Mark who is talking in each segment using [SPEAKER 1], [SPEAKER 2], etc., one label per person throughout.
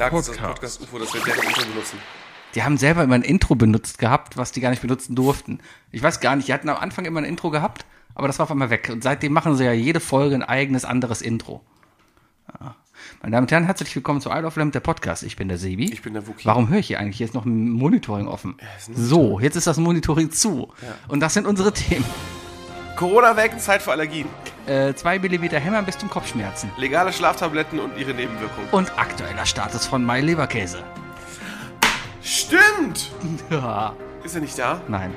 [SPEAKER 1] Das Podcast.
[SPEAKER 2] Podcast
[SPEAKER 3] UFO, dass wir deren Intro benutzen.
[SPEAKER 1] Die haben selber immer ein Intro benutzt gehabt, was die gar nicht benutzen durften. Ich weiß gar nicht, die hatten am Anfang immer ein Intro gehabt, aber das war auf einmal weg. Und seitdem machen sie ja jede Folge ein eigenes anderes Intro. Ja. Meine Damen und Herren, herzlich willkommen zu Isle of Lamb, der Podcast. Ich bin der Sebi.
[SPEAKER 3] Ich bin der Wookie.
[SPEAKER 1] Warum höre ich hier eigentlich? Hier ist noch ein Monitoring offen. So, jetzt ist das Monitoring zu. Und das sind unsere Themen.
[SPEAKER 3] Corona weg, Zeit für Allergien.
[SPEAKER 1] Äh, zwei Millimeter Hämmern bis zum Kopfschmerzen.
[SPEAKER 3] Legale Schlaftabletten und ihre Nebenwirkungen.
[SPEAKER 1] Und aktueller Status von My Leberkäse.
[SPEAKER 3] Stimmt!
[SPEAKER 1] Ja.
[SPEAKER 3] Ist er nicht da?
[SPEAKER 1] Nein.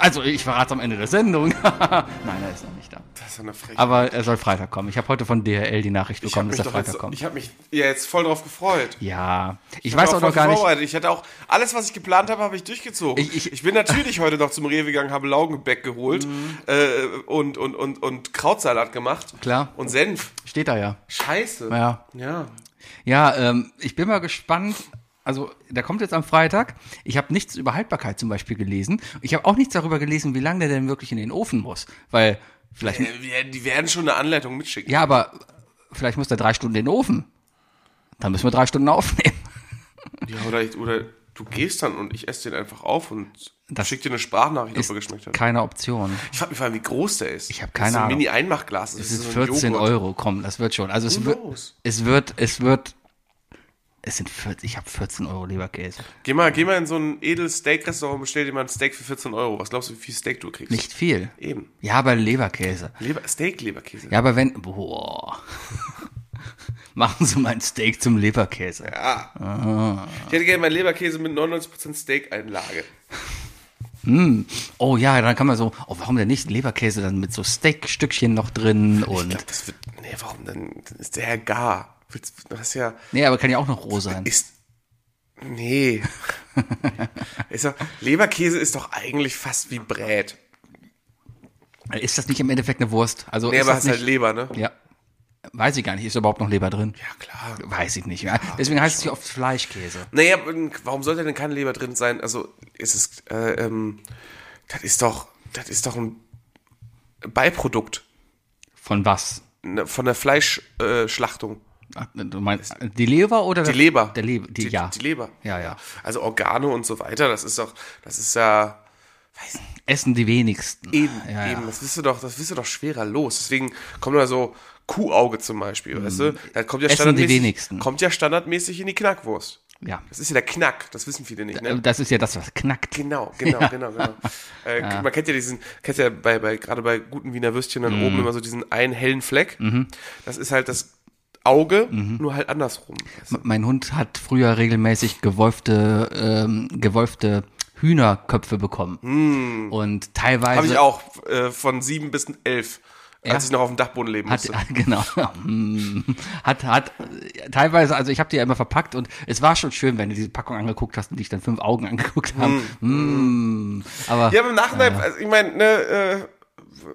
[SPEAKER 1] Also, ich verrate am Ende der Sendung. Nein, er ist noch nicht da.
[SPEAKER 3] Das ist eine Frechheit.
[SPEAKER 1] Aber er soll Freitag kommen. Ich habe heute von DHL die Nachricht
[SPEAKER 3] ich habe
[SPEAKER 1] bekommen, dass er Freitag
[SPEAKER 3] jetzt,
[SPEAKER 1] kommt.
[SPEAKER 3] ich hab mich ja jetzt voll drauf gefreut.
[SPEAKER 1] Ja, ich,
[SPEAKER 3] hab
[SPEAKER 1] weiß
[SPEAKER 3] auch
[SPEAKER 1] auch noch gar nicht.
[SPEAKER 3] Ich hatte auch alles, was ich geplant habe, habe ich durchgezogen.
[SPEAKER 1] Ich- ich-
[SPEAKER 3] Ich, bin natürlich heute noch zum Rewe gegangen, habe Laugengebäck geholt äh, und, und, und, und Krautsalat gemacht.
[SPEAKER 1] Klar.
[SPEAKER 3] Und Senf.
[SPEAKER 1] Steht da ja.
[SPEAKER 3] Scheiße.
[SPEAKER 1] Ja.
[SPEAKER 3] Ja.
[SPEAKER 1] Ja, ähm, ich bin mal gespannt. Also, der kommt jetzt am Freitag. Ich habe nichts über Haltbarkeit zum Beispiel gelesen. Ich habe auch nichts darüber gelesen, wie lange der denn wirklich in den Ofen muss. Weil, vielleicht.
[SPEAKER 3] Äh, Die werden schon eine Anleitung mitschicken.
[SPEAKER 1] Ja, aber vielleicht muss der drei Stunden in den Ofen. Dann müssen wir drei Stunden aufnehmen.
[SPEAKER 3] Ja, oder, ich, oder du gehst dann und ich esse den einfach auf und
[SPEAKER 1] Das
[SPEAKER 3] schick dir eine Sprachnachricht, ob
[SPEAKER 1] Ist
[SPEAKER 3] er geschmeckt hat.
[SPEAKER 1] keine Option.
[SPEAKER 3] Ich frage mich vor allem, wie groß der ist.
[SPEAKER 1] Ich hab
[SPEAKER 3] Das
[SPEAKER 1] keine
[SPEAKER 3] ist so ein
[SPEAKER 1] Ahnung.
[SPEAKER 3] Mini-Einmachglas. Das
[SPEAKER 1] Es ist
[SPEAKER 3] so ein
[SPEAKER 1] 14
[SPEAKER 3] Joghurt.
[SPEAKER 1] Euro, komm, das wird schon. Also es wird, es wird, es wird, es sind 14, ich habe 14 Euro Leberkäse.
[SPEAKER 3] Geh mal, geh mal in so ein edles Steak-Restaurant und bestell dir mal ein Steak für 14 Euro. Was glaubst du, wie viel Steak du kriegst?
[SPEAKER 1] Nicht viel.
[SPEAKER 3] Eben.
[SPEAKER 1] Ja, aber Leberkäse.
[SPEAKER 3] Leber, Steak-Leberkäse.
[SPEAKER 1] Ja, aber wenn, boah. Machen Sie mein Steak zum Leberkäse.
[SPEAKER 3] Ja. Ich hätte gerne meinen Leberkäse mit 99% Steak-Einlage.
[SPEAKER 1] Oh ja, dann kann man so, oh, warum denn nicht Leberkäse dann mit so Steakstückchen noch drin
[SPEAKER 3] Ich
[SPEAKER 1] und,
[SPEAKER 3] glaub, das wird, nee, warum denn? Dann ist der gar. Das ist ja,
[SPEAKER 1] nee, aber kann ja auch noch roh sein.
[SPEAKER 3] ist, nee. ist doch, Leberkäse ist doch eigentlich fast wie Brät.
[SPEAKER 1] Ist das nicht im Endeffekt eine Wurst? Also
[SPEAKER 3] Nee,
[SPEAKER 1] ist
[SPEAKER 3] aber hast halt
[SPEAKER 1] nicht,
[SPEAKER 3] Leber, ne?
[SPEAKER 1] ja. Weiß ich gar nicht, ist überhaupt noch Leber drin?
[SPEAKER 3] Ja, klar.
[SPEAKER 1] Weiß ich nicht. Ja, Deswegen heißt es hier oft Fleischkäse.
[SPEAKER 3] Naja, warum sollte denn keine Leber drin sein? Also, es ist, äh, ähm, das ist doch, das ist doch ein Beiprodukt
[SPEAKER 1] Von was?
[SPEAKER 3] ne, von der Fleischschlachtung. Äh.
[SPEAKER 1] Ach, Du meinst die Leber oder
[SPEAKER 3] die Leber.
[SPEAKER 1] Der Leber, die, ja.
[SPEAKER 3] Die Leber.
[SPEAKER 1] Ja, ja.
[SPEAKER 3] Also Organe und so weiter, das ist doch, das ist ja,
[SPEAKER 1] Essen die wenigsten.
[SPEAKER 3] eben,
[SPEAKER 1] ja,
[SPEAKER 3] eben,
[SPEAKER 1] Ja.
[SPEAKER 3] das wirst du doch, das wirst du doch schwerer los. Deswegen kommt da so Kuhauge zum Beispiel, weißt du? Das kommt ja
[SPEAKER 1] Mhm. Essen die
[SPEAKER 3] standardmäßig,
[SPEAKER 1] wenigsten.
[SPEAKER 3] kommt ja standardmäßig in die Knackwurst.
[SPEAKER 1] ja.
[SPEAKER 3] Das ist ja der Knack, das wissen viele nicht, ne?
[SPEAKER 1] Das ist ja das, was knackt.
[SPEAKER 3] Genau, genau, genau, genau. Äh, Man kennt ja diesen, kennt ja bei, bei gerade bei guten Wiener Würstchen dann
[SPEAKER 1] Mhm.
[SPEAKER 3] oben immer so diesen einen hellen Fleck. Das ist halt das Auge, nur halt andersrum.
[SPEAKER 1] Mein Hund hat früher regelmäßig gewolfte, ähm, gewolfte Hühnerköpfe bekommen. Und teilweise.
[SPEAKER 3] Habe ich auch äh, von sieben bis elf,
[SPEAKER 1] Ja.
[SPEAKER 3] als ich noch auf dem Dachboden leben
[SPEAKER 1] Hat,
[SPEAKER 3] musste.
[SPEAKER 1] genau. Hm. Hat, hat, teilweise, also ich habe die ja immer verpackt und es war schon schön, wenn du diese Packung angeguckt hast und dich dann fünf Augen angeguckt haben. Mm. Aber
[SPEAKER 3] Ja, im Nachhinein, also ich meine, ne, äh,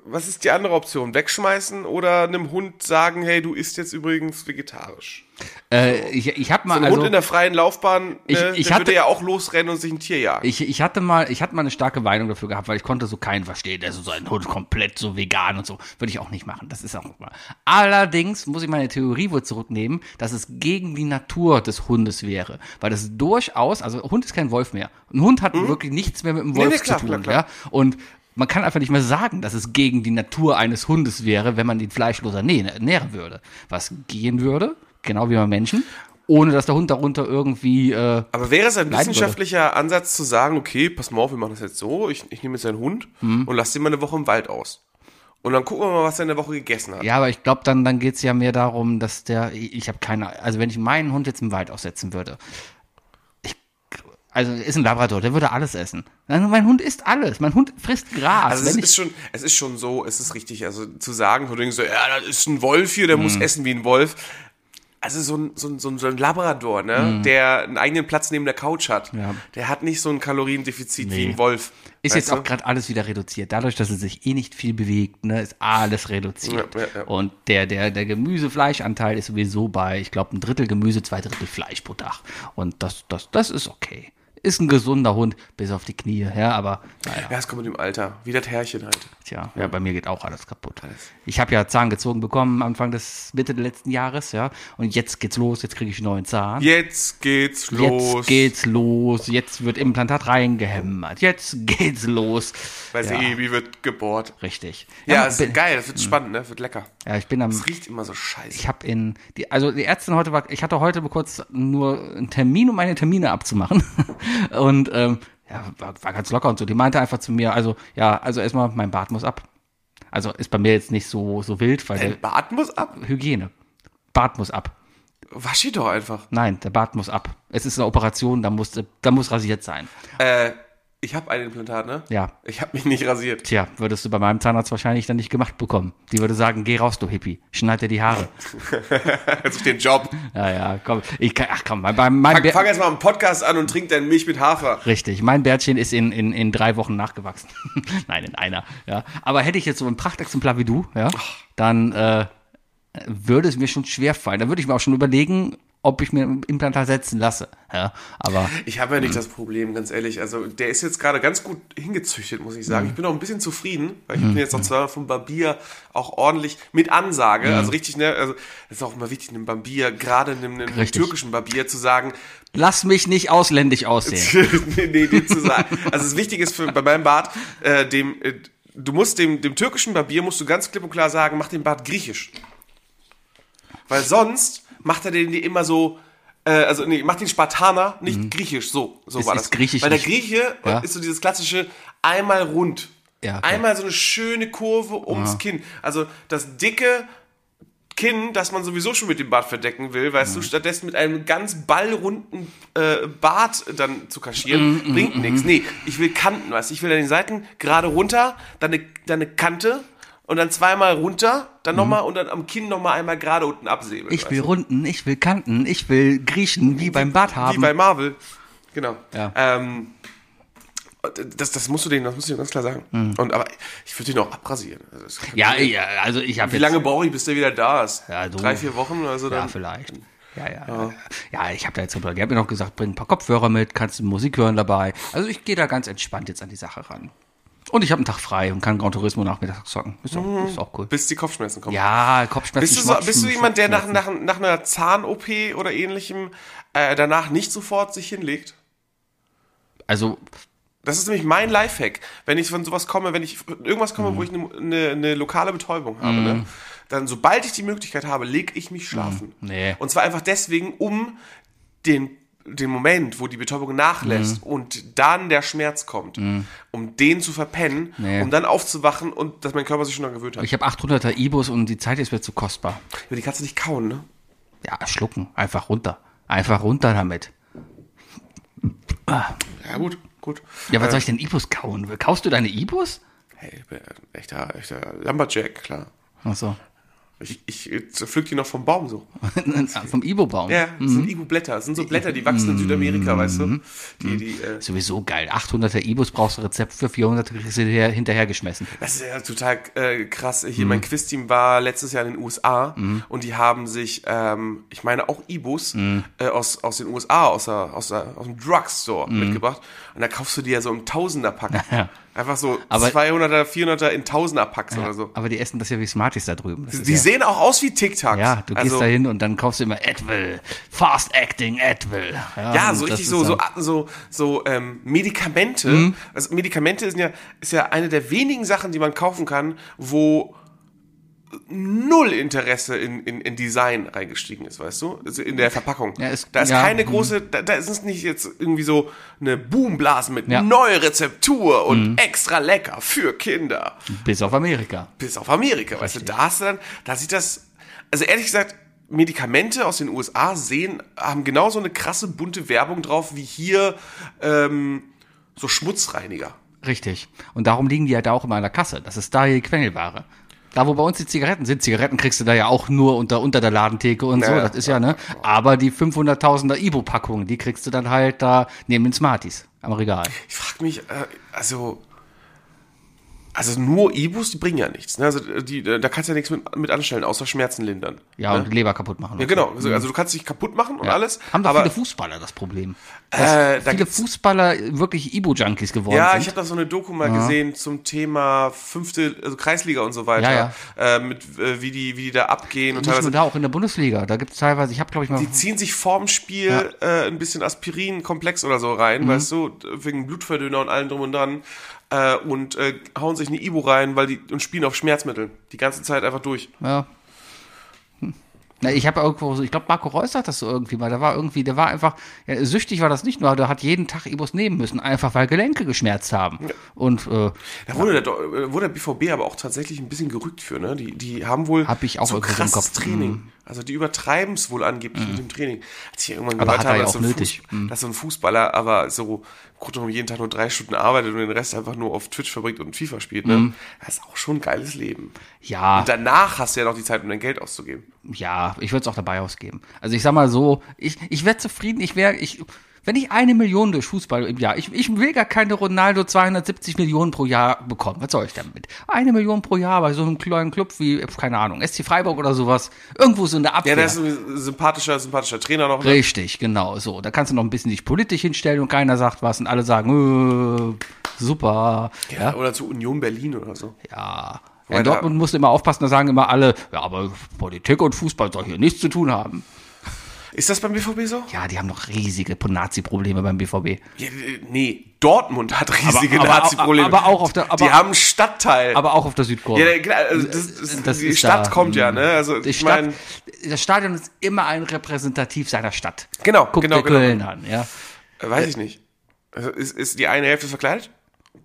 [SPEAKER 3] was ist die andere Option? Wegschmeißen oder einem Hund sagen, hey, du isst jetzt übrigens vegetarisch?
[SPEAKER 1] äh, ich, ich habe mal,
[SPEAKER 3] Ein
[SPEAKER 1] also,
[SPEAKER 3] Hund in der freien Laufbahn,
[SPEAKER 1] Ich-
[SPEAKER 3] ne,
[SPEAKER 1] ich hatte-
[SPEAKER 3] würde ja auch losrennen und sich ein Tier jagen.
[SPEAKER 1] ich, ich hatte mal, ich hatte mal eine starke Meinung dafür gehabt, weil ich konnte so keinen verstehen, der so seinen Hund komplett so vegan und so. Würde ich auch nicht machen. Das ist auch mal. Allerdings muss ich meine Theorie wohl zurücknehmen, dass es gegen die Natur des Hundes wäre. Weil das durchaus, also Hund ist kein Wolf mehr. Ein Hund hat wirklich nichts mehr mit dem Wolf
[SPEAKER 3] Hm? nee, klar,
[SPEAKER 1] zu tun,
[SPEAKER 3] klar, klar.
[SPEAKER 1] ja. Und man kann einfach nicht mehr sagen, dass es gegen die Natur eines Hundes wäre, wenn man den fleischloser nä ernähren würde. Was gehen würde, genau wie bei Menschen, ohne dass der Hund darunter irgendwie äh,
[SPEAKER 3] Aber wäre es ein wissenschaftlicher Ansatz zu sagen, okay, pass mal auf, wir machen das jetzt so, ich, ich nehme jetzt einen Hund
[SPEAKER 1] Mhm.
[SPEAKER 3] und lasse den mal eine Woche im Wald aus. Und dann gucken wir mal, was er in der Woche gegessen hat.
[SPEAKER 1] Ja, aber ich glaube, dann, dann geht's ja mehr darum, dass der, ich, habe keine, also wenn ich meinen Hund jetzt im Wald aussetzen würde, also ist ein Labrador, der würde alles essen. Nein, Mein Hund isst alles, mein Hund frisst Gras.
[SPEAKER 3] Also es ist schon, es ist schon so, es ist richtig, also zu sagen, so, ja, das ist ein Wolf hier, der muss
[SPEAKER 1] Mhm.
[SPEAKER 3] essen wie ein Wolf. Also so ein, so ein, so ein, Labrador, ne, der einen eigenen Platz neben der Couch hat.
[SPEAKER 1] Ja.
[SPEAKER 3] der hat nicht so ein Kaloriendefizit wie
[SPEAKER 1] Nee.
[SPEAKER 3] ein Wolf.
[SPEAKER 1] ist jetzt
[SPEAKER 3] du?
[SPEAKER 1] auch gerade alles wieder reduziert. Dadurch, dass es sich eh nicht viel bewegt, ne, ist alles reduziert.
[SPEAKER 3] Ja, ja.
[SPEAKER 1] Und der, der, der Gemüse-Fleischanteil ist sowieso bei, ich glaube, ein Drittel Gemüse, zwei Drittel Fleisch pro Tag. Und das, das, das ist okay. Ist ein gesunder Hund, bis auf die Knie, ja, aber naja.
[SPEAKER 3] Ja, es kommt mit dem Alter, wie das Herrchen halt.
[SPEAKER 1] Tja, ja, bei mir geht auch alles kaputt. Ich habe ja Zahn gezogen bekommen Anfang des Mitte des letzten Jahres, ja. Und jetzt geht's los, jetzt kriege ich einen neuen Zahn.
[SPEAKER 3] Jetzt geht's los.
[SPEAKER 1] Jetzt geht's los, jetzt wird Implantat reingehämmert, jetzt geht's los.
[SPEAKER 3] Weiß
[SPEAKER 1] ja,
[SPEAKER 3] eh, wie wird gebohrt.
[SPEAKER 1] richtig.
[SPEAKER 3] Ja,
[SPEAKER 1] man
[SPEAKER 3] ist
[SPEAKER 1] bin,
[SPEAKER 3] geil, das wird spannend, ne? Wird lecker.
[SPEAKER 1] ja, ich bin am
[SPEAKER 3] Es riecht immer so scheiße.
[SPEAKER 1] ich habe in die also die Ärztin heute war ich hatte heute kurz nur einen Termin um meine Termine abzumachen und ähm, ja, war, war ganz locker und so. Die meinte einfach zu mir, also ja, also erstmal mein Bart muss ab. Also ist bei mir jetzt nicht so so wild, weil der,
[SPEAKER 3] Bart muss ab.
[SPEAKER 1] Hygiene. Bart muss ab.
[SPEAKER 3] Wasch ihn doch einfach.
[SPEAKER 1] Nein, der Bart muss ab. Es ist eine Operation, da muss da muss rasiert sein.
[SPEAKER 3] Äh, ich habe ein Implantat, ne?
[SPEAKER 1] Ja.
[SPEAKER 3] Ich habe mich nicht rasiert.
[SPEAKER 1] Tja, würdest du bei meinem Zahnarzt wahrscheinlich dann nicht gemacht bekommen. Die würde sagen, geh raus, du Hippie, schneid dir die Haare.
[SPEAKER 3] Jetzt auf den Job.
[SPEAKER 1] Ja, ja, komm, ich kann, ach komm, mein, mein,
[SPEAKER 3] Fang,
[SPEAKER 1] Bär-
[SPEAKER 3] fang jetzt mal einen Podcast an und trink deine Milch mit Hafer.
[SPEAKER 1] Richtig, mein Bärtchen ist in, in, in drei Wochen nachgewachsen. Nein, in einer. Ja. Aber hätte ich jetzt so ein Prachtexemplar wie du, ja, dann äh, würde es mir schon schwer fallen. Dann würde ich mir auch schon überlegen, ob ich mir ein Implantat setzen lasse. Ja. Aber
[SPEAKER 3] Ich habe ja nicht das Problem, ganz ehrlich. Also der ist jetzt gerade ganz gut hingezüchtet, muss ich sagen. Ich bin auch ein bisschen zufrieden, weil ich bin jetzt auch zwar vom Barbier auch ordentlich mit Ansage. Also richtig, ne, also das ist auch immer wichtig, einem Barbier, gerade einem, einem türkischen Barbier zu sagen,
[SPEAKER 1] lass mich nicht ausländisch aussehen.
[SPEAKER 3] nee, nee, dem zu sagen. Also das Wichtige ist für, bei meinem Bart, äh, dem, äh, du musst dem, dem türkischen Barbier musst du ganz klipp und klar sagen, mach den Bart griechisch. Weil sonst macht er den immer so, äh, also nee, macht den Spartaner nicht griechisch, so, so
[SPEAKER 1] Mhm. Es
[SPEAKER 3] war
[SPEAKER 1] ist
[SPEAKER 3] das.
[SPEAKER 1] griechisch
[SPEAKER 3] Weil der Grieche
[SPEAKER 1] Ja.
[SPEAKER 3] ist so dieses klassische einmal rund.
[SPEAKER 1] Ja, okay.
[SPEAKER 3] Einmal so eine schöne Kurve ums Kinn. Also das dicke Kinn, das man sowieso schon mit dem Bart verdecken will, weißt
[SPEAKER 1] Mhm.
[SPEAKER 3] du, stattdessen mit einem ganz ballrunden äh, Bart dann zu kaschieren,
[SPEAKER 1] Mhm,
[SPEAKER 3] bringt nichts. Nee, ich will Kanten, weißt du, ich will an den Seiten gerade runter, dann eine, dann eine Kante und dann zweimal runter, dann nochmal und dann am Kinn nochmal einmal gerade unten absäbeln.
[SPEAKER 1] Mhm. Ich will
[SPEAKER 3] du?
[SPEAKER 1] Kanten, ich will Kanten, ich will Griechen wie beim Bart
[SPEAKER 3] Wie
[SPEAKER 1] haben.
[SPEAKER 3] bei Marvel. Genau.
[SPEAKER 1] Ja.
[SPEAKER 3] Ähm, das, das musst du denen, das musst du denen ganz klar sagen. Und aber ich würde den auch abrasieren. Also kann-
[SPEAKER 1] Mhm. ja, ja, also ich habe
[SPEAKER 3] Wie lange brauche ich, bis der wieder da ist?
[SPEAKER 1] Ja, du-
[SPEAKER 3] Drei, vier Wochen? Also dann,
[SPEAKER 1] Ja, vielleicht. Ja, ja, ja. Ja, ich habe da jetzt, die haben mir noch gesagt, bring ein paar Kopfhörer mit, kannst du Musik hören dabei. Also ich gehe da ganz entspannt jetzt an die Sache ran. Und ich habe einen Tag frei und kann Gran Turismo nachmittags zocken. Ist auch, ist auch cool.
[SPEAKER 3] bis die Kopfschmerzen kommen.
[SPEAKER 1] Ja, Kopfschmerzen.
[SPEAKER 3] Bist du, so, bist du jemand, der nach, nach, nach einer Zahn-OP oder ähnlichem äh, danach nicht sofort sich hinlegt?
[SPEAKER 1] Also,
[SPEAKER 3] Das ist nämlich mein Lifehack. Wenn ich von sowas komme, wenn ich von irgendwas komme,
[SPEAKER 1] Mhm.
[SPEAKER 3] wo ich eine, eine, eine lokale Betäubung habe, ne, dann sobald ich die Möglichkeit habe, leg ich mich schlafen.
[SPEAKER 1] Mhm. Nee.
[SPEAKER 3] Und zwar einfach deswegen, um den, den Moment, wo die Betäubung nachlässt
[SPEAKER 1] Mhm.
[SPEAKER 3] und dann der Schmerz kommt, um den zu verpennen,
[SPEAKER 1] Nee.
[SPEAKER 3] um dann aufzuwachen und dass mein Körper sich schon daran gewöhnt hat.
[SPEAKER 1] ich habe 800er Ibus und die Zeit ist mir zu kostbar.
[SPEAKER 3] Aber die kannst du nicht kauen, ne?
[SPEAKER 1] Ja, schlucken. Einfach runter. Einfach runter damit.
[SPEAKER 3] Ja, gut, gut.
[SPEAKER 1] Ja, was soll ich denn Ibus kauen? Kaust du deine Ibus?
[SPEAKER 3] Hey, ich bin echter, echter Lumberjack, klar.
[SPEAKER 1] Ach so.
[SPEAKER 3] Ich, ich pflück die noch vom Baum so.
[SPEAKER 1] Vom Ibo-Baum.
[SPEAKER 3] Ja, das sind Ibu-Blätter. Das sind so Blätter, die wachsen in Südamerika, weißt du? Die, die, äh,
[SPEAKER 1] Sowieso geil. 800er Ibus brauchst du Rezept für 400 kriegst du hinterher, hinterhergeschmissen.
[SPEAKER 3] das ist ja total äh, krass. Hier, mein Quizteam war letztes Jahr in den USA und die haben sich, ähm, ich meine auch Ibus äh, aus, aus den USA, aus, der, aus, der, aus dem Drugstore mitgebracht. Und da kaufst du die ja so im Tausender-Pack.
[SPEAKER 1] Ja.
[SPEAKER 3] Einfach so
[SPEAKER 1] Aber-
[SPEAKER 3] 200er, 400er in Tausender-Packs oder so.
[SPEAKER 1] Aber die essen das ja wie Smarties da drüben. Das
[SPEAKER 3] Die
[SPEAKER 1] ja,
[SPEAKER 3] sehen auch aus wie TikToks.
[SPEAKER 1] ja, du gehst
[SPEAKER 3] also,
[SPEAKER 1] da hin und dann kaufst du immer Advil. Fast Acting Advil.
[SPEAKER 3] Ja,
[SPEAKER 1] und
[SPEAKER 3] so
[SPEAKER 1] das
[SPEAKER 3] richtig so, so, so, so ähm, Medikamente.
[SPEAKER 1] Mhm.
[SPEAKER 3] Also Medikamente sind ja, ist ja eine der wenigen Sachen, die man kaufen kann, wo null Interesse in, in, in Design reingestiegen ist, weißt du? Also in der Verpackung.
[SPEAKER 1] Ja, es-
[SPEAKER 3] da ist
[SPEAKER 1] ja,
[SPEAKER 3] keine
[SPEAKER 1] mhm.
[SPEAKER 3] große, da, da ist es nicht jetzt irgendwie so eine Boomblase mit
[SPEAKER 1] Ja. Mhm.
[SPEAKER 3] neue Rezeptur und extra lecker für Kinder.
[SPEAKER 1] Bis auf Amerika.
[SPEAKER 3] Bis auf Amerika, weißt du? Da hast du dann, da sieht das, also ehrlich gesagt, Medikamente aus den USA sehen, haben genauso eine krasse bunte Werbung drauf wie hier ähm, so Schmutzreiniger.
[SPEAKER 1] Richtig. Und darum liegen die ja da auch immer an der Kasse. Das ist da die Quengelware. Da, wo bei uns die Zigaretten sind, Zigaretten kriegst du da ja auch nur unter, unter der Ladentheke und so.
[SPEAKER 3] Ja,
[SPEAKER 1] Das ist ja, ne? Aber die 500.000er Ibo-Packungen, die kriegst du dann halt da neben den Smarties am Regal.
[SPEAKER 3] Ich frage mich, äh, also, Also nur Ibus, die bringen ja nichts. Ne? Also die, da kannst du ja nichts mit, mit anstellen, außer Schmerzen lindern.
[SPEAKER 1] Ja, und Leber kaputt machen.
[SPEAKER 3] Ja, genau. Also, also du kannst dich kaputt machen und alles.
[SPEAKER 1] Haben doch
[SPEAKER 3] aber
[SPEAKER 1] viele Fußballer das Problem.
[SPEAKER 3] Äh,
[SPEAKER 1] viele Fußballer wirklich Ibo-Junkies geworden
[SPEAKER 3] Ja,
[SPEAKER 1] sind.
[SPEAKER 3] ich habe da so eine Doku mal gesehen zum Thema fünfte also Kreisliga und so weiter.
[SPEAKER 1] Ja,
[SPEAKER 3] Äh, mit äh, wie die wie die da abgehen und
[SPEAKER 1] nur
[SPEAKER 3] teilweise
[SPEAKER 1] da, auch in der Bundesliga. Da gibt es teilweise, ich habe glaube ich mal.
[SPEAKER 3] die ziehen sich vorm Spiel äh, ein bisschen Aspirin-Komplex oder so rein,
[SPEAKER 1] Mhm.
[SPEAKER 3] weißt du, wegen Blutverdünner und allem drum und dran. Äh, und äh, hauen sich eine Ibu rein, weil die und spielen auf Schmerzmittel. Die ganze Zeit einfach durch.
[SPEAKER 1] Ja. Hm. Na, ich habe irgendwo so, ich glaube, Marco Reus sagt das so irgendwie mal. Der war irgendwie, der war einfach, ja, süchtig war das nicht nur, der hat jeden Tag Ibus nehmen müssen, einfach weil Gelenke geschmerzt haben. Und äh,
[SPEAKER 3] Da wurde, der, Do- äh, wurde der BVB aber auch tatsächlich ein bisschen gerückt für, ne? Die, die haben wohl
[SPEAKER 1] Hab ich auch
[SPEAKER 3] so krasses
[SPEAKER 1] Kopf.
[SPEAKER 3] Training. Also die übertreiben es wohl angeblich mit dem Training. Als ich irgendwann
[SPEAKER 1] Aber
[SPEAKER 3] gehört
[SPEAKER 1] hat
[SPEAKER 3] habe,
[SPEAKER 1] ja
[SPEAKER 3] dass, so. Fuß, dass so ein Fußballer aber so grundsätzlich jeden Tag nur drei Stunden arbeitet und den Rest einfach nur auf Twitch verbringt und FIFA spielt, ne?
[SPEAKER 1] Mhm.
[SPEAKER 3] Das ist auch schon ein geiles Leben.
[SPEAKER 1] ja,
[SPEAKER 3] Und danach hast du ja noch die Zeit, um dein Geld auszugeben.
[SPEAKER 1] ja, ich würde es auch dabei ausgeben. Also ich sag mal so, ich, ich wäre zufrieden, ich wäre, ich, wenn ich eine Million durch Fußball im Jahr, ich, ich will gar keine Ronaldo 270 Millionen pro Jahr bekommen. Was soll ich damit? Eine Million pro Jahr bei so einem kleinen Club wie, keine Ahnung, SC Freiburg oder sowas. Irgendwo so in der
[SPEAKER 3] Ja,
[SPEAKER 1] Abwehr.
[SPEAKER 3] der ist ein sympathischer, sympathischer Trainer noch. Ne?
[SPEAKER 1] Richtig, genau, so. Da kannst du noch ein bisschen dich politisch hinstellen und keiner sagt was und alle sagen, äh, super. Ja,
[SPEAKER 3] Oder zu Union Berlin oder so.
[SPEAKER 1] ja.
[SPEAKER 3] Weil
[SPEAKER 1] In Dortmund musst du immer aufpassen, da sagen immer alle, ja, aber Politik und Fußball soll hier nichts zu tun haben.
[SPEAKER 3] Ist das beim BVB so?
[SPEAKER 1] Ja, die haben noch riesige Nazi-Probleme beim BVB.
[SPEAKER 3] Ja, äh, nee, Dortmund hat riesige Nazi-Probleme.
[SPEAKER 1] aber auch auf der- aber-
[SPEAKER 3] die haben einen Stadtteil.
[SPEAKER 1] Aber auch auf der Südkurve.
[SPEAKER 3] ja, klar, also das, das,
[SPEAKER 1] Das
[SPEAKER 3] die
[SPEAKER 1] ist
[SPEAKER 3] Stadt
[SPEAKER 1] da,
[SPEAKER 3] kommt ja, ne? Also
[SPEAKER 1] Die
[SPEAKER 3] ich
[SPEAKER 1] Stadt,
[SPEAKER 3] meine,
[SPEAKER 1] das Stadion ist immer ein Repräsentativ seiner Stadt.
[SPEAKER 3] Genau,
[SPEAKER 1] Guck
[SPEAKER 3] genau,
[SPEAKER 1] dir
[SPEAKER 3] genau.
[SPEAKER 1] Köln an, ja.
[SPEAKER 3] äh, weiß ich nicht. Also ist, ist die eine Hälfte verkleidet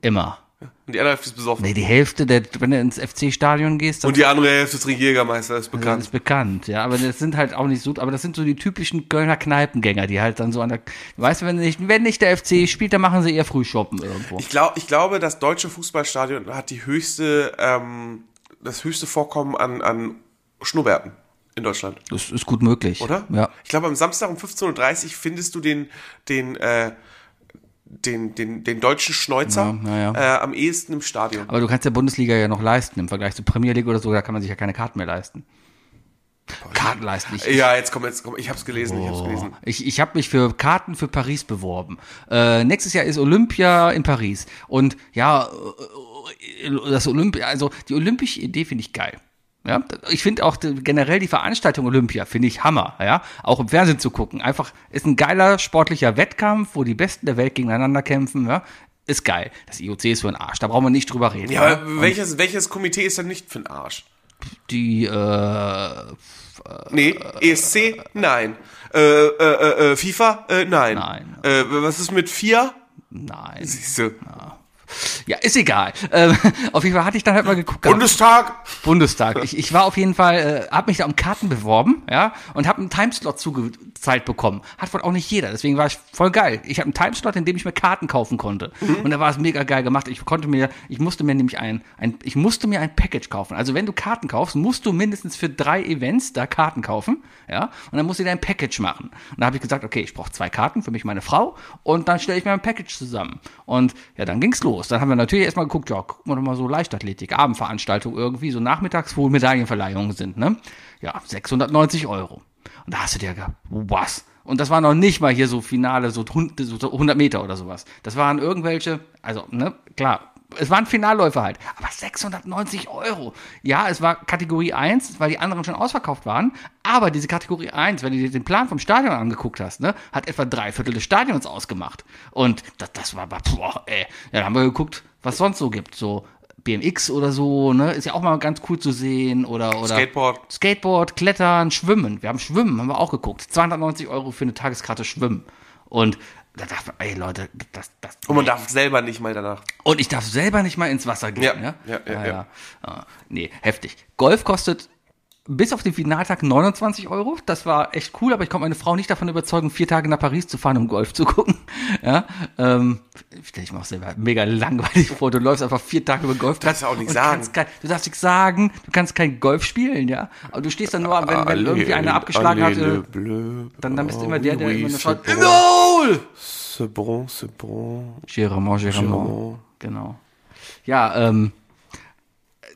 [SPEAKER 1] Immer.
[SPEAKER 3] Und die andere Hälfte ist besoffen.
[SPEAKER 1] Nee, die Hälfte, der, wenn du ins FC-Stadion gehst, dann
[SPEAKER 3] Und die andere Hälfte trinkt Jägermeister, ist bekannt.
[SPEAKER 1] ist bekannt, ja, aber das sind halt auch nicht so, aber das sind so die typischen Kölner Kneipengänger, die halt dann so an der, weißt du, wenn nicht, wenn nicht der FC spielt, dann machen sie eher Frühshoppen irgendwo.
[SPEAKER 3] Ich, glaub, ich glaube, das deutsche Fußballstadion hat die höchste, ähm, das höchste Vorkommen an, an Schnurrbärten in Deutschland.
[SPEAKER 1] Das ist gut möglich.
[SPEAKER 3] oder?
[SPEAKER 1] Ja.
[SPEAKER 3] Ich glaube, am Samstag um 15.30 Uhr findest du den, den, äh, den, den, den deutschen Schnäuzer
[SPEAKER 1] Ja, ja.
[SPEAKER 3] Äh, am ehesten im Stadion.
[SPEAKER 1] Aber du kannst der Bundesliga ja noch leisten, im Vergleich zur Premier League oder so, da kann man sich ja keine Karten mehr leisten. Karten leisten. Ich,
[SPEAKER 3] Ja, jetzt komm, jetzt komm. Ich hab's gelesen, ich hab's
[SPEAKER 1] Oh.
[SPEAKER 3] gelesen.
[SPEAKER 1] Ich, ich habe mich für Karten für Paris beworben. Äh, nächstes Jahr ist Olympia in Paris. Und ja, äh, das Olympia, also die olympische Idee finde ich geil. Ja, ich finde auch die, generell die Veranstaltung Olympia finde ich Hammer, ja, auch im Fernsehen zu gucken. Einfach ist ein geiler sportlicher Wettkampf, wo die Besten der Welt gegeneinander kämpfen, ja, ist geil. Das IOC ist für ein Arsch, da brauchen wir nicht drüber reden.
[SPEAKER 3] Ja, aber welches, welches Komitee ist denn nicht für den Arsch?
[SPEAKER 1] Die äh,
[SPEAKER 3] Nee, ESC? Nein. Äh, äh, äh, äh, FIFA? Äh, nein.
[SPEAKER 1] Nein.
[SPEAKER 3] Äh, was ist mit FIA?
[SPEAKER 1] nein.
[SPEAKER 3] Siehst du.
[SPEAKER 1] Ja, ist egal. Ähm, auf jeden Fall hatte ich dann halt mal geguckt. gehabt.
[SPEAKER 3] Bundestag?
[SPEAKER 1] Bundestag. Ich, ich war auf jeden Fall, äh, habe mich da um Karten beworben, ja, und habe einen Timeslot zugezahlt bekommen. Hat wohl auch nicht jeder, deswegen war ich voll geil. Ich habe einen Timeslot, in dem ich mir Karten kaufen konnte. Und da war es mega geil gemacht. Ich konnte mir, ich musste mir nämlich ein, ein, ich musste mir ein Package kaufen. Also wenn du Karten kaufst, musst du mindestens für drei Events da Karten kaufen, ja, und dann musst du dir ein Package machen. Und da habe ich gesagt, okay, ich brauche zwei Karten für mich, meine Frau, und dann stelle ich mir ein Package zusammen. Und ja, dann ging's los. Dann haben wir natürlich erstmal geguckt, ja, gucken wir doch mal so Leichtathletik, Abendveranstaltung irgendwie, so nachmittags, wo Medaillenverleihungen sind, ne? Ja, 690 Euro. Und da hast du dir gedacht, was? Und das war noch nicht mal hier so Finale, so 100 so 100 Meter oder sowas. Das waren irgendwelche, also, ne, klar, es waren Finalläufer halt, aber 690 Euro. Ja, es war Kategorie 1, weil die anderen schon ausverkauft waren, aber diese Kategorie 1, wenn du dir den Plan vom Stadion angeguckt hast, ne, hat etwa drei Viertel des Stadions ausgemacht. Und das, das war, boah, ey. Ja, dann haben wir geguckt, was sonst so gibt, so BMX oder so, ne, ist ja auch mal ganz cool zu sehen oder, oder
[SPEAKER 3] Skateboard.
[SPEAKER 1] Skateboard, Klettern, Schwimmen. Wir haben Schwimmen, haben wir auch geguckt. 290 Euro für eine Tageskarte Schwimmen. Und da dachte ich, ey Leute, das, das.
[SPEAKER 3] Und man darf selber nicht mal danach.
[SPEAKER 1] Und ich darf selber nicht mal ins Wasser gehen.
[SPEAKER 3] Ja,
[SPEAKER 1] Ja,
[SPEAKER 3] ja, ja,
[SPEAKER 1] Ah,
[SPEAKER 3] ja.
[SPEAKER 1] Ah, nee, heftig. Golf kostet bis auf den Finaltag 29 Euro. Das war echt cool, aber ich konnte meine Frau nicht davon überzeugen, vier Tage nach Paris zu fahren, um Golf zu gucken. Ja, ähm, stell ich mir auch selber mega langweilig vor. Du läufst einfach vier Tage über Golf.
[SPEAKER 3] Darfst du auch nicht
[SPEAKER 1] und
[SPEAKER 3] sagen.
[SPEAKER 1] Kein, du darfst nichts sagen. Du kannst kein Golf spielen, ja. Aber du stehst dann nur, wenn, wenn irgendwie einer abgeschlagen hat, dann, dann bist du immer der, der immer schaut. Im Goal!
[SPEAKER 3] C'est bon, c'est bon.
[SPEAKER 1] Gérard, Gérard.
[SPEAKER 3] Gérard.
[SPEAKER 1] Genau. Ja, ähm,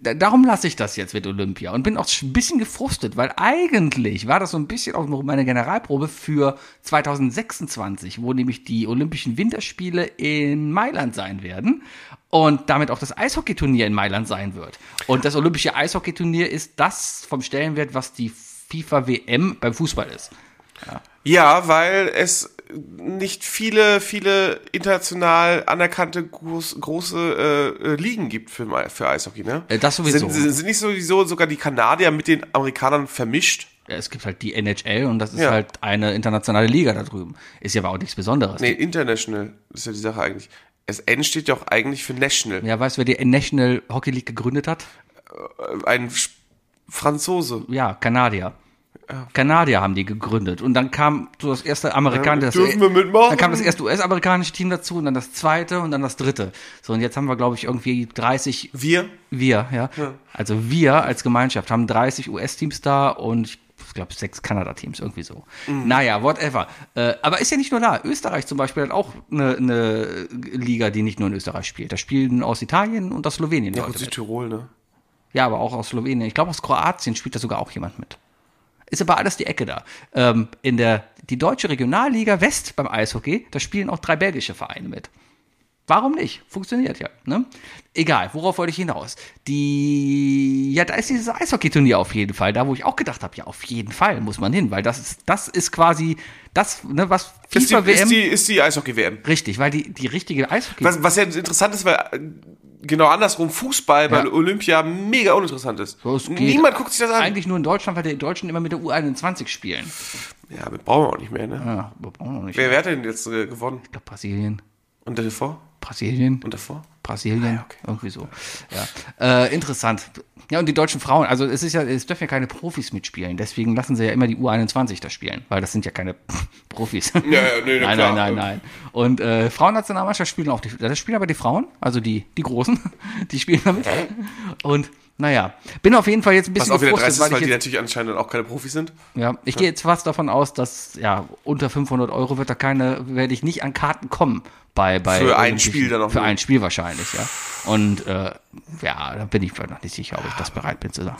[SPEAKER 1] darum lasse ich das jetzt mit Olympia und bin auch ein bisschen gefrustet, weil eigentlich war das so ein bisschen auch noch meine Generalprobe für 2026, wo nämlich die Olympischen Winterspiele in Mailand sein werden und damit auch das Eishockeyturnier in Mailand sein wird. Und das Olympische Eishockeyturnier ist das vom Stellenwert, was die FIFA WM beim Fußball ist.
[SPEAKER 3] Ja, weil es nicht viele, viele international anerkannte groß, große äh, äh, Ligen gibt für, für Eishockey, ne?
[SPEAKER 1] Äh, das sowieso.
[SPEAKER 3] Sind, sind, nicht sowieso sogar die Kanadier mit den Amerikanern vermischt?
[SPEAKER 1] Es gibt halt die NHL und das ist
[SPEAKER 3] Ja.
[SPEAKER 1] halt eine internationale Liga da drüben. Ist ja aber auch nichts Besonderes.
[SPEAKER 3] Nee, International ist ja die Sache eigentlich. Das N steht ja auch eigentlich für National.
[SPEAKER 1] Ja, weißt du, wer die National Hockey League gegründet hat?
[SPEAKER 3] Äh, Ein Franzose.
[SPEAKER 1] Ja, Kanadier. Kanadier haben die gegründet. Und dann kam so das erste amerikanische,
[SPEAKER 3] Ja, dürfen wir mitmachen?
[SPEAKER 1] dann kam das erste US-amerikanische Team dazu und dann das zweite und dann das dritte. So, und jetzt haben wir, glaube ich, irgendwie 30,
[SPEAKER 3] Wir?
[SPEAKER 1] wir, ja. Also wir als Gemeinschaft haben 30 US-Teams da und ich glaube sechs Kanada-Teams, irgendwie so.
[SPEAKER 3] Mhm.
[SPEAKER 1] Naja, whatever. Äh, aber ist ja nicht nur da. Österreich zum Beispiel hat auch eine, eine Liga, die nicht nur in Österreich spielt. Da spielen aus Italien und aus Slowenien
[SPEAKER 3] Ja,
[SPEAKER 1] Leute
[SPEAKER 3] gut,
[SPEAKER 1] mit.
[SPEAKER 3] Südtirol, ne?
[SPEAKER 1] Ja, aber auch aus Slowenien. Ich glaube, aus Kroatien spielt da sogar auch jemand mit. Ist aber alles die Ecke da. Ähm, in der, die deutsche Regionalliga West beim Eishockey, da spielen auch drei belgische Vereine mit. Warum nicht? Funktioniert ja. Ne? Egal, worauf wollte ich hinaus? Die, ja, da ist dieses Eishockeyturnier auf jeden Fall, da wo ich auch gedacht habe, ja, auf jeden Fall muss man hin, weil das ist, das ist quasi das, ne, was
[SPEAKER 3] Ist die,
[SPEAKER 1] FIFA WM.
[SPEAKER 3] ist die, ist die Eishockey-WM.
[SPEAKER 1] richtig, weil die, die richtige Eishockey.
[SPEAKER 3] Was, was ja interessant ist, weil äh, genau andersrum Fußball bei
[SPEAKER 1] Ja.
[SPEAKER 3] Olympia mega uninteressant ist.
[SPEAKER 1] So,
[SPEAKER 3] Niemand guckt sich das an.
[SPEAKER 1] Eigentlich nur in Deutschland, weil die Deutschen immer mit der U21 spielen.
[SPEAKER 3] Ja, das brauchen wir auch nicht mehr, ne?
[SPEAKER 1] Ja, wir brauchen noch nicht.
[SPEAKER 3] Wer, wer hat denn jetzt äh, gewonnen?
[SPEAKER 1] Ich glaube Brasilien.
[SPEAKER 3] Und davor?
[SPEAKER 1] Brasilien.
[SPEAKER 3] Und davor?
[SPEAKER 1] Brasilien. Irgendwie so. Ja. Äh, interessant. Ja, und die deutschen Frauen, also es ist ja, es dürfen ja keine Profis mitspielen, deswegen lassen sie ja immer die U21 da spielen, weil das sind ja keine Profis.
[SPEAKER 3] Ja, ja, nee,
[SPEAKER 1] nein,
[SPEAKER 3] klar.
[SPEAKER 1] nein, nein, nein. Und äh, Frauennationalmannschaft spielen auch die, das spielen aber die Frauen, also die, die Großen, die spielen damit. Und naja, bin auf jeden Fall jetzt ein
[SPEAKER 3] Was
[SPEAKER 1] bisschen
[SPEAKER 3] auch wieder dreist ist,
[SPEAKER 1] weil
[SPEAKER 3] weil die natürlich anscheinend auch keine Profis sind.
[SPEAKER 1] ja, ich gehe jetzt fast davon aus, dass ja unter 500 Euro wird da keine, werde ich nicht an Karten kommen bei bei
[SPEAKER 3] Für ein Spiel dann auch
[SPEAKER 1] für
[SPEAKER 3] nur.
[SPEAKER 1] ein Spiel wahrscheinlich ja und äh, ja, da bin ich mir noch nicht sicher, ob ich das bereit bin zu sagen.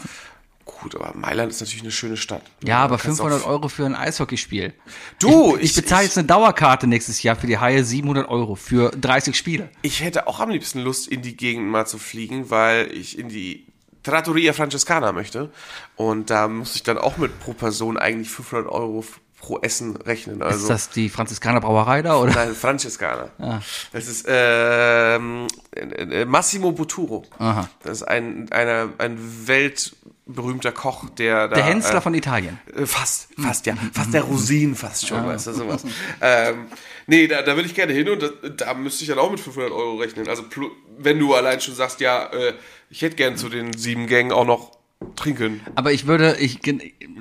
[SPEAKER 3] Gut, aber Mailand ist natürlich eine schöne Stadt.
[SPEAKER 1] Ja, aber
[SPEAKER 3] Kannst
[SPEAKER 1] 500
[SPEAKER 3] auch-
[SPEAKER 1] Euro für ein Eishockeyspiel.
[SPEAKER 3] Du,
[SPEAKER 1] ich, ich bezahle jetzt eine Dauerkarte nächstes Jahr für die Haie 700 Euro für 30 Spiele.
[SPEAKER 3] Ich hätte auch am liebsten Lust, in die Gegend mal zu fliegen, weil ich in die Trattoria Francescana möchte. Und da muss ich dann auch mit pro Person eigentlich 500 Euro pro Essen rechnen. Also,
[SPEAKER 1] Ist das die Franziskaner Brauerei da oder?
[SPEAKER 3] Nein, Francescana. Das ist ähm, äh, Massimo Boturo.
[SPEAKER 1] Aha.
[SPEAKER 3] Das ist ein, einer, ein weltberühmter Koch, der da.
[SPEAKER 1] Der Hensler
[SPEAKER 3] äh,
[SPEAKER 1] von Italien.
[SPEAKER 3] Äh, Fast, fast, ja. Fast der Rosinen fast schon, weißt du, sowas. ähm, nee, da, da will ich gerne hin und das, da müsste ich dann auch mit 500 Euro rechnen. Also, wenn du allein schon sagst, ja, äh, ich hätte gern zu den sieben Gängen auch noch trinken.
[SPEAKER 1] Aber ich würde, ich,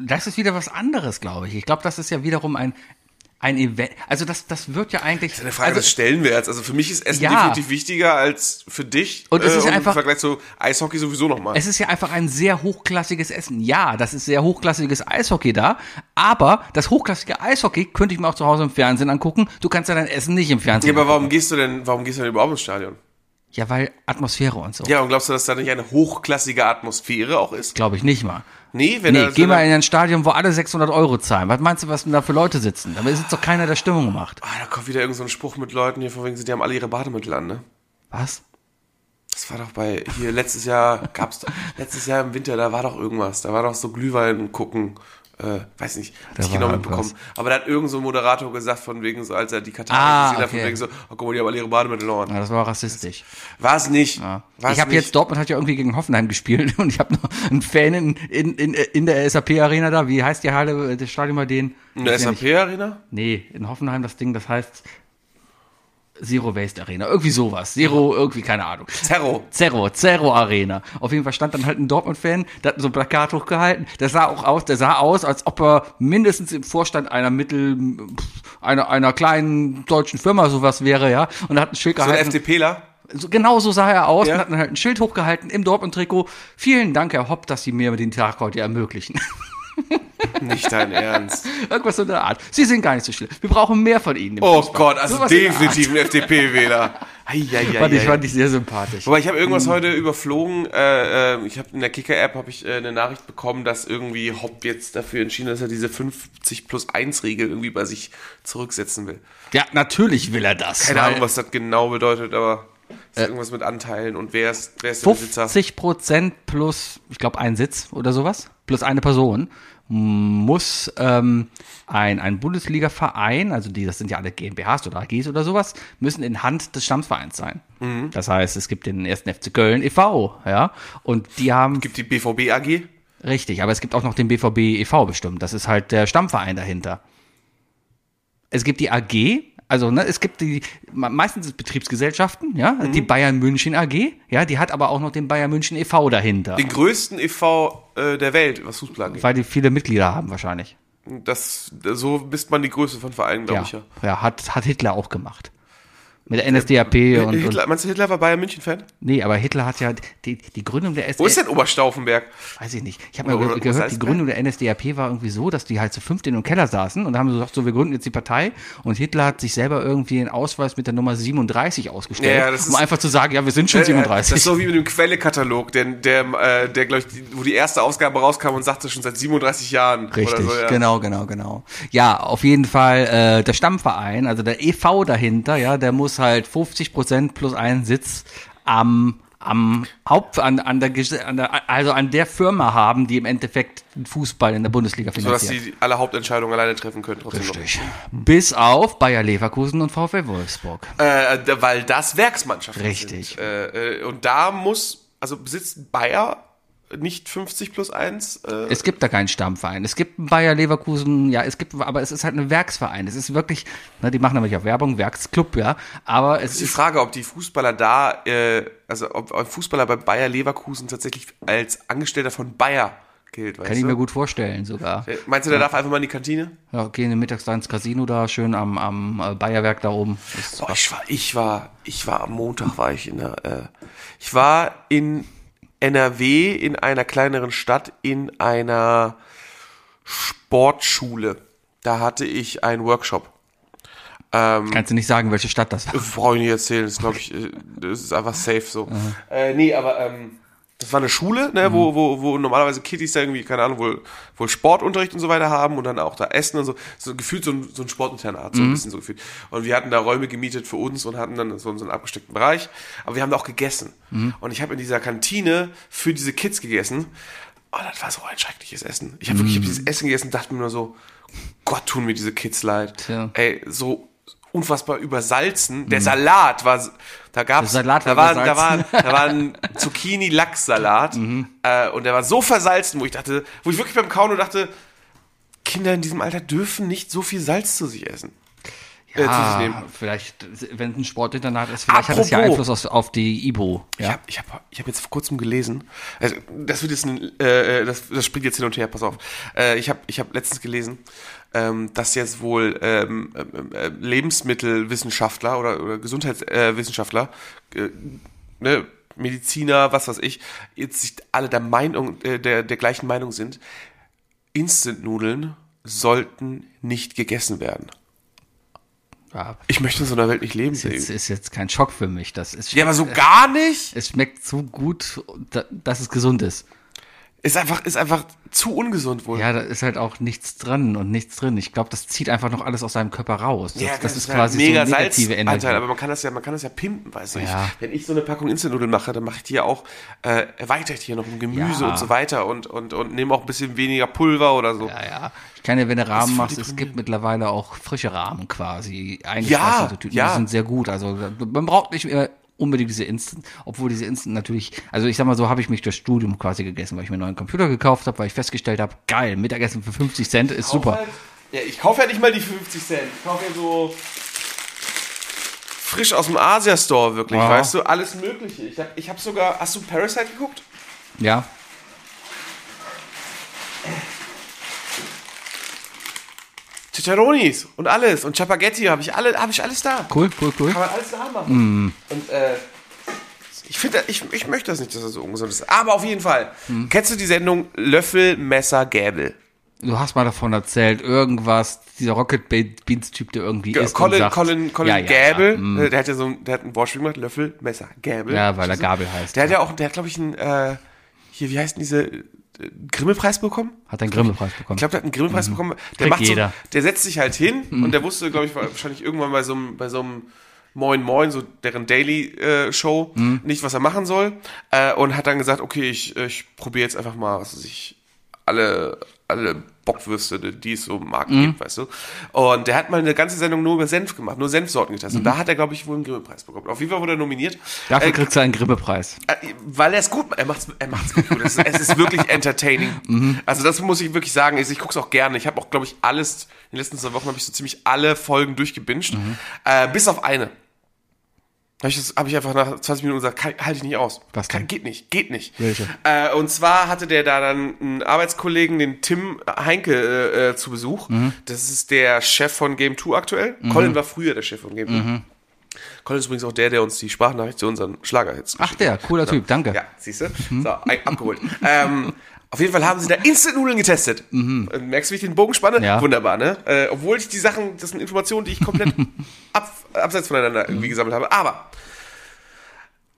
[SPEAKER 1] das ist wieder was anderes, glaube ich. Ich glaube, das ist ja wiederum ein, ein Event. Also das, das wird ja eigentlich.
[SPEAKER 3] Eine Frage
[SPEAKER 1] also,
[SPEAKER 3] des Stellenwerts. Also, für mich ist Essen
[SPEAKER 1] Ja.
[SPEAKER 3] definitiv wichtiger als für dich.
[SPEAKER 1] Und es ist
[SPEAKER 3] im
[SPEAKER 1] einfach-
[SPEAKER 3] Vergleich zu Eishockey sowieso nochmal.
[SPEAKER 1] es ist ja einfach ein sehr hochklassiges Essen. Ja, das ist sehr hochklassiges Eishockey da. Aber das hochklassige Eishockey könnte ich mir auch zu Hause im Fernsehen angucken. Du kannst ja dein Essen nicht im
[SPEAKER 3] Ja,
[SPEAKER 1] Fernsehen.
[SPEAKER 3] aber warum gehst du denn, warum gehst du denn überhaupt ins Stadion?
[SPEAKER 1] Ja, weil Atmosphäre und so.
[SPEAKER 3] Ja, und glaubst du, dass da nicht eine hochklassige Atmosphäre auch ist?
[SPEAKER 1] Glaube ich nicht mal.
[SPEAKER 3] Nee, wenn
[SPEAKER 1] Nee,
[SPEAKER 3] da,
[SPEAKER 1] geh
[SPEAKER 3] wenn
[SPEAKER 1] mal in ein Stadion, wo alle 600 Euro zahlen. Was meinst du, was denn da für Leute sitzen? Da ist jetzt doch keiner der Stimmung gemacht.
[SPEAKER 3] Ah, da kommt wieder irgend so ein Spruch mit Leuten hier, von wegen, die haben alle ihre Bademittel an, ne?
[SPEAKER 1] Was?
[SPEAKER 3] Das war doch bei, hier letztes Jahr, gab's doch, letztes Jahr im Winter, da war doch irgendwas. Da war doch so Glühwein gucken, äh, weiß nicht, hab ich genau
[SPEAKER 1] irgendwas.
[SPEAKER 3] mitbekommen. Aber da hat irgend so ein Moderator gesagt, von wegen so, als er die Katarer
[SPEAKER 1] Ah,
[SPEAKER 3] gesehen hat, von
[SPEAKER 1] okay.
[SPEAKER 3] wegen so, oh, guck mal, die haben alle ihre Bademittel an.
[SPEAKER 1] Ja, das war rassistisch.
[SPEAKER 3] War es nicht.
[SPEAKER 1] Ja. Ich habe jetzt, Dortmund hat ja irgendwie gegen Hoffenheim gespielt und ich habe noch einen Fan in, in, in, in der SAP-Arena da. Wie heißt die Halle, das Stadion bei denen?
[SPEAKER 3] In der
[SPEAKER 1] ja.
[SPEAKER 3] SAP-Arena?
[SPEAKER 1] Nee, in Hoffenheim das Ding, das heißt Zero Waste Arena. Irgendwie sowas. Zero, irgendwie, keine Ahnung.
[SPEAKER 3] Zerro.
[SPEAKER 1] Zerro, Zerro Arena. Auf jeden Fall stand dann halt ein Dortmund-Fan, der hat so ein Plakat hochgehalten. Der sah auch aus, der sah aus, als ob er mindestens im Vorstand einer Mittel, einer, einer kleinen deutschen Firma sowas wäre, ja. Und er hat ein Schild
[SPEAKER 3] So ein
[SPEAKER 1] gehalten.
[SPEAKER 3] FDPler?
[SPEAKER 1] So, genau so sah er aus
[SPEAKER 3] Ja.
[SPEAKER 1] und hat dann halt ein Schild hochgehalten im Dortmund-Trikot. Vielen Dank, Herr Hopp, dass Sie mir den Tag heute ermöglichen.
[SPEAKER 3] Nicht dein Ernst.
[SPEAKER 1] Irgendwas so in der Art. Sie sind gar nicht so schlimm. Wir brauchen mehr von Ihnen. im
[SPEAKER 3] Oh
[SPEAKER 1] Fußball.
[SPEAKER 3] Gott, also
[SPEAKER 1] Sowas
[SPEAKER 3] definitiv ein FDP-Wähler.
[SPEAKER 1] Fand ich, fand ich sehr sympathisch.
[SPEAKER 3] Wobei ich habe irgendwas heute überflogen. Äh, äh, ich habe in der Kicker-App habe ich äh, eine Nachricht bekommen, dass irgendwie Hopp jetzt dafür entschieden, dass er diese 50 plus 1 Regel irgendwie bei sich zurücksetzen will.
[SPEAKER 1] Ja, natürlich will er das.
[SPEAKER 3] Keine Ahnung, was das genau bedeutet, aber ist irgendwas mit Anteilen und wer ist, wer ist der Besitzer?
[SPEAKER 1] 50 Prozent plus, ich glaube, ein Sitz oder sowas, plus eine Person muss ähm, ein, ein Bundesliga-Verein, also die, das sind ja alle GmbHs oder AGs oder sowas, müssen in Hand des Stammvereins sein.
[SPEAKER 3] Mhm.
[SPEAKER 1] Das heißt, es gibt den ersten FC Köln e.V., ja, und die haben,
[SPEAKER 3] Gibt die BVB AG?
[SPEAKER 1] richtig, aber es gibt auch noch den BVB e.V. bestimmt, das ist halt der Stammverein dahinter. Es gibt die AG, also ne, es gibt die, meistens Betriebsgesellschaften, ja,
[SPEAKER 3] Mhm.
[SPEAKER 1] die Bayern München AG, ja, die hat aber auch noch den Bayern München e.V. dahinter,
[SPEAKER 3] Den größten e.V. Äh, der Welt, was Fußball angeht.
[SPEAKER 1] weil die viele Mitglieder haben wahrscheinlich.
[SPEAKER 3] Das, so misst man die Größe von Vereinen, glaube
[SPEAKER 1] Ja,
[SPEAKER 3] ich ja.
[SPEAKER 1] ja hat, hat Hitler auch gemacht. Mit der NSDAP und, und
[SPEAKER 3] Hitler, meinst du, Hitler war Bayern München-Fan?
[SPEAKER 1] nee, aber Hitler hat ja die, die Gründung der
[SPEAKER 3] Wo ist
[SPEAKER 1] SDAP,
[SPEAKER 3] denn Oberstauffenberg?
[SPEAKER 1] weiß ich nicht. Ich habe mal
[SPEAKER 3] Oder-
[SPEAKER 1] gehört, die? Gründung der NSDAP war irgendwie so, dass die halt zu fünft in einem Keller saßen und haben so gesagt, so wir gründen jetzt die Partei und Hitler hat sich selber irgendwie einen Ausweis mit der Nummer 37 ausgestellt,
[SPEAKER 3] Ja, ja, das
[SPEAKER 1] um
[SPEAKER 3] ist-
[SPEAKER 1] einfach zu sagen, ja, wir sind schon
[SPEAKER 3] Äh, Das
[SPEAKER 1] 37.
[SPEAKER 3] ist so wie mit dem Quellekatalog, der, der, äh, der glaube ich, wo die erste Ausgabe rauskam und sagte schon seit 37 Jahren.
[SPEAKER 1] Richtig,
[SPEAKER 3] so, ja.
[SPEAKER 1] genau, genau, genau. Ja, auf jeden Fall äh, der Stammverein, also der EV dahinter, ja, der muss halt 50 Prozent plus einen Sitz am am Haupt an, an der an der also an der Firma haben, die im Endeffekt Fußball in der Bundesliga
[SPEAKER 3] Sodass
[SPEAKER 1] finanziert.
[SPEAKER 3] die alle Hauptentscheidungen alleine treffen können. Trotzdem noch.
[SPEAKER 1] Richtig. Bis auf Bayer Leverkusen und VfL Wolfsburg.
[SPEAKER 3] Äh, da- weil das Werksmannschaften
[SPEAKER 1] Richtig.
[SPEAKER 3] sind. Äh, äh, und da muss, also besitzt Bayer nicht 50 plus 1. Äh,
[SPEAKER 1] Es gibt da keinen Stammverein. Es gibt einen Bayer Leverkusen, ja, es gibt, aber es ist halt ein Werksverein. Es ist wirklich, ne, die machen nämlich auch Werbung, Werksclub, ja. Aber es
[SPEAKER 3] ist die
[SPEAKER 1] ist
[SPEAKER 3] Frage, ob die Fußballer da, äh, also ob ein Fußballer bei Bayer Leverkusen tatsächlich als Angestellter von Bayer gilt, weißt
[SPEAKER 1] kann ich
[SPEAKER 3] du?
[SPEAKER 1] mir gut vorstellen sogar.
[SPEAKER 3] Äh, Meinst du, der darf einfach mal in die Kantine?
[SPEAKER 1] Ja, gehen mittags da ins Casino da, schön am, am äh, Bayerwerk da oben.
[SPEAKER 3] Boah, ich war, ich war, ich war am Montag war ich in der, äh, ich war in NRW in einer kleineren Stadt in einer Sportschule. Da hatte ich einen Workshop.
[SPEAKER 1] kannst du nicht sagen, welche Stadt das war.
[SPEAKER 3] Brauche ich nicht erzählen, das glaube ich, das ist einfach safe so. Äh, nee, aber ähm, das war eine Schule, ne, wo, wo, wo normalerweise Kiddies da irgendwie, keine Ahnung, wohl, wohl Sportunterricht und so weiter haben und dann auch da essen und so. So gefühlt so ein, so ein Sportinternat, so ein bisschen so gefühlt. Und wir hatten da Räume gemietet für uns und hatten dann so, so einen abgesteckten Bereich. Aber wir haben da auch gegessen. Und ich habe in dieser Kantine für diese Kids gegessen. Oh, das war so ein schreckliches Essen. Ich habe wirklich ich hab dieses Essen gegessen und dachte mir nur so, Gott, tun mir diese Kids leid.
[SPEAKER 1] Tja.
[SPEAKER 3] Ey, so unfassbar übersalzen. Der Salat war, da gab's,
[SPEAKER 1] Salat war
[SPEAKER 3] da war, da war, da war ein Zucchini-Lachs-Salat äh, und der war so versalzen, wo ich dachte, wo ich wirklich beim Kauen nur dachte, Kinder in diesem Alter dürfen nicht so viel Salz zu sich essen. Äh,
[SPEAKER 1] Ah,
[SPEAKER 3] nehmen.
[SPEAKER 1] vielleicht, wenn es ein Sportinternat ist, vielleicht hat es ja
[SPEAKER 3] Apropos.
[SPEAKER 1] Einfluss auf, auf die IBO.
[SPEAKER 3] Ich
[SPEAKER 1] Ja?
[SPEAKER 3] habe ich hab, ich hab jetzt vor kurzem gelesen, also das wird jetzt ein, äh, das, das springt jetzt hin und her, pass auf. Äh, ich habe ich hab letztens gelesen, ähm, dass jetzt wohl ähm, äh, äh, Lebensmittelwissenschaftler oder, oder Gesundheitswissenschaftler, äh, ne, Mediziner, was weiß ich, jetzt sich alle der Meinung, äh, der, der gleichen Meinung sind, Instant-Nudeln sollten nicht gegessen werden.
[SPEAKER 1] ja.
[SPEAKER 3] Ich möchte in so einer Welt nicht leben.
[SPEAKER 1] Das ist, ist jetzt kein Schock für mich. Das ist,
[SPEAKER 3] Ja, aber so gar nicht?
[SPEAKER 1] es schmeckt so gut, da- dass es gesund ist.
[SPEAKER 3] Ist einfach, ist einfach zu ungesund wohl.
[SPEAKER 1] Ja, da ist halt auch nichts drin und nichts drin. Ich glaube, das zieht einfach noch alles aus seinem Körper raus. Das, das ist
[SPEAKER 3] ja
[SPEAKER 1] quasi
[SPEAKER 3] mega
[SPEAKER 1] so negative Energie.
[SPEAKER 3] Salzanteil, aber man kann das ja, man kann das ja pimpen, weißt du.
[SPEAKER 1] Ja.
[SPEAKER 3] Ich, wenn ich so eine Packung Instant-Nudeln mache, dann mache ich die ja auch, äh, erweitere ich die ja noch um Gemüse
[SPEAKER 1] Ja.
[SPEAKER 3] und so weiter und, und, und nehme auch ein bisschen weniger Pulver oder so.
[SPEAKER 1] Ja, ja. Ich kann ja, wenn du Rahmen machst, es gibt mittlerweile auch frische Rahmen quasi.
[SPEAKER 3] Ja,
[SPEAKER 1] Eingeschweißte Tüten.
[SPEAKER 3] ja.
[SPEAKER 1] Die sind sehr gut. Also man braucht nicht mehr unbedingt diese Instant, obwohl diese Instant natürlich, also ich sag mal so, habe ich mich durch Studium quasi gegessen, weil ich mir einen neuen Computer gekauft habe, weil ich festgestellt habe, geil, Mittagessen für 50 Cent ist super.
[SPEAKER 3] Halt- Ja, ich kaufe ja nicht mal die 50 Cent. Ich kaufe ja so frisch aus dem Asia-Store wirklich,
[SPEAKER 1] Ja.
[SPEAKER 3] weißt du, alles mögliche. Ich habe ich hab sogar, hast du Parasite geguckt?
[SPEAKER 1] Ja,
[SPEAKER 3] Cicciaronis und alles und Chapagetti habe ich alle, habe ich alles da.
[SPEAKER 1] cool, cool, cool.
[SPEAKER 3] Kann man alles da machen. Und äh, ich finde, ich, ich möchte das nicht, dass das so ungesund ist. Aber auf jeden Fall. Kennst du die Sendung Löffel, Messer, Gäbel?
[SPEAKER 1] Du hast mal davon erzählt, irgendwas, dieser Rocket Beans Typ, der irgendwie ist
[SPEAKER 3] Colin,
[SPEAKER 1] und sagt,
[SPEAKER 3] Colin, Colin
[SPEAKER 1] ja, ja,
[SPEAKER 3] Gäbel,
[SPEAKER 1] Ja, mm.
[SPEAKER 3] äh, der hat ja so ein, der hat ein Wortspiel gemacht, Löffel, Messer, Gäbel.
[SPEAKER 1] ja, weil er Gabel heißt.
[SPEAKER 3] Der hat ja auch, der hat glaube ich einen, äh, hier, wie heißt denn diese, Grimme-Preis bekommen?
[SPEAKER 1] Hat einen Grimme-Preis bekommen.
[SPEAKER 3] Ich glaube, der hat einen Grimme-Preis bekommen. Der macht so, der setzt sich halt hin und der wusste, glaube ich, wahrscheinlich irgendwann bei so einem, bei so einem Moin Moin, so deren Daily-Show, nicht, was er machen soll. Äh, und hat dann gesagt, okay, ich, ich probiere jetzt einfach mal, was weiß ich, alle, alle Bockwürste, die es so im Markt gibt, weißt du. Und der hat mal eine ganze Sendung nur über Senf gemacht, nur Senfsorten getestet. Und da hat er, glaube ich, wohl einen Grimme-Preis bekommen. Auf jeden Fall wurde er nominiert.
[SPEAKER 1] Dafür
[SPEAKER 3] Äh,
[SPEAKER 1] kriegst du einen Grimme-Preis.
[SPEAKER 3] äh, Weil er es gut macht. Er er macht's wirklich gut. Es ist, es ist wirklich entertaining. Also das muss ich wirklich sagen. Ich, ich gucke es auch gerne. Ich habe auch, glaube ich, alles, in den letzten zwei Wochen habe ich so ziemlich alle Folgen durchgebinged. Äh, bis auf eine. Habe ich, hab ich einfach nach 20 Minuten gesagt, halte ich nicht aus.
[SPEAKER 1] Was?
[SPEAKER 3] Kann, geht nicht, geht nicht. Äh, und zwar hatte der da dann einen Arbeitskollegen, den Tim Heinke, äh, äh, zu Besuch.
[SPEAKER 1] Mhm.
[SPEAKER 3] Das ist der Chef von Game 2 aktuell. Colin war früher der Chef von Game 2.
[SPEAKER 1] Mhm.
[SPEAKER 3] Colin ist übrigens auch der, der uns die Sprachnachricht zu unseren Schlagerhits
[SPEAKER 1] Ach der, cooler Typ, danke.
[SPEAKER 3] ja, siehst du? So, ein- abgeholt. ähm, auf jeden Fall haben sie da Instant-Nudeln getestet. Äh, Merkst du, wie ich den Bogen spanne?
[SPEAKER 1] Ja.
[SPEAKER 3] Wunderbar, ne? Äh, obwohl ich die Sachen, das sind Informationen, die ich komplett ab, abseits voneinander irgendwie gesammelt habe. Aber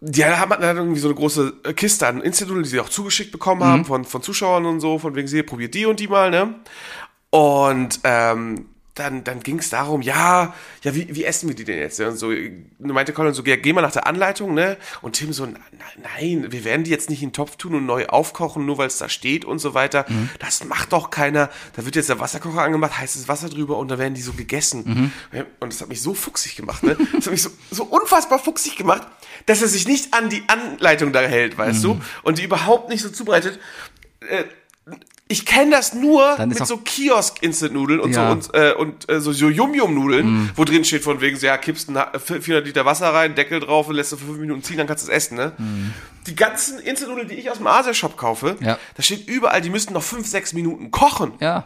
[SPEAKER 3] die haben dann irgendwie so eine große Kiste an Instant-Nudeln, die sie auch zugeschickt bekommen haben von, von Zuschauern und so, von wegen sie, probiert die und die mal, ne? Und ähm, dann, dann ging es darum, ja, ja, wie, wie essen wir die denn jetzt? Und so meinte Colin so, ja, geh mal nach der Anleitung, ne? Und Tim so, na, nein, wir werden die jetzt nicht in den Topf tun und neu aufkochen, nur weil es da steht und so weiter. Das macht doch keiner. Da wird jetzt der Wasserkocher angemacht, heißes Wasser drüber und dann werden die so gegessen. Und das hat mich so fuchsig gemacht, ne? Das hat mich so, so unfassbar fuchsig gemacht, dass er sich nicht an die Anleitung da hält, weißt du? Und die überhaupt nicht so zubereitet. Äh, ich kenne das nur
[SPEAKER 1] Dann
[SPEAKER 3] mit so Kiosk-Instant-Nudeln und
[SPEAKER 1] Ja.
[SPEAKER 3] so und, äh, und äh, so, so Yum-Yum-Nudeln, wo drin steht von wegen, so, ja, kippst ein Ha- 400 Liter Wasser rein, Deckel drauf und lässt du für 5 Minuten ziehen, dann kannst du es essen, ne? Die ganzen Instant-Nudeln, die ich aus dem Asia-Shop kaufe,
[SPEAKER 1] Ja.
[SPEAKER 3] da steht überall, die müssten noch 5, 6 Minuten kochen.
[SPEAKER 1] Ja.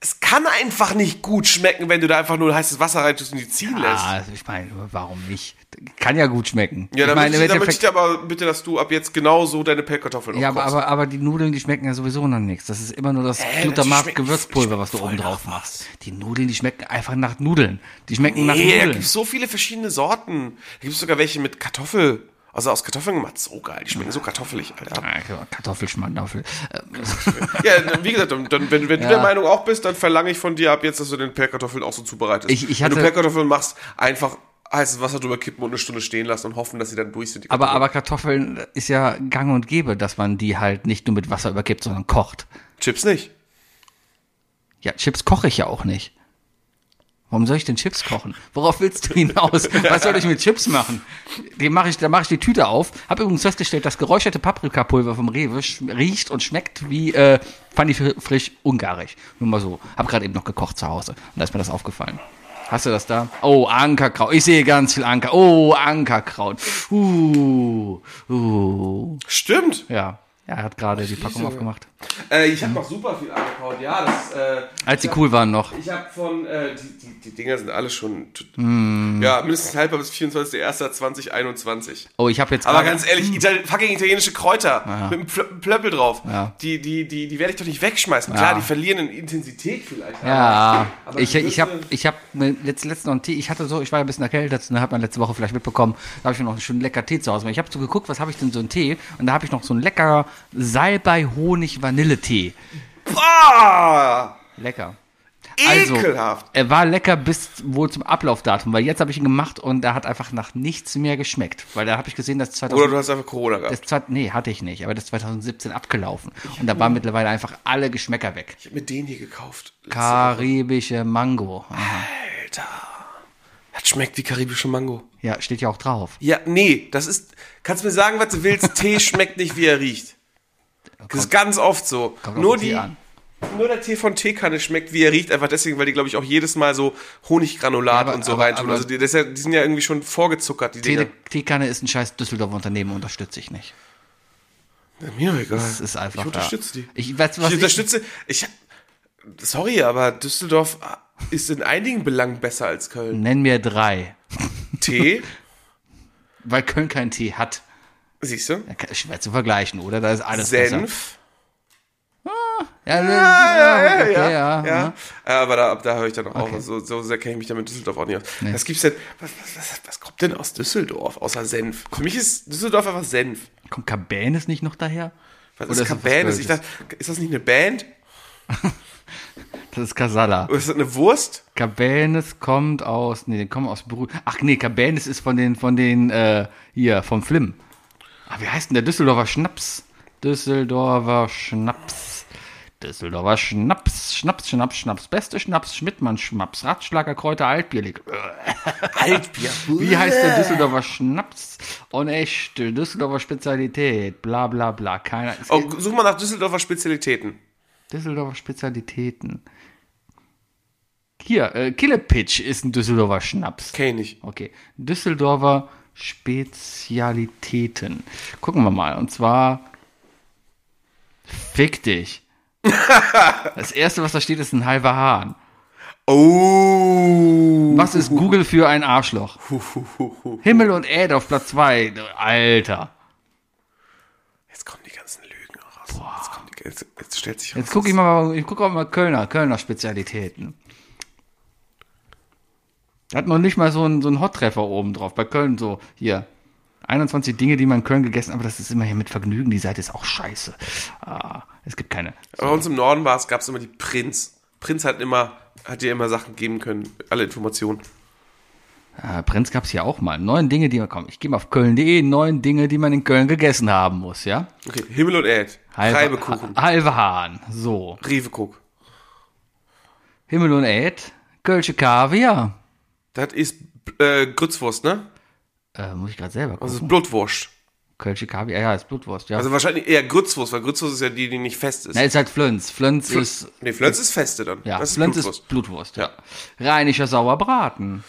[SPEAKER 3] Es kann einfach nicht gut schmecken, wenn du da einfach nur heißes Wasser rein tust und die ziehen lässt.
[SPEAKER 1] Ah, ich meine, warum nicht? Kann ja gut schmecken.
[SPEAKER 3] Ja, dann,
[SPEAKER 1] ich meine,
[SPEAKER 3] möchte, ich, dann möchte ich dir aber bitte, dass du ab jetzt genau so deine Pellkartoffeln
[SPEAKER 1] Ja, aber, aber, aber die Nudeln, die schmecken ja sowieso noch nichts. Das ist immer nur das
[SPEAKER 3] Äh, die
[SPEAKER 1] Glutamat
[SPEAKER 3] schmecken-
[SPEAKER 1] Gewürzpulver, was du oben drauf
[SPEAKER 3] nach
[SPEAKER 1] machst. Die Nudeln, die schmecken einfach nach Nudeln. Die schmecken nach
[SPEAKER 3] Nee, da
[SPEAKER 1] Nudeln.
[SPEAKER 3] gibt es so viele verschiedene Sorten. Da gibt es sogar welche mit Kartoffel. Also aus Kartoffeln gemacht. So geil. Die schmecken so kartoffelig, Alter.
[SPEAKER 1] Ah, Kartoffelschmandaufel. Äh,
[SPEAKER 3] Ja, wie gesagt, dann, wenn, wenn
[SPEAKER 1] Ja.
[SPEAKER 3] du der Meinung auch bist, dann verlange ich von dir ab jetzt, dass du den Pellkartoffeln auch so zubereitest.
[SPEAKER 1] Ich- ich
[SPEAKER 3] wenn du
[SPEAKER 1] hatte-
[SPEAKER 3] Pellkartoffeln machst, einfach heißes Wasser drüber kippen und eine Stunde stehen lassen und hoffen, dass sie dann durch sind.
[SPEAKER 1] Aber,
[SPEAKER 3] Kartoffeln.
[SPEAKER 1] aber Kartoffeln ist ja gang und gäbe, dass man die halt nicht nur mit Wasser übergibt, sondern kocht.
[SPEAKER 3] Chips nicht.
[SPEAKER 1] Ja, Chips koche ich ja auch nicht. Warum soll ich denn Chips kochen? Worauf willst du hinaus? Was soll ich mit Chips machen? Die mache ich, da mache ich die Tüte auf. Hab übrigens festgestellt, das geräucherte Paprikapulver vom Rewe riecht und schmeckt wie äh, Fanny Fr- frisch ungarisch. Nur mal so. Hab gerade eben noch gekocht zu Hause und da ist mir das aufgefallen. Hast du das da? Oh, Ankerkraut. Ich sehe ganz viel Anker. Oh, Ankerkraut. Uh, uh.
[SPEAKER 3] Stimmt.
[SPEAKER 1] Ja, er hat gerade die Packung aufgemacht.
[SPEAKER 3] Äh, ich habe noch super viel angekaut. Ja, das äh,
[SPEAKER 1] Als sie cool waren noch.
[SPEAKER 3] Ich habe von, äh, die, die, die Dinger sind alle schon,
[SPEAKER 1] Hm.
[SPEAKER 3] ja, mindestens haltbar bis 24.01.2021.
[SPEAKER 1] Oh, ich habe jetzt
[SPEAKER 3] Aber ganz ehrlich, Itali fucking italienische Kräuter mit einem Plö- Plöppel drauf,
[SPEAKER 1] Ja.
[SPEAKER 3] die, die, die, die werde ich doch nicht wegschmeißen. Klar, die verlieren in Intensität vielleicht.
[SPEAKER 1] Ja,
[SPEAKER 3] aber
[SPEAKER 1] ich, ich habe ich hab letzt, letztens noch einen Tee, ich hatte so, ich war ein bisschen erkältet, ne, hat man letzte Woche vielleicht mitbekommen, da habe ich mir noch einen schönen lecker Tee zu Hause gemacht. Ich habe so geguckt, was habe ich denn so einen Tee und da habe ich noch so einen lecker Salbei-Honig-Vanille-Tee.
[SPEAKER 3] Boah!
[SPEAKER 1] Lecker.
[SPEAKER 3] Ekelhaft.
[SPEAKER 1] Also, er war lecker bis wohl zum Ablaufdatum, weil jetzt habe ich ihn gemacht und er hat einfach nach nichts mehr geschmeckt, weil da habe ich gesehen, dass 2000
[SPEAKER 3] Oder du hast einfach Corona gehabt.
[SPEAKER 1] das nee, hatte ich nicht, aber das ist 2017 abgelaufen und da waren mittlerweile einfach alle Geschmäcker weg.
[SPEAKER 3] ich habe mir den hier gekauft. Letzte Woche.
[SPEAKER 1] Karibische Mango. Aha.
[SPEAKER 3] Alter. Das schmeckt wie karibische Mango.
[SPEAKER 1] Ja, steht ja auch drauf.
[SPEAKER 3] Ja, nee, das ist, kannst mir sagen, was du willst, Tee schmeckt nicht, wie er riecht. Das ist ganz oft so.
[SPEAKER 1] Kommt
[SPEAKER 3] Nur die,
[SPEAKER 1] an.
[SPEAKER 3] nur der Tee von Teekanne schmeckt, wie er riecht, einfach deswegen, weil die, glaube ich, auch jedes Mal so Honiggranulat
[SPEAKER 1] Ja, aber-
[SPEAKER 3] und so
[SPEAKER 1] aber-
[SPEAKER 3] reintun.
[SPEAKER 1] aber-
[SPEAKER 3] also die, ja, die sind ja irgendwie schon vorgezuckert, die Dinger.
[SPEAKER 1] Tee, Teekanne ist ein scheiß Düsseldorfer Unternehmen, unterstütze ich nicht.
[SPEAKER 3] Mir doch egal.
[SPEAKER 1] Das ist einfach.
[SPEAKER 3] Ich unterstütze
[SPEAKER 1] ja.
[SPEAKER 3] die.
[SPEAKER 1] Ich weiß, was
[SPEAKER 3] Ich unterstütze, ich, sorry, aber Düsseldorf ist in einigen Belangen besser als Köln.
[SPEAKER 1] nenn mir drei.
[SPEAKER 3] Tee,
[SPEAKER 1] Weil Köln keinen Tee hat.
[SPEAKER 3] Siehst du?
[SPEAKER 1] Ja, Schwer zu vergleichen, oder? Da ist alles.
[SPEAKER 3] Senf,
[SPEAKER 1] Ja,
[SPEAKER 3] ja,
[SPEAKER 1] okay,
[SPEAKER 3] ja,
[SPEAKER 1] ja,
[SPEAKER 3] ja. Aber da, da höre ich dann auch
[SPEAKER 1] Okay.
[SPEAKER 3] auf. So, so sehr kenne ich mich damit Düsseldorf auch nicht aus. Was gibt's denn? Was, was, was, kommt denn aus Düsseldorf außer Senf? Für mich ist Düsseldorf einfach Senf.
[SPEAKER 1] Kommt Cabanes nicht noch daher?
[SPEAKER 3] Was
[SPEAKER 1] Oder
[SPEAKER 3] ist
[SPEAKER 1] ist das
[SPEAKER 3] Cabanes?
[SPEAKER 1] Kölsches?
[SPEAKER 3] dachte, ist das nicht eine Band?
[SPEAKER 1] Das ist Casala.
[SPEAKER 3] Ist das eine Wurst?
[SPEAKER 1] Cabanes kommt aus, nee, die kommen aus Brü Ach nee, Cabanes ist von den, von den, äh, hier, vom Flim. Ah, wie heißt denn der Düsseldorfer Schnaps? Düsseldorfer Schnaps. Düsseldorfer Schnaps, Schnaps, Schnaps, Schnaps. Beste Schnaps, Schmidtmann Schnaps, Ratschlager, Kräuter, Altbierlig.
[SPEAKER 3] Altbier.
[SPEAKER 1] Wie heißt der Düsseldorfer Schnaps? Und echte Düsseldorfer Spezialität, bla bla bla. Keiner.
[SPEAKER 3] Oh, such mal nach Düsseldorfer Spezialitäten.
[SPEAKER 1] Düsseldorfer Spezialitäten. Hier, äh, Killepitch ist ein Düsseldorfer Schnaps.
[SPEAKER 3] Kenn ich nicht.
[SPEAKER 1] Okay. Düsseldorfer Spezialitäten. Gucken wir mal. Und zwar. Fick dich. Das erste, was da steht, ist ein halber Hahn.
[SPEAKER 3] Oh.
[SPEAKER 1] Was ist Google für ein Arschloch? Himmel und Erde auf Platz 2. Alter.
[SPEAKER 3] Jetzt kommen die ganzen Lügen raus. Jetzt, kommen die, jetzt, jetzt stellt sich raus.
[SPEAKER 1] Jetzt gucke ich mal, ich gucke auch mal Kölner, Kölner Spezialitäten. Hat noch nicht mal so einen, so einen Hot-Treffer oben drauf. Bei Köln so, hier. 21 Dinge, die man in Köln gegessen hat, aber das ist immer hier mit Vergnügen. Die Seite ist auch scheiße. Ah, es gibt keine.
[SPEAKER 3] Bei uns im Norden war es, gab es immer die Prinz. Prinz hat immer, hat dir immer Sachen geben können, alle Informationen.
[SPEAKER 1] Ah, Prinz gab es hier auch mal. Neun Dinge, die man, komm, ich gehe mal auf köln.de. Neun Dinge, die man in Köln gegessen haben muss, ja?
[SPEAKER 3] Okay, Himmel und Erd, Reibekuchen,
[SPEAKER 1] Ha- Halbe Hahn. So.
[SPEAKER 3] Revekuck.
[SPEAKER 1] Himmel und Ed. Kölsche Kaviar.
[SPEAKER 3] Das ist äh, Grützwurst, ne?
[SPEAKER 1] Äh, muss ich gerade selber gucken.
[SPEAKER 3] Das ist Blutwurst.
[SPEAKER 1] Kölsche Kaviar, ja, ist Blutwurst, ja.
[SPEAKER 3] Also wahrscheinlich eher Grützwurst, weil Grützwurst ist ja die, die nicht fest ist.
[SPEAKER 1] Na, ist halt Flönz. Flönz ist,
[SPEAKER 3] nee, Flönz ist feste dann.
[SPEAKER 1] ja,
[SPEAKER 3] das ist
[SPEAKER 1] Flönz
[SPEAKER 3] Blutwurst.
[SPEAKER 1] ist Blutwurst, ja. Rheinischer Sauerbraten.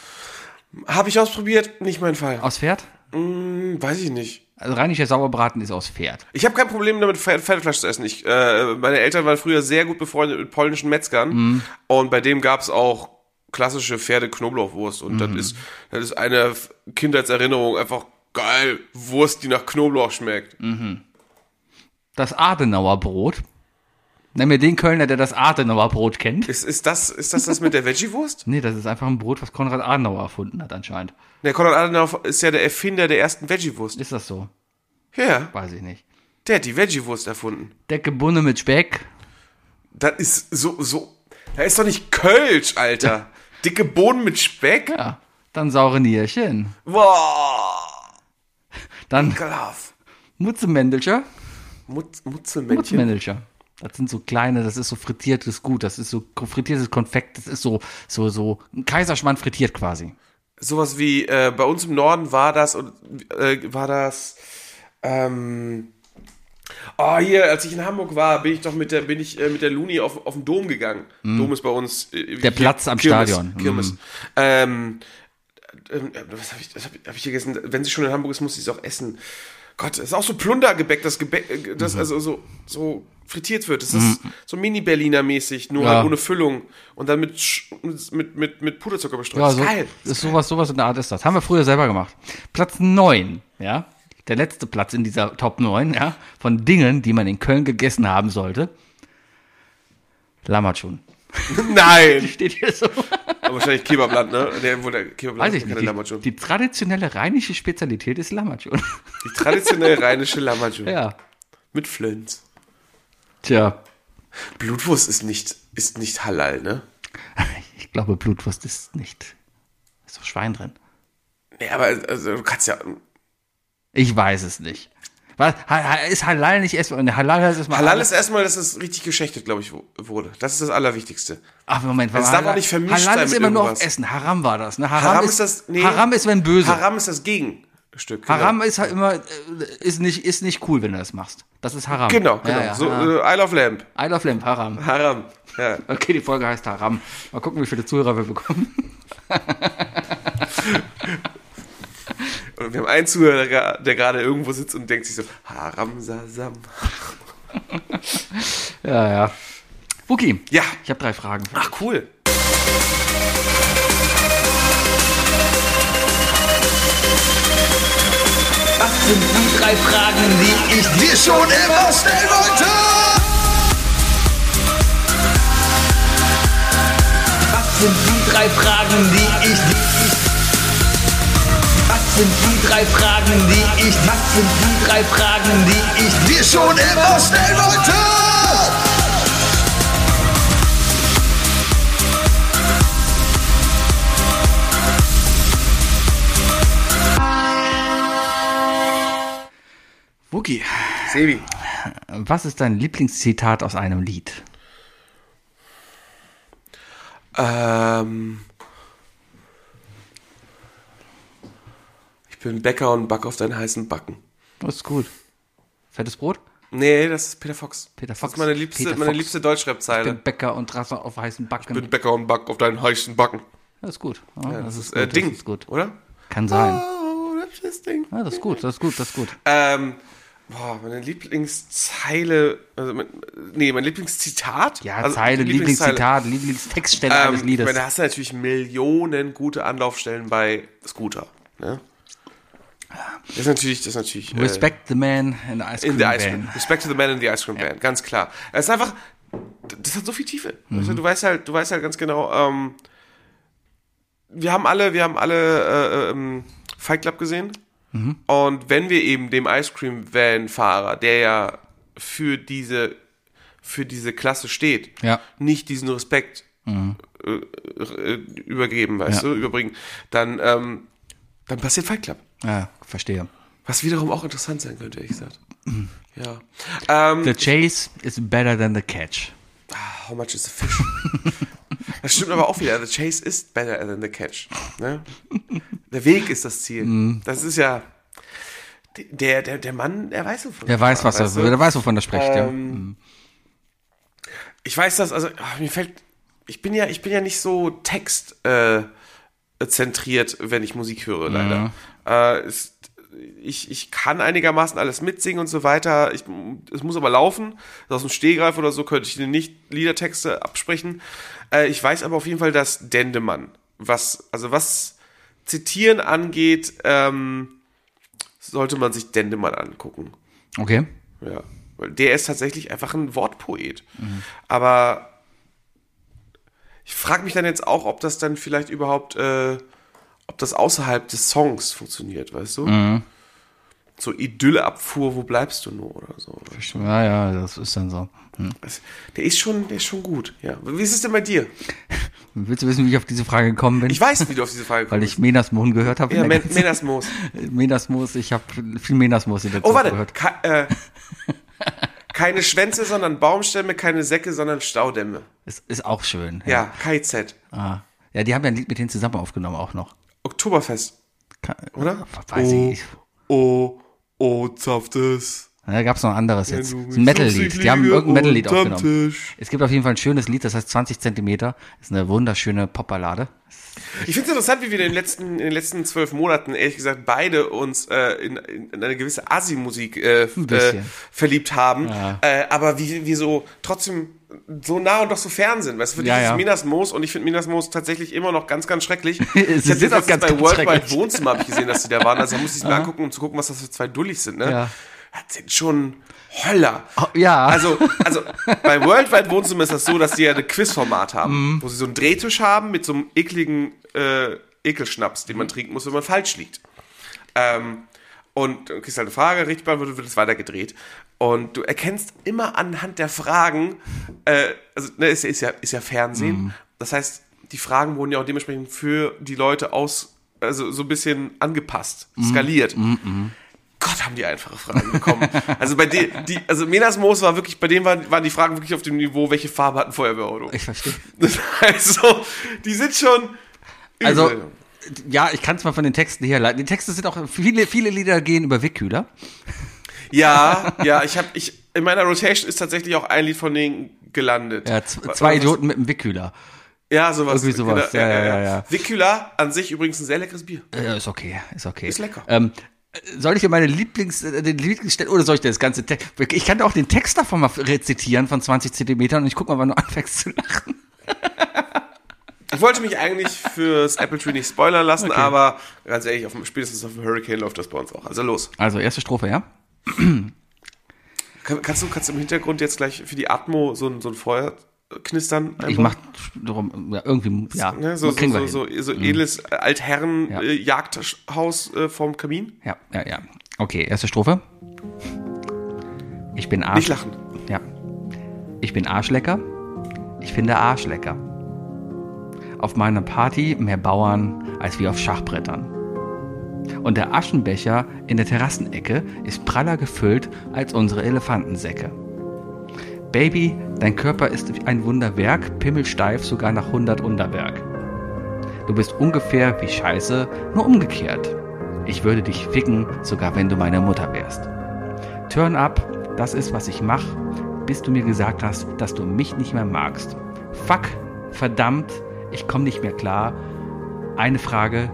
[SPEAKER 3] Habe ich ausprobiert, nicht mein Fall.
[SPEAKER 1] Aus Pferd?
[SPEAKER 3] Hm, weiß ich nicht.
[SPEAKER 1] Also rheinischer Sauerbraten ist aus Pferd.
[SPEAKER 3] Ich habe kein Problem damit, Pferd- Pferdefleisch zu essen. Ich, äh, meine Eltern waren früher sehr gut befreundet mit polnischen Metzgern
[SPEAKER 1] Mhm.
[SPEAKER 3] und bei dem gab es auch klassische Pferde-Knoblauchwurst und
[SPEAKER 1] Mhm.
[SPEAKER 3] das ist das ist eine Kindheitserinnerung einfach geil Wurst, die nach Knoblauch schmeckt.
[SPEAKER 1] Das Adenauer Brot. Nenn mir den Kölner, der das Adenauer Brot kennt.
[SPEAKER 3] Ist, ist das ist das das mit der Veggie-Wurst?
[SPEAKER 1] Nee, das ist einfach ein Brot, was Konrad Adenauer erfunden hat anscheinend.
[SPEAKER 3] Der Konrad Adenauer ist ja der Erfinder der ersten Veggie-Wurst.
[SPEAKER 1] Ist das so?
[SPEAKER 3] Ja,
[SPEAKER 1] Weiß ich nicht.
[SPEAKER 3] der hat die Veggie-Wurst erfunden.
[SPEAKER 1] Decke Bunne mit Speck.
[SPEAKER 3] Das ist so so. Da ist doch nicht Kölsch, Alter. Dicke Bohnen mit Speck?
[SPEAKER 1] Ja. Dann saure Nierchen.
[SPEAKER 3] Boah.
[SPEAKER 1] Dann
[SPEAKER 3] Ekelhaft.
[SPEAKER 1] Mutzemändelscher.
[SPEAKER 3] Mutz, Mutzelmännchen.
[SPEAKER 1] Mutzemändelscher. Das sind so kleine, das ist so frittiertes Gut, das ist so frittiertes Konfekt, das ist so, so, so ein Kaiserschmarrn frittiert quasi.
[SPEAKER 3] sowas wie äh, bei uns im Norden war das und äh, war das ähm, oh hier als ich in Hamburg war bin ich doch mit der bin ich äh, mit der Luni auf, auf den Dom gegangen Dom ist bei uns äh,
[SPEAKER 1] Mhm. Der Platz am
[SPEAKER 3] Kirmes,
[SPEAKER 1] Stadion. Mhm.
[SPEAKER 3] Kirmes. Ähm, ähm, was habe ich hab, ich- hab ich gegessen wenn sie schon in Hamburg ist muss ich es auch essen Gott das ist auch so Plundergebäck das Gebäck äh, das
[SPEAKER 1] Mhm.
[SPEAKER 3] also so so frittiert wird das ist so Mini Berliner mäßig nur
[SPEAKER 1] Ja.
[SPEAKER 3] halt ohne Füllung und dann mit mit mit mit Puderzucker bestreut
[SPEAKER 1] Ja, so,
[SPEAKER 3] geil
[SPEAKER 1] ist sowas, sowas in der Art ist das. Haben wir früher selber gemacht. Platz 9, ja. Der letzte Platz in dieser Top 9, ja, von Dingen, die man in Köln gegessen haben sollte. Lammertschun.
[SPEAKER 3] Nein
[SPEAKER 1] Steht hier so.
[SPEAKER 3] Aber wahrscheinlich Kebabland, ne? Der, wo der Kebabland
[SPEAKER 1] Weiß ich nicht. Die, die traditionelle rheinische Spezialität ist Lammertschun.
[SPEAKER 3] Die traditionelle rheinische Lammertschun.
[SPEAKER 1] ja.
[SPEAKER 3] Mit Flönz.
[SPEAKER 1] Tja.
[SPEAKER 3] Blutwurst ist nicht, ist nicht halal, ne?
[SPEAKER 1] Ich glaube, Blutwurst ist nicht. Ist doch Schwein drin.
[SPEAKER 3] Nee, aber also, du kannst ja.
[SPEAKER 1] Ich weiß es nicht. Was, ist Halal nicht erstmal. ne, Halal heißt erstmal.
[SPEAKER 3] Halal ist erstmal, dass es richtig geschächtet, glaube ich, wurde. Das ist das Allerwichtigste.
[SPEAKER 1] Ach, Moment.
[SPEAKER 3] Es darf auch nicht vermischt
[SPEAKER 1] Halal
[SPEAKER 3] sein
[SPEAKER 1] ist
[SPEAKER 3] mit
[SPEAKER 1] immer nur auf
[SPEAKER 3] irgendwas.
[SPEAKER 1] Essen. Haram war das. Ne? Haram,
[SPEAKER 3] Haram
[SPEAKER 1] ist,
[SPEAKER 3] ist das- nee.
[SPEAKER 1] Haram ist, wenn böse.
[SPEAKER 3] Haram ist das Gegenstück. Genau.
[SPEAKER 1] Haram ist halt immer, äh, ist nicht, ist nicht cool, wenn du das machst. Das ist Haram.
[SPEAKER 3] Genau, genau.
[SPEAKER 1] Ja, ja,
[SPEAKER 3] so,
[SPEAKER 1] ja.
[SPEAKER 3] Äh, Isle of Lamp.
[SPEAKER 1] Isle of Lamp, Haram.
[SPEAKER 3] Haram. Ja.
[SPEAKER 1] Okay, die Folge heißt Haram. Mal gucken, wie viele Zuhörer wir bekommen.
[SPEAKER 3] Und wir haben einen Zuhörer, der gerade irgendwo sitzt und denkt sich so, Haram Sasam.
[SPEAKER 1] ja, ja. Buki,
[SPEAKER 3] ja.
[SPEAKER 1] ich habe drei Fragen.
[SPEAKER 3] Ach, cool.
[SPEAKER 4] Was sind die drei Fragen, die ich dir schon immer stellen wollte. Was sind die drei Fragen, die ich dir sind die drei Fragen, die ich, was sind die drei Fragen, die ich dir schon immer stellen wollte?
[SPEAKER 1] Wookie,
[SPEAKER 3] Sebi.
[SPEAKER 1] was ist dein Lieblingszitat aus einem Lied?
[SPEAKER 3] Ähm, ich bin Bäcker und back auf deinen heißen Backen.
[SPEAKER 1] Das ist gut. Fettes Brot?
[SPEAKER 3] Nee, das ist Peter Fox.
[SPEAKER 1] Peter
[SPEAKER 3] Das
[SPEAKER 1] Fox.
[SPEAKER 3] ist meine liebste,
[SPEAKER 1] Peter
[SPEAKER 3] meine
[SPEAKER 1] Fox.
[SPEAKER 3] liebste
[SPEAKER 1] Ich
[SPEAKER 3] Deutschrap-Zeile.
[SPEAKER 1] bin Bäcker und Rasse auf heißen Backen.
[SPEAKER 3] Ich bin Bäcker und back auf deinen heißen Backen.
[SPEAKER 1] das ist gut. Ja, das, ist
[SPEAKER 3] Äh,
[SPEAKER 1] gut.
[SPEAKER 3] Ding,
[SPEAKER 1] Das ist gut.
[SPEAKER 3] oder?
[SPEAKER 1] Kann sein.
[SPEAKER 3] Oh, das Ding.
[SPEAKER 1] Ja, das ist gut, das ist gut, das ist gut.
[SPEAKER 3] Ähm, boah, meine Lieblingszeile, also mein, nee, mein Lieblingszitat?
[SPEAKER 1] Ja,
[SPEAKER 3] also,
[SPEAKER 1] Zeile. Lieblingszitat, Lieblingstextstelle eines
[SPEAKER 3] Ähm,
[SPEAKER 1] Liedes.
[SPEAKER 3] weil da hast du natürlich Millionen gute Anlaufstellen bei Scooter. Ne? Das ist natürlich, das ist natürlich. äh,
[SPEAKER 1] Respect the man in the ice cream
[SPEAKER 3] in the Ice Cream.
[SPEAKER 1] Band.
[SPEAKER 3] Respect to the Man in the Ice Cream Band, ganz klar. Es ist einfach, das hat so viel Tiefe.
[SPEAKER 1] Mhm.
[SPEAKER 3] Weißt du, weißt halt, du weißt halt ganz genau, ähm, wir haben alle, wir haben alle äh, ähm, Fight Club gesehen.
[SPEAKER 1] Mhm.
[SPEAKER 3] Und wenn wir eben dem Ice Cream Van Fahrer, der ja für diese, für diese Klasse steht,
[SPEAKER 1] Ja. Mhm.
[SPEAKER 3] nicht diesen Respekt äh, äh, übergeben, weißt
[SPEAKER 1] Ja.
[SPEAKER 3] du, überbringen, dann, ähm, dann passiert Fight Club.
[SPEAKER 1] Ja, verstehe.
[SPEAKER 3] Was wiederum auch interessant sein könnte, ehrlich gesagt.
[SPEAKER 1] Mhm.
[SPEAKER 3] Ja. Ähm,
[SPEAKER 1] The chase is better than the catch.
[SPEAKER 3] how much is a fish? das stimmt aber auch wieder. The chase is better than the catch. Ne? Der Weg ist das Ziel.
[SPEAKER 1] Mhm.
[SPEAKER 3] Das ist ja. Der, der, der Mann, der weiß wovon.
[SPEAKER 1] Der weiß, was er,
[SPEAKER 3] weißt
[SPEAKER 1] der weiß, wovon er spricht, ja.
[SPEAKER 3] Ähm, Ich weiß das, also ach, mir fällt, ich bin ja, ich bin ja nicht so text äh, zentriert, wenn ich Musik höre, leider. Äh, ist, ich, ich kann einigermaßen alles mitsingen und so weiter. Ich, es muss aber laufen. Aus dem Stehgreif oder so könnte ich nicht Liedertexte absprechen. Äh, ich weiß aber auf jeden Fall, dass Dendemann, was, also was Zitieren angeht, ähm, sollte man sich Dendemann angucken.
[SPEAKER 1] Okay.
[SPEAKER 3] Ja, weil der ist tatsächlich einfach ein Wortpoet. Aber ich frage mich dann jetzt auch, ob das dann vielleicht überhaupt, äh, ob das außerhalb des Songs funktioniert, weißt du? So Idylleabfuhr, wo bleibst du nur oder so.
[SPEAKER 1] Ja, ja, das ist dann so. Hm.
[SPEAKER 3] Der ist schon, der ist schon gut. Ja. Wie ist es denn bei dir?
[SPEAKER 1] Willst du wissen, wie ich auf diese Frage gekommen bin?
[SPEAKER 3] Ich weiß, wie du auf diese Frage
[SPEAKER 1] Weil
[SPEAKER 3] kommst.
[SPEAKER 1] ich Menas Mohn gehört habe.
[SPEAKER 3] ja, Men
[SPEAKER 1] ganzen-
[SPEAKER 3] Menas Moos.
[SPEAKER 1] Menas Moos, ich habe viel Menas Moos in der
[SPEAKER 3] Oh,
[SPEAKER 1] Zeit
[SPEAKER 3] warte.
[SPEAKER 1] gehört.
[SPEAKER 3] Ke äh, keine Schwänze, sondern Baumstämme, keine Säcke, sondern Staudämme.
[SPEAKER 1] Ist, ist auch schön.
[SPEAKER 3] Ja, KZ.
[SPEAKER 1] Ah. Ja, die haben ja ein Lied mit denen zusammen aufgenommen auch noch.
[SPEAKER 3] Oktoberfest. Oder?
[SPEAKER 1] Weiß ich nicht.
[SPEAKER 3] Oh, oh, zapft es.
[SPEAKER 1] Da gab's noch ein anderes jetzt. Ist ein Metal-Lied. Die haben irgendein Metal-Lied aufgenommen.
[SPEAKER 3] Tisch.
[SPEAKER 1] Es gibt auf jeden Fall ein schönes Lied, das heißt 20 Zentimeter. Ist eine wunderschöne Popballade.
[SPEAKER 3] Ich finde es interessant, wie wir in den letzten, in den letzten zwölf Monaten, ehrlich gesagt, beide uns äh, in, in eine gewisse Asi-Musik äh, äh, verliebt haben.
[SPEAKER 1] Ja.
[SPEAKER 3] Äh, aber wie wir so trotzdem so nah und doch so fern sind. Weißt du, für dich
[SPEAKER 1] Ja,
[SPEAKER 3] ist
[SPEAKER 1] ja.
[SPEAKER 3] Minas Moos und ich finde Minas Moos tatsächlich immer noch ganz, ganz schrecklich.
[SPEAKER 1] Sie
[SPEAKER 3] ich
[SPEAKER 1] sind
[SPEAKER 3] habe jetzt
[SPEAKER 1] auch ganz,
[SPEAKER 3] bei
[SPEAKER 1] ganz
[SPEAKER 3] Worldwide. Wohnzimmer ich gesehen, dass sie da waren. Also da musste ich es mir angucken, um zu gucken, was das für zwei Dullis sind. Ne?
[SPEAKER 1] Ja.
[SPEAKER 3] Das sind schon Höller.
[SPEAKER 1] Oh, ja.
[SPEAKER 3] Also, also bei Worldwide Wohnzimmer ist das so, dass die ja ein Quizformat haben,
[SPEAKER 1] Mhm.
[SPEAKER 3] wo sie so einen Drehtisch haben mit so einem ekligen äh, Ekelschnaps, den man
[SPEAKER 1] Mhm.
[SPEAKER 3] trinken muss, wenn man falsch liegt. Ähm, und du kriegst halt eine Frage, richtig beantwortet, wird es weiter gedreht. Und du erkennst immer anhand der Fragen, äh, also ne, ist, ist, ja, ist ja Fernsehen.
[SPEAKER 1] Mhm.
[SPEAKER 3] Das heißt, die Fragen wurden ja auch dementsprechend für die Leute aus, also so ein bisschen angepasst,
[SPEAKER 1] Mhm.
[SPEAKER 3] Gott, haben die einfache Fragen bekommen. also bei denen, die, also Menas Moos war wirklich, bei denen waren, waren die Fragen wirklich auf dem Niveau, welche Farbe hat ein Feuerwehrauto?
[SPEAKER 1] Ich verstehe.
[SPEAKER 3] Das heißt so, die sind schon.
[SPEAKER 1] Also,
[SPEAKER 3] übel.
[SPEAKER 1] ja, ich kann es mal von den Texten herleiten. Die Texte sind auch, viele, viele Lieder gehen über Wickkühler.
[SPEAKER 3] Ja, ja, ich habe, ich, in meiner Rotation ist tatsächlich auch ein Lied von denen gelandet.
[SPEAKER 1] Ja, zwei Idioten mit einem Wickkühler.
[SPEAKER 3] Ja, sowas.
[SPEAKER 1] Irgendwie sowas. Ja, ja, ja, ja.
[SPEAKER 3] Vicula an sich übrigens ein sehr leckeres Bier.
[SPEAKER 1] Ja, ist okay, ist okay.
[SPEAKER 3] Ist lecker.
[SPEAKER 1] Ähm, soll ich dir meine Lieblings, äh, den Lieblingsstelle, oder soll ich dir das ganze Text, ich kann dir auch den Text davon mal rezitieren von 20 Zentimetern und ich guck mal, wann du anfängst zu lachen.
[SPEAKER 3] Ich wollte mich eigentlich fürs Apple Tree nicht spoilern lassen,
[SPEAKER 1] Okay.
[SPEAKER 3] aber ganz ehrlich, auf dem, spätestens auf dem Hurricane läuft das bei uns auch. Also los.
[SPEAKER 1] Also, erste Strophe, ja?
[SPEAKER 3] Kann, kannst, du, kannst du im Hintergrund jetzt gleich für die Atmo so ein, so ein Feuer knistern.
[SPEAKER 1] Ich
[SPEAKER 3] einfach.
[SPEAKER 1] mach drum, ja, irgendwie, ja,
[SPEAKER 3] Ne, so, so, so, so, so edles Altherren
[SPEAKER 1] Ja.
[SPEAKER 3] äh, äh, vorm Kamin.
[SPEAKER 1] Ja, ja, ja. Okay, erste Strophe. Ich bin Arsch.
[SPEAKER 3] Nicht lachen.
[SPEAKER 1] Ja. Ich bin Arschlecker. Ich finde Arschlecker. Auf meiner Party mehr Bauern als wie auf Schachbrettern. Und der Aschenbecher in der Terrassenecke ist praller gefüllt als unsere Elefantensäcke. Baby, dein Körper ist ein Wunderwerk, pimmelsteif sogar nach 100 Unterberg. Du bist ungefähr wie Scheiße, nur umgekehrt. Ich würde dich ficken, sogar wenn du meine Mutter wärst. Turn up, das ist, was ich mach, bis du mir gesagt hast, dass du mich nicht mehr magst. Fuck, verdammt, ich komm nicht mehr klar. Eine Frage,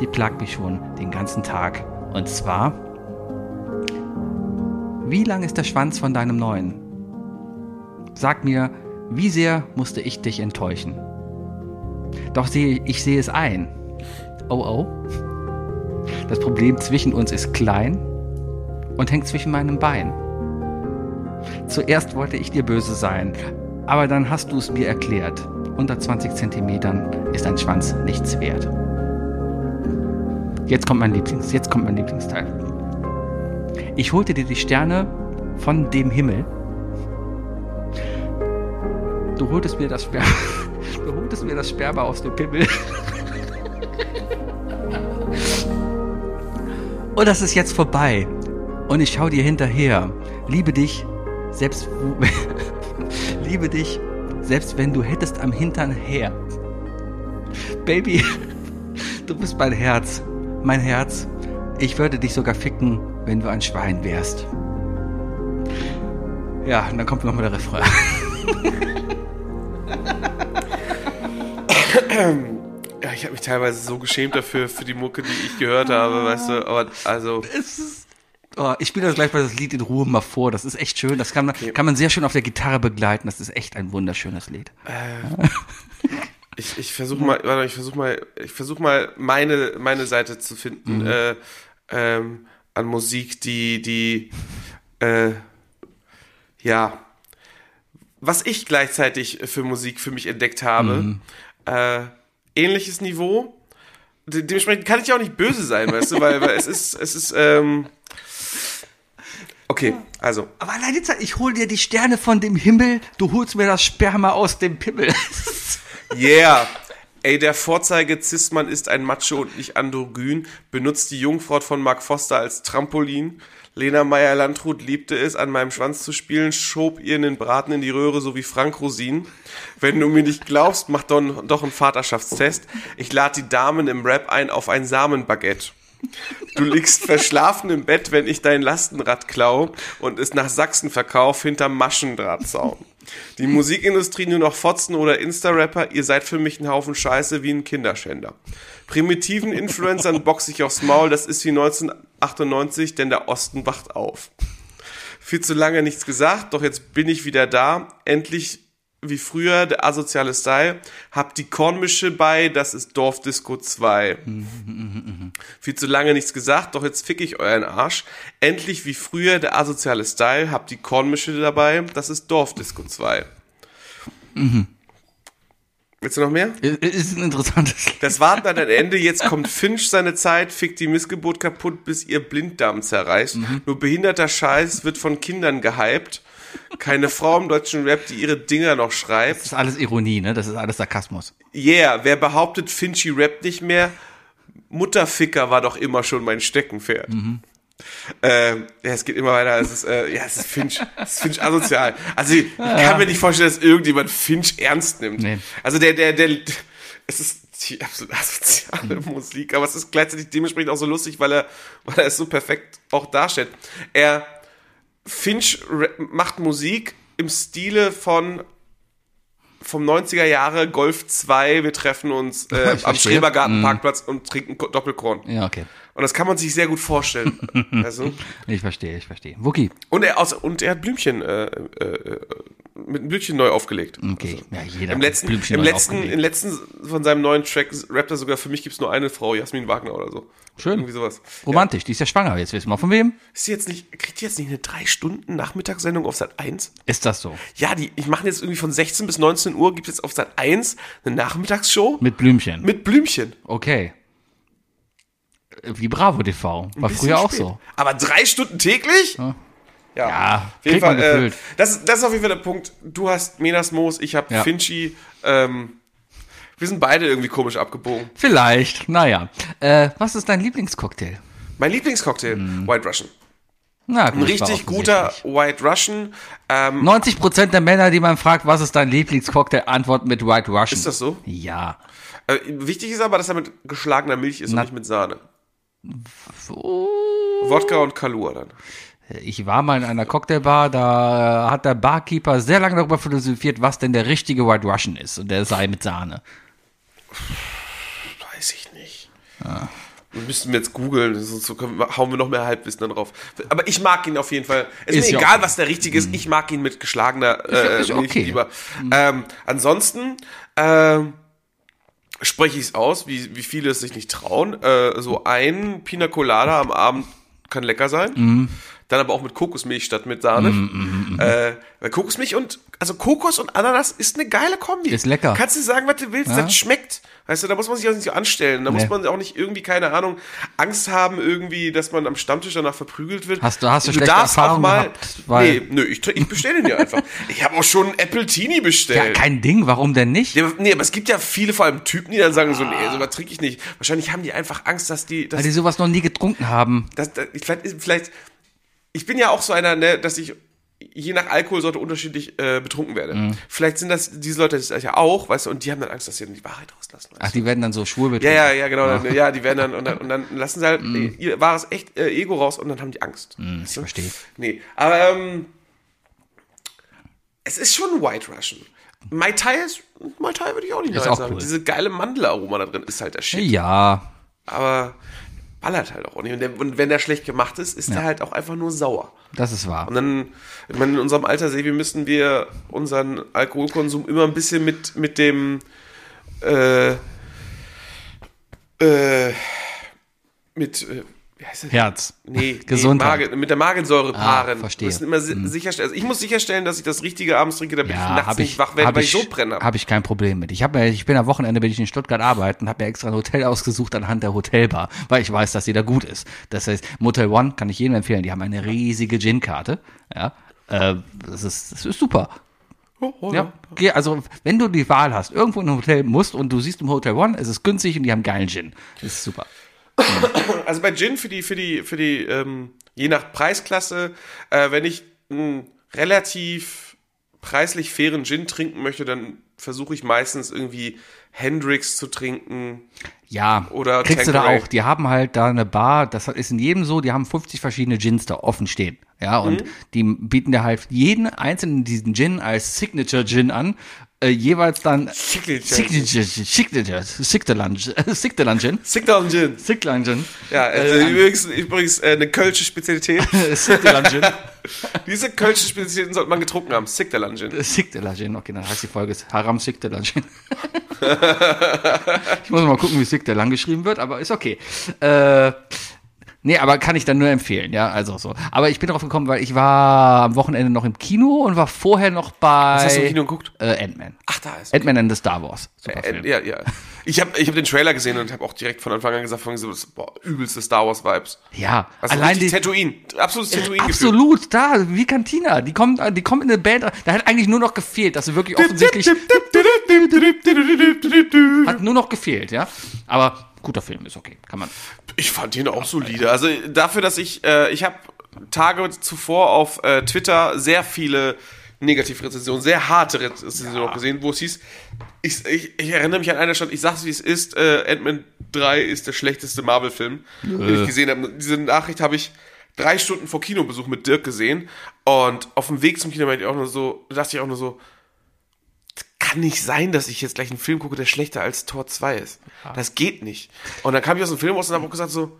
[SPEAKER 1] die plagt mich schon den ganzen Tag. Und zwar, wie lang ist der Schwanz von deinem neuen? Sag mir, wie sehr musste ich dich enttäuschen? Doch sehe, ich sehe es ein. Oh oh. Das Problem zwischen uns ist klein und hängt zwischen meinem Bein. Zuerst wollte ich dir böse sein, aber dann hast du es mir erklärt. Unter 20 Zentimetern ist ein Schwanz nichts wert. Jetzt kommt mein Lieblings, jetzt kommt mein Lieblingsteil. Ich holte dir die Sterne von dem Himmel. Du holtest mir das Sperma, du holtest mir das Sperma aus dem Pimmel. Und das ist jetzt vorbei. Und ich schau dir hinterher. Liebe dich, selbst liebe dich, selbst wenn du hättest am Hintern her. Baby, du bist mein Herz, mein Herz. Ich würde dich sogar ficken, wenn du ein Schwein wärst. Ja, und dann kommt nochmal der Refrain.
[SPEAKER 3] Ja, ich habe mich teilweise so geschämt dafür, für die Mucke, die ich gehört habe, weißt du, aber also,
[SPEAKER 1] ist, oh, ich spiele das gleich mal das Lied in Ruhe mal vor. Das ist echt schön. Das kann man, kann man sehr schön auf der Gitarre begleiten. Das ist echt ein wunderschönes Lied.
[SPEAKER 3] ich, ich versuche mal, warte, ich versuche mal, ich versuche mal meine, meine Seite zu finden, äh, ähm, an Musik, die, die, äh, ja, was ich gleichzeitig für Musik für mich entdeckt habe, äh, ähnliches Niveau. De dementsprechend kann ich ja auch nicht böse sein, weißt du, weil, weil es ist, es ist, ähm, okay, also,
[SPEAKER 1] Aber allein jetzt, ich hol dir die Sterne von dem Himmel, du holst mir das Sperma aus dem Pimmel.
[SPEAKER 3] Yeah. Ey, der Vorzeige Zisman ist ein Macho und nicht androgyn, benutzt die Jungfrau von Mark Foster als Trampolin. Lena Meyer-Landrut liebte es, an meinem Schwanz zu spielen, schob ihr den Braten in die Röhre, so wie Frank Rosin. Wenn du mir nicht glaubst, mach doch, doch einen Vaterschaftstest. Ich lade die Damen im Rap ein auf ein Samenbaguette. Du liegst verschlafen im Bett, wenn ich dein Lastenrad klau und es nach Sachsen verkauf hinterm Maschendrahtzaun. Die Musikindustrie nur noch Fotzen oder Insta-Rapper, ihr seid für mich ein Haufen Scheiße wie ein Kinderschänder. Primitiven Influencern box ich aufs Maul, das ist wie 1998, denn der Osten wacht auf. Viel zu lange nichts gesagt, doch jetzt bin ich wieder da. Endlich wie früher der asoziale Style. Hab die Kornmische bei, das ist Dorfdisco 2. Viel zu lange nichts gesagt, doch jetzt fick ich euren Arsch. Endlich wie früher der asoziale Style. Hab die Kornmische dabei, das ist Dorfdisco 2. Willst du noch mehr?
[SPEAKER 1] Ist ein interessantes.
[SPEAKER 3] Das Warten an ein Ende, jetzt kommt Finch seine Zeit, fickt die Missgeburt kaputt, bis ihr Blinddarm zerreißt. Nur behinderter Scheiß wird von Kindern gehypt. Keine Frau im deutschen Rap, die ihre Dinger noch schreibt.
[SPEAKER 1] Das ist alles Ironie, ne? Das ist alles Sarkasmus.
[SPEAKER 3] Yeah, wer behauptet, Finchy rappt nicht mehr? Mutterficker war doch immer schon mein Steckenpferd. Ähm, ja, es geht immer weiter. Es ist, äh, ja, es ist Finch, es ist Finch asozial. Also ich kann mir nicht vorstellen, dass irgendjemand Finch ernst nimmt.
[SPEAKER 1] Nee.
[SPEAKER 3] Also der, der, der, es ist die absolut asoziale Musik, aber es ist gleichzeitig dementsprechend auch so lustig, weil er, weil er es so perfekt auch darstellt. Er Finch macht Musik im Stile von vom 90er Jahre Golf 2, wir treffen uns äh, am. Schrebergartenparkplatz und trinken Ko- Doppelkorn.
[SPEAKER 1] Ja, okay.
[SPEAKER 3] Und das kann man sich sehr gut vorstellen. also,
[SPEAKER 1] Ich verstehe, ich verstehe. Wookie.
[SPEAKER 3] und, er, aus, und er hat Blümchen äh, äh, äh, mit einem Blümchen neu aufgelegt.
[SPEAKER 1] Okay, ja, jeder
[SPEAKER 3] Im letzten,
[SPEAKER 1] Blümchen
[SPEAKER 3] im letzten, im letzten von seinem neuen Track rappt er sogar, für mich gibt's nur eine Frau, Jasmin Wagner oder so.
[SPEAKER 1] Schön.
[SPEAKER 3] Irgendwie sowas.
[SPEAKER 1] Romantisch, die ist ja schwanger, jetzt wissen wir von wem.
[SPEAKER 3] Ist die jetzt nicht, kriegt die jetzt nicht eine drei Stunden Nachmittagssendung auf Sat 1?
[SPEAKER 1] Ist das so?
[SPEAKER 3] Ja, die, ich mache jetzt irgendwie von 16 bis 19 Uhr, gibt es jetzt auf Sat 1 eine Nachmittagsshow
[SPEAKER 1] Mit Blümchen.
[SPEAKER 3] mit Blümchen.
[SPEAKER 1] Okay. Wie Bravo TV. War früher auch
[SPEAKER 3] spät.
[SPEAKER 1] so.
[SPEAKER 3] Aber drei Stunden täglich? Ja.
[SPEAKER 1] Ja,
[SPEAKER 3] auf jeden Fall. Äh, das, das ist auf jeden Fall der Punkt. Du hast Menas Moos, ich habe
[SPEAKER 1] Ja.
[SPEAKER 3] Finchi. Ähm, wir sind beide irgendwie komisch abgebogen.
[SPEAKER 1] Vielleicht, naja. Äh, was ist dein Lieblingscocktail?
[SPEAKER 3] Mein Lieblingscocktail, White Russian.
[SPEAKER 1] Na,
[SPEAKER 3] Ein
[SPEAKER 1] gut,
[SPEAKER 3] richtig
[SPEAKER 1] war
[SPEAKER 3] guter. White Russian. Ähm,
[SPEAKER 1] 90% der Männer, die man fragt, was ist dein Lieblingscocktail, antworten mit White Russian.
[SPEAKER 3] ist das so?
[SPEAKER 1] Ja.
[SPEAKER 3] Äh, wichtig ist aber, dass er mit geschlagener Milch ist
[SPEAKER 1] Na-
[SPEAKER 3] und nicht mit Sahne.
[SPEAKER 1] Oh.
[SPEAKER 3] Wodka und Kalua dann.
[SPEAKER 1] Ich war mal in einer Cocktailbar, da hat der Barkeeper sehr lange darüber philosophiert, was denn der richtige White Russian ist. Und der sei mit Sahne.
[SPEAKER 3] Weiß ich nicht. Wir müssten wir jetzt googeln, sonst so hauen wir noch mehr Halbwissen dann drauf. Aber ich mag ihn auf jeden Fall. Es ist,
[SPEAKER 1] Ist
[SPEAKER 3] mir egal,
[SPEAKER 1] okay.
[SPEAKER 3] was der richtige ist. Ich mag ihn mit geschlagener äh,
[SPEAKER 1] ist
[SPEAKER 3] Milch
[SPEAKER 1] okay.
[SPEAKER 3] lieber. Ähm, ansonsten ähm, spreche ich es aus, wie, wie viele es sich nicht trauen. Äh, so ein Pina Colada am Abend kann lecker sein.
[SPEAKER 1] Mhm.
[SPEAKER 3] Dann aber auch mit Kokosmilch statt mit Sahne. Äh, weil Kokosmilch und, also Kokos und Ananas ist eine geile Kombi.
[SPEAKER 1] Ist lecker.
[SPEAKER 3] Kannst du sagen, was du willst,
[SPEAKER 1] Ja.
[SPEAKER 3] das schmeckt. Weißt du, da muss man sich auch nicht so anstellen. Da
[SPEAKER 1] Nee.
[SPEAKER 3] muss man auch nicht irgendwie, keine Ahnung, Angst haben irgendwie, dass man am Stammtisch danach verprügelt wird.
[SPEAKER 1] Hast du- hast du schlechte
[SPEAKER 3] darfst auch
[SPEAKER 1] Erfahrungen gehabt, weil-
[SPEAKER 3] nee, nö, ich, ich bestelle den ja einfach. Ich habe auch schon einen Apple Teenie
[SPEAKER 1] Ja,
[SPEAKER 3] bestellt.
[SPEAKER 1] kein Ding, warum denn nicht?
[SPEAKER 3] Ja, nee, aber es gibt ja viele, vor allem Typen, die dann sagen so, nee, sowas trinke ich nicht. Wahrscheinlich haben die einfach Angst, dass die, dass
[SPEAKER 1] Weil die sowas noch nie getrunken haben.
[SPEAKER 3] das, das, ich- vielleicht, vielleicht, ich bin ja auch so einer, ne, dass ich je nach Alkoholsorte unterschiedlich äh, betrunken werde.
[SPEAKER 1] Mhm.
[SPEAKER 3] Vielleicht sind das diese Leute das ja auch, weißt du, und die haben dann Angst, dass sie dann die Wahrheit rauslassen. Weißt
[SPEAKER 1] Ach,
[SPEAKER 3] du?
[SPEAKER 1] die werden dann so schwul
[SPEAKER 3] Ja,
[SPEAKER 1] betrunken.
[SPEAKER 3] ja, ja, genau. Dann, ja, die werden dann und, dann und dann lassen sie halt
[SPEAKER 1] Mhm.
[SPEAKER 3] ihr wahres echt äh, Ego raus und dann haben die Angst.
[SPEAKER 1] Ich verstehe.
[SPEAKER 3] Nee, aber ähm, es ist schon White Russian. Mai Tai ist Mai Tai würde ich auch nicht
[SPEAKER 1] Ist
[SPEAKER 3] nein
[SPEAKER 1] auch
[SPEAKER 3] sagen.
[SPEAKER 1] cool.
[SPEAKER 3] Diese geile Mandelaroma da drin ist halt der Shit.
[SPEAKER 1] Ja,
[SPEAKER 3] Aber ballert halt auch nicht. Und, der, und wenn der schlecht gemacht ist, ist der halt auch einfach nur sauer.
[SPEAKER 1] das ist wahr.
[SPEAKER 3] Und dann, ich meine, in unserem Alter, Sebi, müssen wir unseren Alkoholkonsum immer ein bisschen mit, mit dem, äh, äh, mit,
[SPEAKER 1] Herz.
[SPEAKER 3] Nee,
[SPEAKER 1] Gesundheit.
[SPEAKER 3] Nee, Magen, mit der Magensäure paaren.
[SPEAKER 1] verstehe.
[SPEAKER 3] Wir müssen immer si sicherstellen, also ich muss sicherstellen, dass ich das Richtige abends trinke, damit ich
[SPEAKER 1] Ja,
[SPEAKER 3] nachts
[SPEAKER 1] habe ich,
[SPEAKER 3] nicht wach werde,
[SPEAKER 1] hab
[SPEAKER 3] weil
[SPEAKER 1] ich,
[SPEAKER 3] ich so brenne.
[SPEAKER 1] Habe ich kein Problem mit. Ich habe mir, ich bin am Wochenende, bin ich in Stuttgart arbeiten, habe mir extra ein Hotel ausgesucht anhand der Hotelbar, weil ich weiß, dass sie da gut ist. Das heißt, Motel One kann ich jedem empfehlen. Die haben eine riesige Gin-Karte. Ja, äh, das ist, das ist super. Ja, geh, also wenn du die Wahl hast, irgendwo in ein Hotel musst und du siehst im Hotel One, es ist günstig und die haben geilen Gin. Das ist super.
[SPEAKER 3] Also bei Gin für die, für die, für die, ähm, je nach Preisklasse, äh, wenn ich einen relativ preislich fairen Gin trinken möchte, dann versuche ich meistens irgendwie Hendrix zu trinken.
[SPEAKER 1] Ja,
[SPEAKER 3] Oder
[SPEAKER 1] kriegst du da
[SPEAKER 3] Tanqueray.
[SPEAKER 1] auch. Die haben halt da eine Bar, das ist in jedem so, die haben 50 verschiedene Gins da offen stehen. Ja, und
[SPEAKER 3] Mhm.
[SPEAKER 1] die bieten dir halt jeden einzelnen diesen Gin als Signature Gin an. Äh, jeweils dann
[SPEAKER 3] Signature.
[SPEAKER 1] Signature, Signature, Signature, Signature Gin.
[SPEAKER 3] Signature Gin.
[SPEAKER 1] Signature Gin.
[SPEAKER 3] Ja, also übrigens, übrigens äh, eine kölsche Spezialität.
[SPEAKER 1] Signature Gin.
[SPEAKER 3] Diese kölsche Spezialitäten sollte man getrunken haben. Signature Gin.
[SPEAKER 1] Signature Gin, okay, dann heißt die Folge Haram Signature Gin. ich muss mal gucken, wie Signature lang geschrieben wird, aber ist okay. Äh, Nee, aber kann ich dann nur empfehlen, ja, also so. Aber ich bin darauf gekommen, weil ich war am Wochenende noch im Kino und war vorher noch bei
[SPEAKER 3] Was hast du im Kino geguckt?
[SPEAKER 1] äh, Ant-Man.
[SPEAKER 3] Ach, da ist.
[SPEAKER 1] Ant-Man and the Star Wars. Super
[SPEAKER 3] Äh,
[SPEAKER 1] Film.
[SPEAKER 3] ja, ja. Ich habe ich hab den Trailer gesehen und habe auch direkt von Anfang an gesagt, von so, boah, übelste Star Wars Vibes.
[SPEAKER 1] Ja,
[SPEAKER 3] Also
[SPEAKER 1] allein die,
[SPEAKER 3] Tatooine. Absolutes Tatooine
[SPEAKER 1] Absolut, da, wie Cantina. Die kommen, die kommen in eine Band. Da hat eigentlich nur noch gefehlt, dass sie wirklich offensichtlich, hat nur noch gefehlt, ja. Aber guter Film ist okay, kann man.
[SPEAKER 3] Ich fand ihn auch solide. Also dafür, dass ich, äh, ich habe Tage zuvor auf äh, Twitter sehr viele Negativrezensionen, sehr harte Rezensionen auch gesehen, wo es hieß, ich, ich, ich erinnere mich an eine Stadt, ich sag's wie es ist, äh, Ant-Man 3 ist der schlechteste Marvel-Film, den ich gesehen habe. Diese Nachricht habe ich drei Stunden vor Kinobesuch mit Dirk gesehen und auf dem Weg zum Kino meinte ich auch nur so, dachte ich auch nur so, kann nicht sein, dass ich jetzt gleich einen Film gucke, der schlechter als Tor 2 ist. Das geht nicht. Und dann kam ich aus dem Film raus und habe auch gesagt so,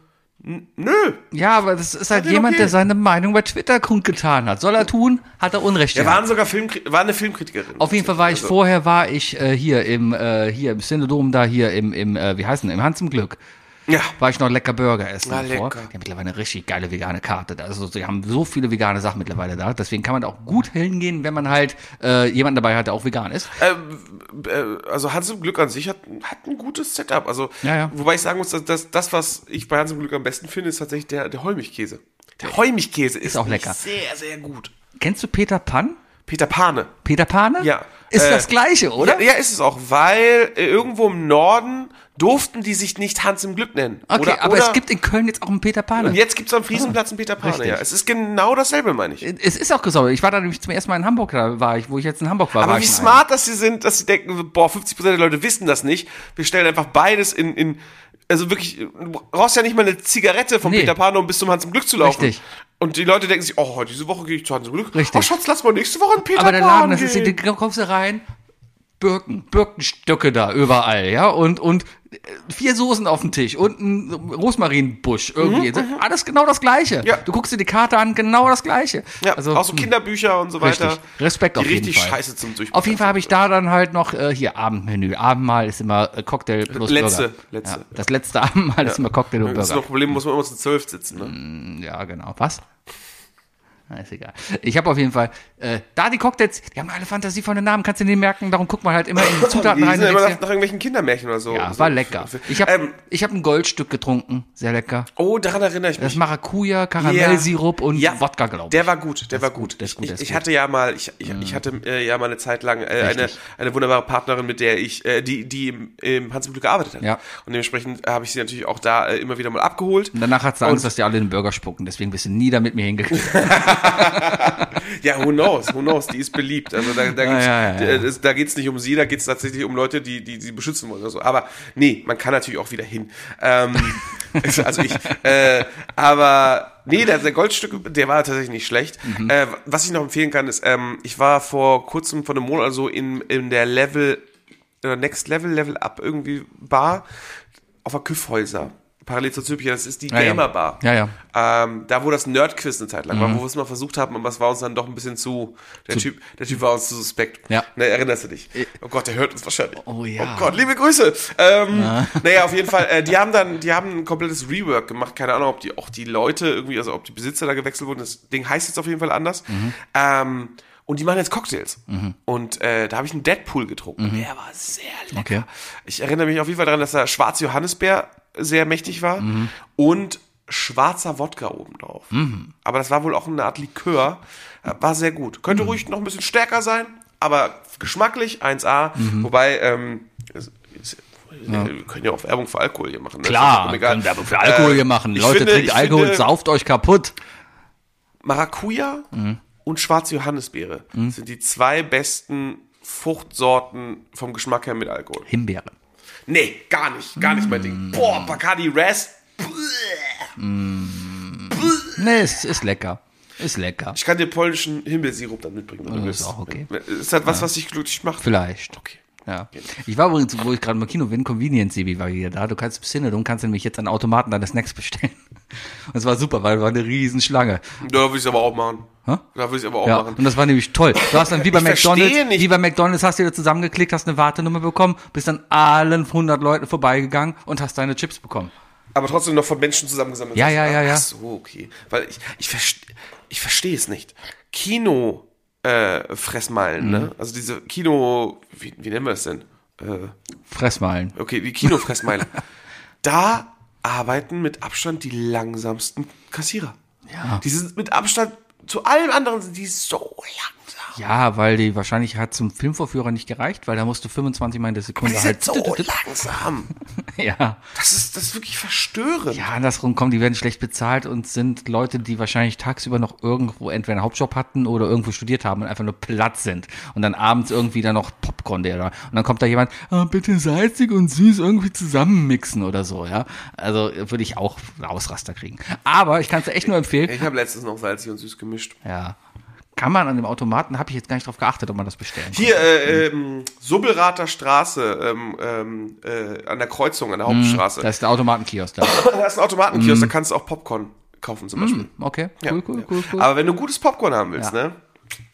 [SPEAKER 3] Nö.
[SPEAKER 1] Ja, aber das ist halt jemand,
[SPEAKER 3] okay.
[SPEAKER 1] der seine Meinung bei Twitter kundgetan hat. Soll er tun, hat er Unrecht gehabt.
[SPEAKER 3] waren sogar Film, war eine Filmkritikerin.
[SPEAKER 1] Auf jeden Fall war ich
[SPEAKER 3] Also,
[SPEAKER 1] vorher war ich äh, hier im äh, hier im Synodom da hier im im äh, wie heißt denn im Hans im Glück.
[SPEAKER 3] Ja.
[SPEAKER 1] War ich noch lecker Burger essen davor.
[SPEAKER 3] lecker.
[SPEAKER 1] Die haben mittlerweile eine richtig geile vegane Karte. Also sie haben so viele vegane Sachen mittlerweile da. Deswegen kann man auch gut hingehen, wenn man halt äh, jemanden dabei hat, der auch vegan ist.
[SPEAKER 3] äh, also Hans im Glück an sich hat, hat ein gutes Setup. Also,
[SPEAKER 1] Ja, ja.
[SPEAKER 3] wobei ich sagen muss, dass das, das, was ich bei Hans im Glück am besten finde, ist tatsächlich der, der Heumilchkäse. Der Heumilchkäse ist,
[SPEAKER 1] auch
[SPEAKER 3] nämlich
[SPEAKER 1] lecker.
[SPEAKER 3] sehr, sehr gut.
[SPEAKER 1] Kennst du Peter Pan?
[SPEAKER 3] Peter Pane.
[SPEAKER 1] Peter Pane?
[SPEAKER 3] Ja.
[SPEAKER 1] Ist
[SPEAKER 3] Äh,
[SPEAKER 1] das gleiche, oder?
[SPEAKER 3] Ja, ja, ist es auch, weil äh, irgendwo im Norden durften die sich nicht Hans im Glück nennen.
[SPEAKER 1] Okay,
[SPEAKER 3] oder,
[SPEAKER 1] aber
[SPEAKER 3] oder,
[SPEAKER 1] es gibt in Köln jetzt auch einen Peter Pane.
[SPEAKER 3] Und jetzt gibt es am Friesenplatz einen Peter Pane,
[SPEAKER 1] richtig.
[SPEAKER 3] ja. Es ist genau dasselbe, meine ich.
[SPEAKER 1] es ist auch gesagt, ich war da nämlich zum ersten Mal in Hamburg, da war ich, wo ich jetzt in Hamburg war.
[SPEAKER 3] Aber
[SPEAKER 1] war
[SPEAKER 3] wie smart, dass sie sind, dass sie denken, boah, 50% der Leute wissen das nicht. Wir stellen einfach beides in, in also wirklich, du brauchst ja nicht mal eine Zigarette vom
[SPEAKER 1] Nee.
[SPEAKER 3] Peter Pan, um bis zum Hans im Glück zu laufen.
[SPEAKER 1] Richtig.
[SPEAKER 3] Und die Leute denken sich, oh, diese Woche gehe ich zu Hans im Glück.
[SPEAKER 1] Richtig.
[SPEAKER 3] Oh, Schatz, lass mal nächste Woche in Peter
[SPEAKER 1] Aber der Laden, das ist, da kommst du rein, Birken, Birkenstöcke da überall, ja, und, und vier Soßen auf dem Tisch und ein Rosmarinbusch irgendwie. Alles genau das Gleiche.
[SPEAKER 3] Mhm, Ja.
[SPEAKER 1] Du guckst dir die Karte an, genau das Gleiche.
[SPEAKER 3] Ja,
[SPEAKER 1] also,
[SPEAKER 3] auch so
[SPEAKER 1] hm,
[SPEAKER 3] Kinderbücher und so weiter.
[SPEAKER 1] Richtig. Respekt
[SPEAKER 3] die
[SPEAKER 1] auf jeden
[SPEAKER 3] richtig
[SPEAKER 1] Fall.
[SPEAKER 3] scheiße zum Durchbrechen.
[SPEAKER 1] Auf jeden Fall habe ich da dann halt noch äh, hier Abendmenü. Abendmahl ist immer äh, Cocktail plus
[SPEAKER 3] Letzte,
[SPEAKER 1] Burger.
[SPEAKER 3] letzte.
[SPEAKER 1] Ja, das letzte Abendmahl ist immer Cocktail und
[SPEAKER 3] Das ist
[SPEAKER 1] Burger.
[SPEAKER 3] noch ein Problem, muss man immer zu zwölf sitzen. Ne?
[SPEAKER 1] Ja, genau. Was? Na, ist egal. Ich habe auf jeden Fall, äh, da die Cocktails, die haben alle Fantasie von den Namen, kannst du nicht merken, darum guckt man halt immer in die Zutaten
[SPEAKER 3] Die
[SPEAKER 1] rein.
[SPEAKER 3] sind immer nach,
[SPEAKER 1] dir,
[SPEAKER 3] nach irgendwelchen Kindermärchen oder so.
[SPEAKER 1] ja,
[SPEAKER 3] so.
[SPEAKER 1] war lecker. Ich habe
[SPEAKER 3] Ähm,
[SPEAKER 1] ich hab ein Goldstück getrunken, sehr lecker.
[SPEAKER 3] oh, daran erinnere ich mich.
[SPEAKER 1] Das Maracuja, Karamellsirup und
[SPEAKER 3] Ja,
[SPEAKER 1] Wodka, glaube ich.
[SPEAKER 3] Der war gut, der war gut.
[SPEAKER 1] der ist gut,
[SPEAKER 3] ich
[SPEAKER 1] der ist
[SPEAKER 3] ich
[SPEAKER 1] gut.
[SPEAKER 3] hatte ja mal, ich, ich, ich hatte äh, ja mal eine Zeit lang äh, eine, eine wunderbare Partnerin, mit der ich, äh, die, die im, im Hans im Glück gearbeitet hat.
[SPEAKER 1] Ja.
[SPEAKER 3] Und dementsprechend habe ich sie natürlich auch da äh, immer wieder mal abgeholt.
[SPEAKER 1] Und danach hat sie Angst,
[SPEAKER 3] Und-
[SPEAKER 1] dass die alle den Burger spucken, deswegen bist du nie da mit mir hingegangen.
[SPEAKER 3] Ja, who knows, who knows, die ist beliebt. Also da, da,
[SPEAKER 1] ja, ja, ja.
[SPEAKER 3] äh, es- nicht um sie, da geht's tatsächlich um Leute, die, die sie beschützen wollen oder so. Aber nee, man kann natürlich auch wieder hin. Ähm, also ich, äh, aber nee, der, der Goldstück, der war tatsächlich nicht schlecht.
[SPEAKER 1] Mhm.
[SPEAKER 3] Äh, was ich noch empfehlen kann, ist, ähm, ich war vor kurzem, vor einem Monat oder so in, in der Level, äh, Next Level, Level Up irgendwie Bar auf der Küffhäuser. Parallel zur Zypia, das ist die
[SPEAKER 1] Ja, ja.
[SPEAKER 3] Gamer Bar.
[SPEAKER 1] Ja, ja.
[SPEAKER 3] Ähm, da, wo das Nerdquiz eine Zeit lang war, wo wir es mal versucht haben, aber es war uns dann doch ein bisschen zu. Der, typ, der Typ war uns zu suspekt.
[SPEAKER 1] Ja.
[SPEAKER 3] Ne, erinnerst du dich? Oh Gott, der hört uns wahrscheinlich.
[SPEAKER 1] Oh ja.
[SPEAKER 3] Oh Gott, liebe Grüße. Ähm, Naja, auf jeden Fall, äh, die haben dann, die haben ein komplettes Rework gemacht. Keine Ahnung, ob die auch die Leute irgendwie, also ob die Besitzer da gewechselt wurden. Das Ding heißt jetzt auf jeden Fall anders.
[SPEAKER 1] Mhm.
[SPEAKER 3] Ähm, und die machen jetzt Cocktails. Und äh, da habe ich einen Deadpool getrunken. Der war sehr lecker.
[SPEAKER 1] Mhm. Okay.
[SPEAKER 3] Ich erinnere mich auf jeden Fall daran, dass da schwarze Johannisbeer sehr mächtig war
[SPEAKER 1] Mhm.
[SPEAKER 3] und schwarzer Wodka obendrauf.
[SPEAKER 1] Mhm.
[SPEAKER 3] Aber das war wohl auch eine Art Likör. Äh, War sehr gut. Könnte
[SPEAKER 1] Mhm.
[SPEAKER 3] ruhig noch ein bisschen stärker sein, aber geschmacklich 1A.
[SPEAKER 1] Mhm.
[SPEAKER 3] Wobei, ähm, es- wir können ja auch Werbung für Alkohol hier machen. ne?
[SPEAKER 1] Klar,
[SPEAKER 3] egal.
[SPEAKER 1] können Werbung für Alkohol
[SPEAKER 3] Äh,
[SPEAKER 1] hier machen. Leute,
[SPEAKER 3] finde-
[SPEAKER 1] trinkt Alkohol,
[SPEAKER 3] finde,
[SPEAKER 1] sauft euch kaputt.
[SPEAKER 3] Maracuja
[SPEAKER 1] Mhm.
[SPEAKER 3] und schwarze Johannisbeere sind die zwei besten Fruchtsorten vom Geschmack her mit Alkohol.
[SPEAKER 1] Himbeere.
[SPEAKER 3] Nee, gar nicht. Gar nicht mein
[SPEAKER 1] Mm.
[SPEAKER 3] Ding. Boah, Bacardi Ras.
[SPEAKER 1] Nee, es ist lecker. Ist lecker.
[SPEAKER 3] Ich kann dir polnischen Himbeersirup dann mitbringen, wenn du
[SPEAKER 1] Oh,
[SPEAKER 3] willst.
[SPEAKER 1] ist auch okay.
[SPEAKER 3] Ist halt was, was dich glücklich macht.
[SPEAKER 1] Vielleicht.
[SPEAKER 3] Okay.
[SPEAKER 1] Ja. Ich war übrigens, wo ich gerade im Kino bin, Convenience CB war wieder da. Du kannst bis hin, du kannst nämlich jetzt an Automaten deine Snacks bestellen. Und es war super, weil es war eine Riesenschlange.
[SPEAKER 3] Da würde ich es aber auch machen.
[SPEAKER 1] Hä?
[SPEAKER 3] Da würde ich es aber auch
[SPEAKER 1] Ja,
[SPEAKER 3] machen.
[SPEAKER 1] und das war nämlich toll. Du hast dann wie bei
[SPEAKER 3] Ich
[SPEAKER 1] McDonalds,
[SPEAKER 3] nicht.
[SPEAKER 1] wie bei McDonalds hast du dir zusammengeklickt, hast eine Wartenummer bekommen, bist dann allen 100 Leuten vorbeigegangen und hast deine Chips bekommen.
[SPEAKER 3] Aber trotzdem noch von Menschen zusammengesammelt.
[SPEAKER 1] Ja, ja, ja, ja.
[SPEAKER 3] Ach so, okay. Weil ich, ich, verste, ich verstehe es nicht. Kino äh, Fressmeilen,
[SPEAKER 1] Mhm.
[SPEAKER 3] ne? Also diese Kino, wie, wie nennen wir es denn? Äh,
[SPEAKER 1] Fressmeilen.
[SPEAKER 3] okay, die Kinofressmeile. da arbeiten mit Abstand die langsamsten Kassierer.
[SPEAKER 1] Ja.
[SPEAKER 3] Die sind mit Abstand, zu allem anderen sind die so langsam.
[SPEAKER 1] Ja, weil die wahrscheinlich hat zum Filmvorführer nicht gereicht, weil da musste 25 Mal in der Sekunde halt.
[SPEAKER 3] so langsam.
[SPEAKER 1] Ja.
[SPEAKER 3] Das ist, das ist wirklich verstörend.
[SPEAKER 1] Ja, andersrum kommen, die werden schlecht bezahlt und sind Leute, die wahrscheinlich tagsüber noch irgendwo entweder einen Hauptjob hatten oder irgendwo studiert haben und einfach nur platt sind. Und dann abends irgendwie dann noch Popcorn der da. Und dann kommt da jemand, ah, bitte salzig und süß irgendwie zusammenmixen oder so, ja. Also würde ich auch Ausraster kriegen. Aber ich kann es dir echt nur empfehlen.
[SPEAKER 3] Ich habe letztens noch salzig und süß gemischt.
[SPEAKER 1] Ja. Kann man an dem Automaten, habe ich jetzt gar nicht drauf geachtet, ob man das bestellen kann.
[SPEAKER 3] Hier, äh, ähm, Subbelrater Straße, ähm, ähm, äh, an der Kreuzung, an der Hauptstraße.
[SPEAKER 1] Da ist der Automatenkiosk da.
[SPEAKER 3] Da ist ein Automatenkiosk, da kannst du auch Popcorn kaufen zum Beispiel.
[SPEAKER 1] Okay,
[SPEAKER 3] Ja,
[SPEAKER 1] cool, cool, cool, cool.
[SPEAKER 3] Aber wenn du gutes Popcorn haben willst,
[SPEAKER 1] Ja.
[SPEAKER 3] ne?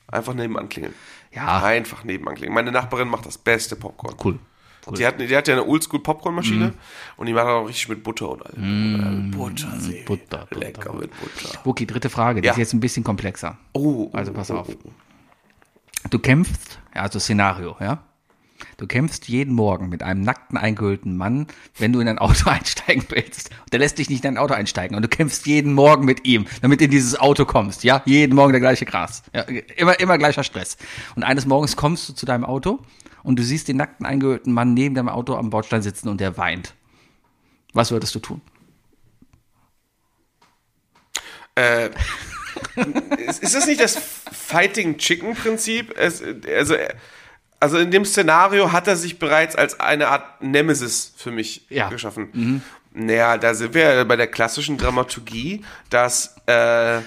[SPEAKER 3] Einfach nebenan klingeln.
[SPEAKER 1] Ja,
[SPEAKER 3] Einfach nebenan klingeln. Meine Nachbarin macht das beste Popcorn.
[SPEAKER 1] cool. Cool.
[SPEAKER 3] Die hat, die hat ja eine Oldschool-Popcornmaschine und die macht auch richtig mit Butter und allem. Butter, see.
[SPEAKER 1] Butter, Butter,
[SPEAKER 3] Lecker mit Butter.
[SPEAKER 1] Okay, dritte Frage, die
[SPEAKER 3] Ja.
[SPEAKER 1] ist jetzt ein bisschen komplexer.
[SPEAKER 3] Oh, oh,
[SPEAKER 1] Also pass
[SPEAKER 3] oh,
[SPEAKER 1] auf.
[SPEAKER 3] oh.
[SPEAKER 1] Du kämpfst, also Szenario, ja. Du kämpfst jeden Morgen mit einem nackten, eingehüllten Mann, wenn du in ein Auto einsteigen willst. Und der lässt dich nicht in ein Auto einsteigen. Und du kämpfst jeden Morgen mit ihm, damit du in dieses Auto kommst. Ja, jeden Morgen der gleiche Gras. Ja, immer, immer gleicher Stress. Und eines Morgens kommst du zu deinem Auto und du siehst den nackten, eingehüllten Mann neben deinem Auto am Bordstein sitzen und der weint. Was würdest du tun?
[SPEAKER 3] Äh, ist, das nicht das Fighting Chicken Prinzip? Es, also, also in dem Szenario hat er sich bereits als eine Art Nemesis für mich
[SPEAKER 1] Ja.
[SPEAKER 3] geschaffen. Naja, da sind wir ja bei der klassischen Dramaturgie, dass äh,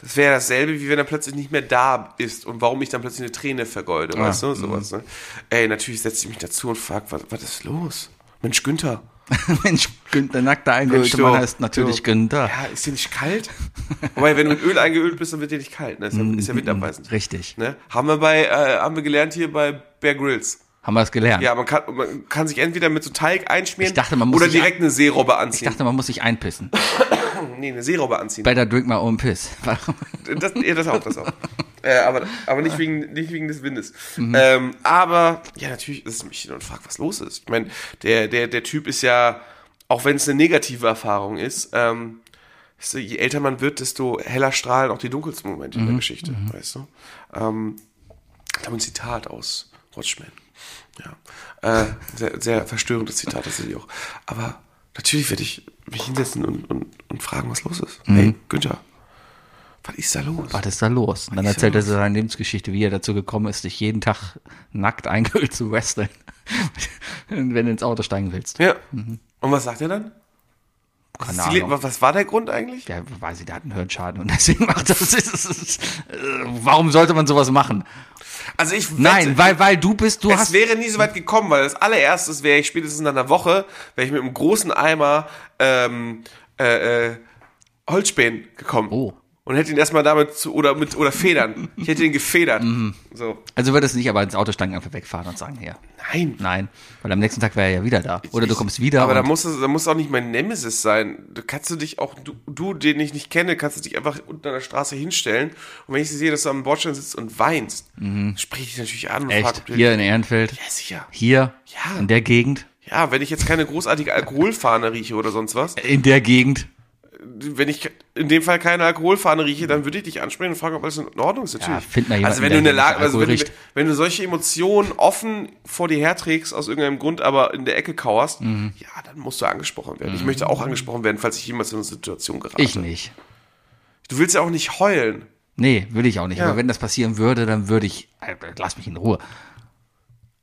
[SPEAKER 3] das wäre dasselbe, wie wenn er plötzlich nicht mehr da ist und warum ich dann plötzlich eine Träne vergeude, weißt du, sowas. Ne? Ey, natürlich setze ich mich dazu und frage, was, was ist los? Mensch, Günther.
[SPEAKER 1] Mensch, Günther, nackter, eingehüllte Mann heißt natürlich. Günther.
[SPEAKER 3] Ja, ist dir nicht kalt? Wobei, wenn du mit Öl eingeölt bist, dann wird dir nicht kalt. Ne? Ist, ja, ist ja windabweisend.
[SPEAKER 1] Richtig.
[SPEAKER 3] Ne? Haben wir bei, äh, haben wir gelernt hier bei Bear Grylls.
[SPEAKER 1] Haben wir es gelernt.
[SPEAKER 3] Ja, man kann, man kann sich entweder mit so Teig einschmieren
[SPEAKER 1] Ich dachte,
[SPEAKER 3] oder direkt eine Seerobbe
[SPEAKER 1] Ich
[SPEAKER 3] anziehen.
[SPEAKER 1] dachte, man muss sich einpissen.
[SPEAKER 3] nee, eine Seerobbe anziehen.
[SPEAKER 1] Better drink my own piss.
[SPEAKER 3] Das, ja, das auch, das auch. äh, aber aber nicht, wegen, nicht wegen des Windes. Ähm, aber, ja, natürlich ist es mich und fragt, was los ist. Ich meine, der, der, der Typ ist ja, auch wenn es eine negative Erfahrung ist, ähm, weißt du, je älter man wird, desto heller strahlen auch die dunkelsten Momente in der Geschichte, weißt du. Ähm, ich habe ein Zitat aus Watchmen. Ja. Äh, sehr, sehr verstörendes Zitat tatsächlich auch. Aber natürlich werde ich mich hinsetzen und, und, und fragen, was los ist. Hey, Günther, was ist da los?
[SPEAKER 1] Was ist da los? Und dann erzählt er seine Lebensgeschichte, wie er dazu gekommen ist, dich jeden Tag nackt eingehüllt zu wresteln, wenn du ins Auto steigen willst.
[SPEAKER 3] Ja. Und was sagt er dann? Was,
[SPEAKER 1] Keine
[SPEAKER 3] Le-
[SPEAKER 1] Ahnung.
[SPEAKER 3] was war der Grund eigentlich?
[SPEAKER 1] Ja, weiß ich, der hat einen Hirnschaden und deswegen macht das. ist, ist, äh, warum sollte man sowas machen?
[SPEAKER 3] Also ich wette,
[SPEAKER 1] Nein, weil, weil du bist, du
[SPEAKER 3] es
[SPEAKER 1] hast.
[SPEAKER 3] wäre nie so weit gekommen, weil das allererstes wäre ich spätestens nach einer Woche, wäre ich mit einem großen Eimer ähm, äh, äh, Holzspänen gekommen.
[SPEAKER 1] Oh.
[SPEAKER 3] Und hätte ihn erstmal damit zu, oder mit, oder Federn. Ich hätte ihn gefedert.
[SPEAKER 1] Mhm.
[SPEAKER 3] So.
[SPEAKER 1] Also würdest du nicht aber ins Auto steigen, einfach wegfahren und sagen, hier.
[SPEAKER 3] Nein.
[SPEAKER 1] Nein, weil am nächsten Tag wäre er ja wieder da. Oder du
[SPEAKER 3] Ich-
[SPEAKER 1] kommst wieder.
[SPEAKER 3] Aber da muss es, da muss auch nicht mein Nemesis sein. Da kannst du dich auch, du, du, den ich nicht kenne, kannst du dich einfach unten an der Straße hinstellen. Und wenn ich sehe, dass du am Bordstein sitzt und weinst, spreche ich dich natürlich an und
[SPEAKER 1] Mhm. Echt?
[SPEAKER 3] du-
[SPEAKER 1] Hier in Ehrenfeld?
[SPEAKER 3] Ja, sicher.
[SPEAKER 1] Hier?
[SPEAKER 3] Ja.
[SPEAKER 1] In der Gegend?
[SPEAKER 3] Ja, wenn ich jetzt keine großartige Alkoholfahne rieche oder sonst was,
[SPEAKER 1] In der Gegend?
[SPEAKER 3] Wenn ich in dem Fall keine Alkoholfahne rieche, dann würde ich dich ansprechen und fragen, ob alles in Ordnung ist. Natürlich.
[SPEAKER 1] find mal jemanden,
[SPEAKER 3] also wenn du
[SPEAKER 1] nicht
[SPEAKER 3] Lage, also wenn wenn du solche Emotionen offen vor dir herträgst aus irgendeinem Grund, aber in der Ecke kauerst,
[SPEAKER 1] Mhm.
[SPEAKER 3] ja, dann musst du angesprochen werden. Ich möchte auch angesprochen werden, falls ich jemals in eine Situation gerate.
[SPEAKER 1] Ich nicht.
[SPEAKER 3] Du willst ja auch nicht heulen.
[SPEAKER 1] Nee, will ich auch nicht.
[SPEAKER 3] Ja.
[SPEAKER 1] Aber wenn das passieren würde, dann würde ich. Alter, Lass mich in Ruhe.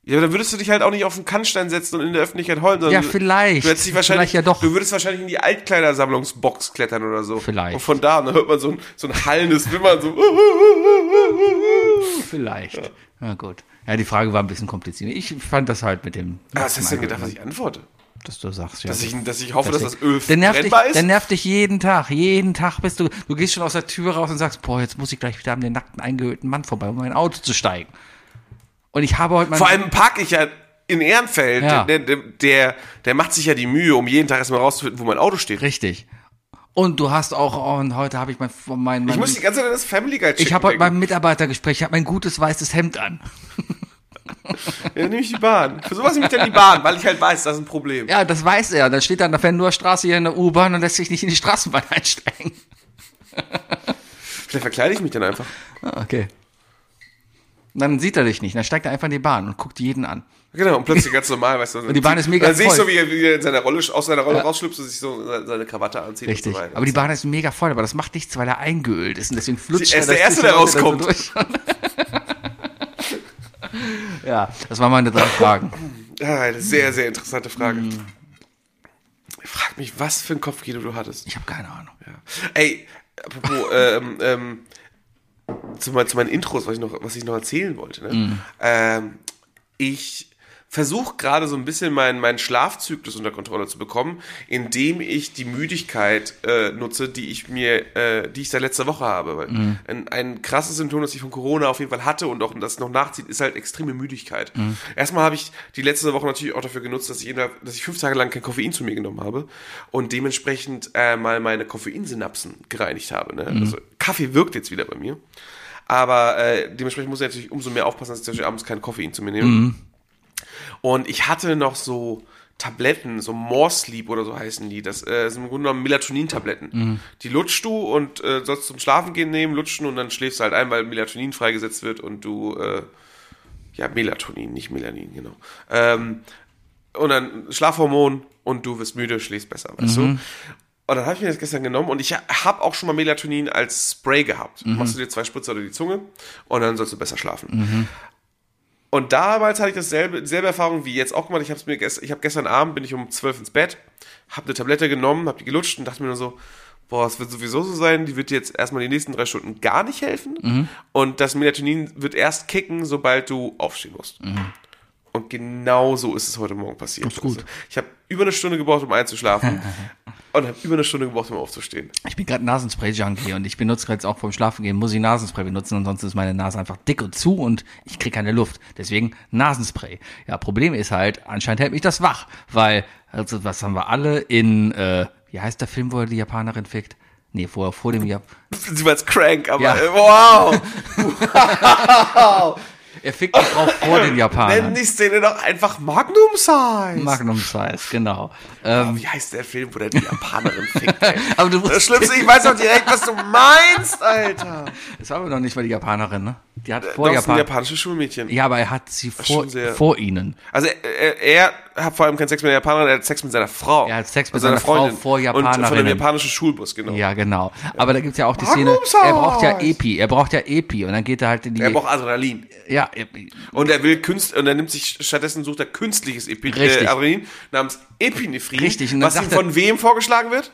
[SPEAKER 3] Ja, aber dann würdest du dich halt auch nicht auf den Kannstein setzen und in der Öffentlichkeit heulen, sondern
[SPEAKER 1] Ja, vielleicht.
[SPEAKER 3] Du, hättest dich wahrscheinlich,
[SPEAKER 1] Vielleicht ja doch.
[SPEAKER 3] du würdest wahrscheinlich in die Altkleidersammlungsbox klettern oder so.
[SPEAKER 1] Vielleicht.
[SPEAKER 3] Und von da, dann hört man so ein, so ein hallendes Wimmern, so.
[SPEAKER 1] Vielleicht. Na gut. Ja, die Frage war ein bisschen kompliziert. Ich fand das halt mit dem.
[SPEAKER 3] Ah, Was hast du denn gedacht, was ich antworte?
[SPEAKER 1] Dass du sagst, ja.
[SPEAKER 3] Dass ich, dass ich hoffe, dass das Öl
[SPEAKER 1] der nervt, dich,
[SPEAKER 3] ist?
[SPEAKER 1] der nervt dich jeden Tag. Jeden Tag bist du, du gehst schon aus der Tür raus und sagst, boah, jetzt muss ich gleich wieder an den nackten, eingehüllten Mann vorbei, um in mein Auto zu steigen. Und ich habe heute mein,
[SPEAKER 3] Vor allem parke ich ja in Ehrenfeld.
[SPEAKER 1] Ja.
[SPEAKER 3] Der, der, der, macht sich ja die Mühe, um jeden Tag erstmal rauszufinden, wo mein Auto steht.
[SPEAKER 1] richtig. Und du hast auch, oh, und heute habe ich mein, mein, mein
[SPEAKER 3] Ich muss die ganze Zeit das Family Guy
[SPEAKER 1] ich habe heute beim Mitarbeitergespräch, ich habe mein gutes weißes Hemd an.
[SPEAKER 3] Ja, nehme ich die Bahn. Für sowas nehme ich dann die Bahn, weil ich halt weiß, das ist ein Problem.
[SPEAKER 1] Ja, das weiß er. Da steht er an der Fendor-Straße hier in der U-Bahn und lässt sich nicht in die Straßenbahn einsteigen.
[SPEAKER 3] Vielleicht verkleide ich mich dann einfach.
[SPEAKER 1] Ah, okay. Und dann sieht er dich nicht. Dann steigt er einfach in die Bahn und guckt jeden an.
[SPEAKER 3] Genau, und plötzlich ganz normal, weißt du. Und
[SPEAKER 1] die Bahn ist mega
[SPEAKER 3] Dann sehe ich so,
[SPEAKER 1] voll.
[SPEAKER 3] wie er, wie er in seiner Rolle, aus seiner Rolle rausschlüpft und sich so seine- Krawatte anzieht
[SPEAKER 1] Richtig.
[SPEAKER 3] und so
[SPEAKER 1] aber die Bahn ist mega voll, aber das macht nichts, weil er eingeölt ist und deswegen flutscht
[SPEAKER 3] Er ist
[SPEAKER 1] das
[SPEAKER 3] der Erste, der rauskommt.
[SPEAKER 1] so ja, das waren meine drei Fragen.
[SPEAKER 3] Ja, eine sehr, sehr interessante Frage. Ich frag mich, was für ein Kopfkino du hattest.
[SPEAKER 1] Ich habe keine Ahnung.
[SPEAKER 3] Ja. Ey, apropos, ähm, ähm, zu, mein- zu meinen Intros, was ich noch, was ich noch erzählen wollte. Ne? Ähm, ich versuche gerade so ein bisschen meinen, meinen Schlafzyklus unter Kontrolle zu bekommen, indem ich die Müdigkeit äh, nutze, die ich mir, äh, die ich seit letzter Woche habe. Weil ein, ein krasses Symptom, das ich von Corona auf jeden Fall hatte und auch das noch nachzieht, ist halt extreme Müdigkeit. Erstmal habe ich die letzte Woche natürlich auch dafür genutzt, dass ich, innerhalb, dass ich fünf Tage lang kein Koffein zu mir genommen habe und dementsprechend äh, mal meine Koffeinsynapsen gereinigt habe. Ne? Also Kaffee wirkt jetzt wieder bei mir. Aber äh, dementsprechend muss ich natürlich umso mehr aufpassen, dass ich abends kein Koffein zu mir nehme. Und ich hatte noch so Tabletten, so More Sleep oder so heißen die. Das äh, sind im Grunde genommen Melatonin-Tabletten. Die lutschst du und äh, sollst zum Schlafen gehen nehmen, lutschen und dann schläfst du halt ein, weil Melatonin freigesetzt wird und du, äh, ja, Melatonin, nicht Melanin, genau. Ähm, und dann Schlafhormon und du wirst müde, schläfst besser, weißt du? Und dann habe ich mir das gestern genommen und ich habe auch schon mal Melatonin als Spray gehabt. Machst du dir zwei Spritzer unter die Zunge und dann sollst du besser schlafen. Und damals hatte ich dasselbe, dieselbe Erfahrung wie jetzt auch gemacht. Ich habe mir gest, ich habe gestern Abend bin ich um 12 ins Bett, habe eine Tablette genommen, habe die gelutscht und dachte mir nur so, boah, es wird sowieso so sein, die wird dir jetzt erstmal die nächsten drei Stunden gar nicht helfen. Und das Melatonin wird erst kicken, sobald du aufstehen musst. Und genau so ist es heute Morgen passiert.
[SPEAKER 1] ist gut.
[SPEAKER 3] Also, ich habe über eine Stunde gebraucht, um einzuschlafen und habe über eine Stunde gebraucht, um aufzustehen.
[SPEAKER 1] Ich bin gerade Nasenspray-Junkie und ich benutze jetzt auch vorm Schlafen gehen, muss ich Nasenspray benutzen, ansonsten ist meine Nase einfach dick und zu und ich kriege keine Luft. Deswegen Nasenspray. Ja, Problem ist halt, anscheinend hält mich das wach, weil, also was haben wir alle in, äh, wie heißt der Film, wo er die Japanerin fickt? Nee, vor, vor dem Jap
[SPEAKER 3] Sie war jetzt crank, aber
[SPEAKER 1] Ja.
[SPEAKER 3] äh, wow!
[SPEAKER 1] Er fickt die Frau vor den
[SPEAKER 3] Nenn
[SPEAKER 1] Japanern.
[SPEAKER 3] die Szene doch einfach Magnum Size.
[SPEAKER 1] Magnum Size, genau. Ähm,
[SPEAKER 3] Wie heißt der Film, wo der die Japanerin fickt?
[SPEAKER 1] Aber du
[SPEAKER 3] Das Schlimmste, ich weiß auch direkt, was du meinst, Alter.
[SPEAKER 1] das war aber noch nicht mal die Japanerin, ne? Die hat
[SPEAKER 3] Vor
[SPEAKER 1] vor
[SPEAKER 3] Doch, ist ein
[SPEAKER 1] Japan.
[SPEAKER 3] japanisches Schulmädchen.
[SPEAKER 1] Ja, aber er hat sie vor, vor ihnen.
[SPEAKER 3] Also er, er hat vor allem keinen Sex mit der Japanerin, er hat Sex mit seiner Frau.
[SPEAKER 1] Er hat Sex mit
[SPEAKER 3] Also
[SPEAKER 1] seiner Frau vor
[SPEAKER 3] Und von dem
[SPEAKER 1] Japanerinnen.
[SPEAKER 3] japanischen Schulbus, genau.
[SPEAKER 1] Ja, genau. Aber da gibt's ja auch die Szene, er braucht ja. Epi, er braucht ja Epi und dann geht er halt in die.
[SPEAKER 3] Er braucht Adrenalin.
[SPEAKER 1] ja,
[SPEAKER 3] Und er will Künst und er nimmt sich stattdessen sucht er künstliches Epi
[SPEAKER 1] Richtig.
[SPEAKER 3] äh, Adrenalin namens Epinephrin.
[SPEAKER 1] Richtig, und dann
[SPEAKER 3] Was ihm
[SPEAKER 1] er-
[SPEAKER 3] von wem vorgeschlagen wird?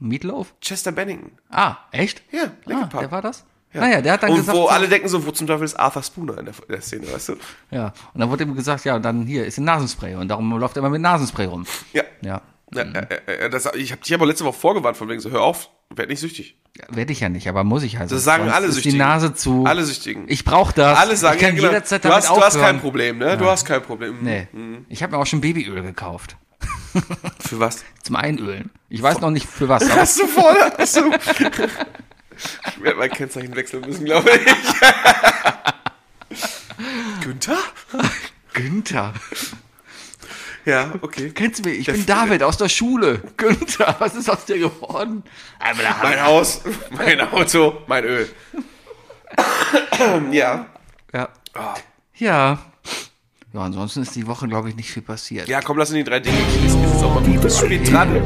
[SPEAKER 1] Meatloaf?
[SPEAKER 3] Chester Bennington.
[SPEAKER 1] Ah, echt?
[SPEAKER 3] Ja,
[SPEAKER 1] ah,
[SPEAKER 3] Linkin Park.
[SPEAKER 1] der war das? Naja, der hat dann
[SPEAKER 3] und
[SPEAKER 1] gesagt,
[SPEAKER 3] wo
[SPEAKER 1] so,
[SPEAKER 3] alle denken so, wo zum Teufel ist Arthur Spooner in der, in der Szene, weißt du?
[SPEAKER 1] ja. Und dann wurde ihm gesagt, ja, und dann hier ist ein Nasenspray und darum läuft er immer mit Nasenspray rum.
[SPEAKER 3] Ja.
[SPEAKER 1] Ja.
[SPEAKER 3] ja äh, das, ich habe dich aber letzte Woche vorgewarnt, von wegen so, hör auf, werd nicht süchtig.
[SPEAKER 1] Werde ich ja nicht, aber muss ich halt.
[SPEAKER 3] Das sagen alle
[SPEAKER 1] ist die
[SPEAKER 3] Süchtigen.
[SPEAKER 1] Nase zu.
[SPEAKER 3] Alle Süchtigen.
[SPEAKER 1] Ich brauche das.
[SPEAKER 3] Alle sagen,
[SPEAKER 1] ich kann
[SPEAKER 3] ja, genau.
[SPEAKER 1] jederzeit
[SPEAKER 3] du,
[SPEAKER 1] damit
[SPEAKER 3] hast, du hast kein Problem, ne? Du hast kein Problem.
[SPEAKER 1] Nee. Ich habe mir auch schon Babyöl gekauft.
[SPEAKER 3] Für was?
[SPEAKER 1] Zum Einölen. Ich weiß noch nicht für was.
[SPEAKER 3] Hast du voll? Hast du? Ich werde mein Kennzeichen wechseln müssen, glaube ich. Günther?
[SPEAKER 1] Günther.
[SPEAKER 3] Ja, okay.
[SPEAKER 1] Kennst du mich? Ich bin David aus der Schule. Günther, was ist aus dir geworden?
[SPEAKER 3] Mein Haus, mein Auto, mein Öl. ja.
[SPEAKER 1] Ja. Ja. Ja, ansonsten ist die Woche, glaube ich, nicht viel passiert.
[SPEAKER 3] Ja, komm, lass in die drei Dinge. Es ist jetzt auch mal gut. Das steht dran.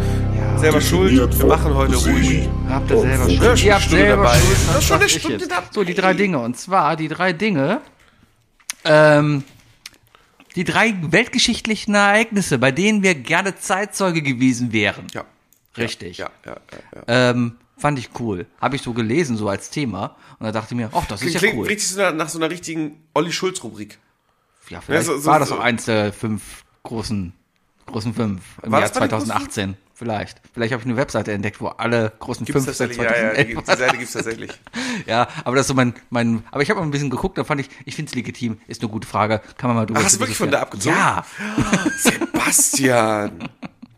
[SPEAKER 3] Selber schuld. Wir machen heute ruhig.
[SPEAKER 1] Habt ihr selber
[SPEAKER 3] Ja,
[SPEAKER 1] Schuld?
[SPEAKER 3] schon
[SPEAKER 1] Ihr habt
[SPEAKER 3] Stunde
[SPEAKER 1] selber
[SPEAKER 3] dabei.
[SPEAKER 1] Schuld.
[SPEAKER 3] Das ist schon eine Stunde dabei.
[SPEAKER 1] So, die drei Dinge. Und zwar die drei Dinge, ähm, die drei weltgeschichtlichen Ereignisse, bei denen wir gerne Zeitzeuge gewesen wären.
[SPEAKER 3] Ja.
[SPEAKER 1] Richtig.
[SPEAKER 3] Ja, ja, ja. ja.
[SPEAKER 1] Ähm, fand ich cool. Habe ich so gelesen, so als Thema. Und da dachte ich mir, ach, das ist ja
[SPEAKER 3] Klingt
[SPEAKER 1] cool.
[SPEAKER 3] richtig so nach, so einer richtigen Olli Schulz-Rubrik.
[SPEAKER 1] Ja, vielleicht
[SPEAKER 3] Ja, so- so-
[SPEAKER 1] war das
[SPEAKER 3] so-
[SPEAKER 1] auch eins der fünf großen, großen fünf im Jahr
[SPEAKER 3] das bei den großen
[SPEAKER 1] 2018. Vielleicht. Vielleicht habe ich eine Webseite entdeckt, wo alle großen
[SPEAKER 3] Gibt's
[SPEAKER 1] fünf seit
[SPEAKER 3] tatsächlich, ja, ja, die,
[SPEAKER 1] 2011
[SPEAKER 3] die Seite gibt's tatsächlich.
[SPEAKER 1] Ja, aber das ist so mein, mein, aber ich habe mal ein bisschen geguckt, da fand ich, ich finde es legitim, ist eine gute Frage, kann man mal drüber
[SPEAKER 3] Ach, hast du wirklich von da abgezogen?
[SPEAKER 1] Ja,
[SPEAKER 3] Sebastian,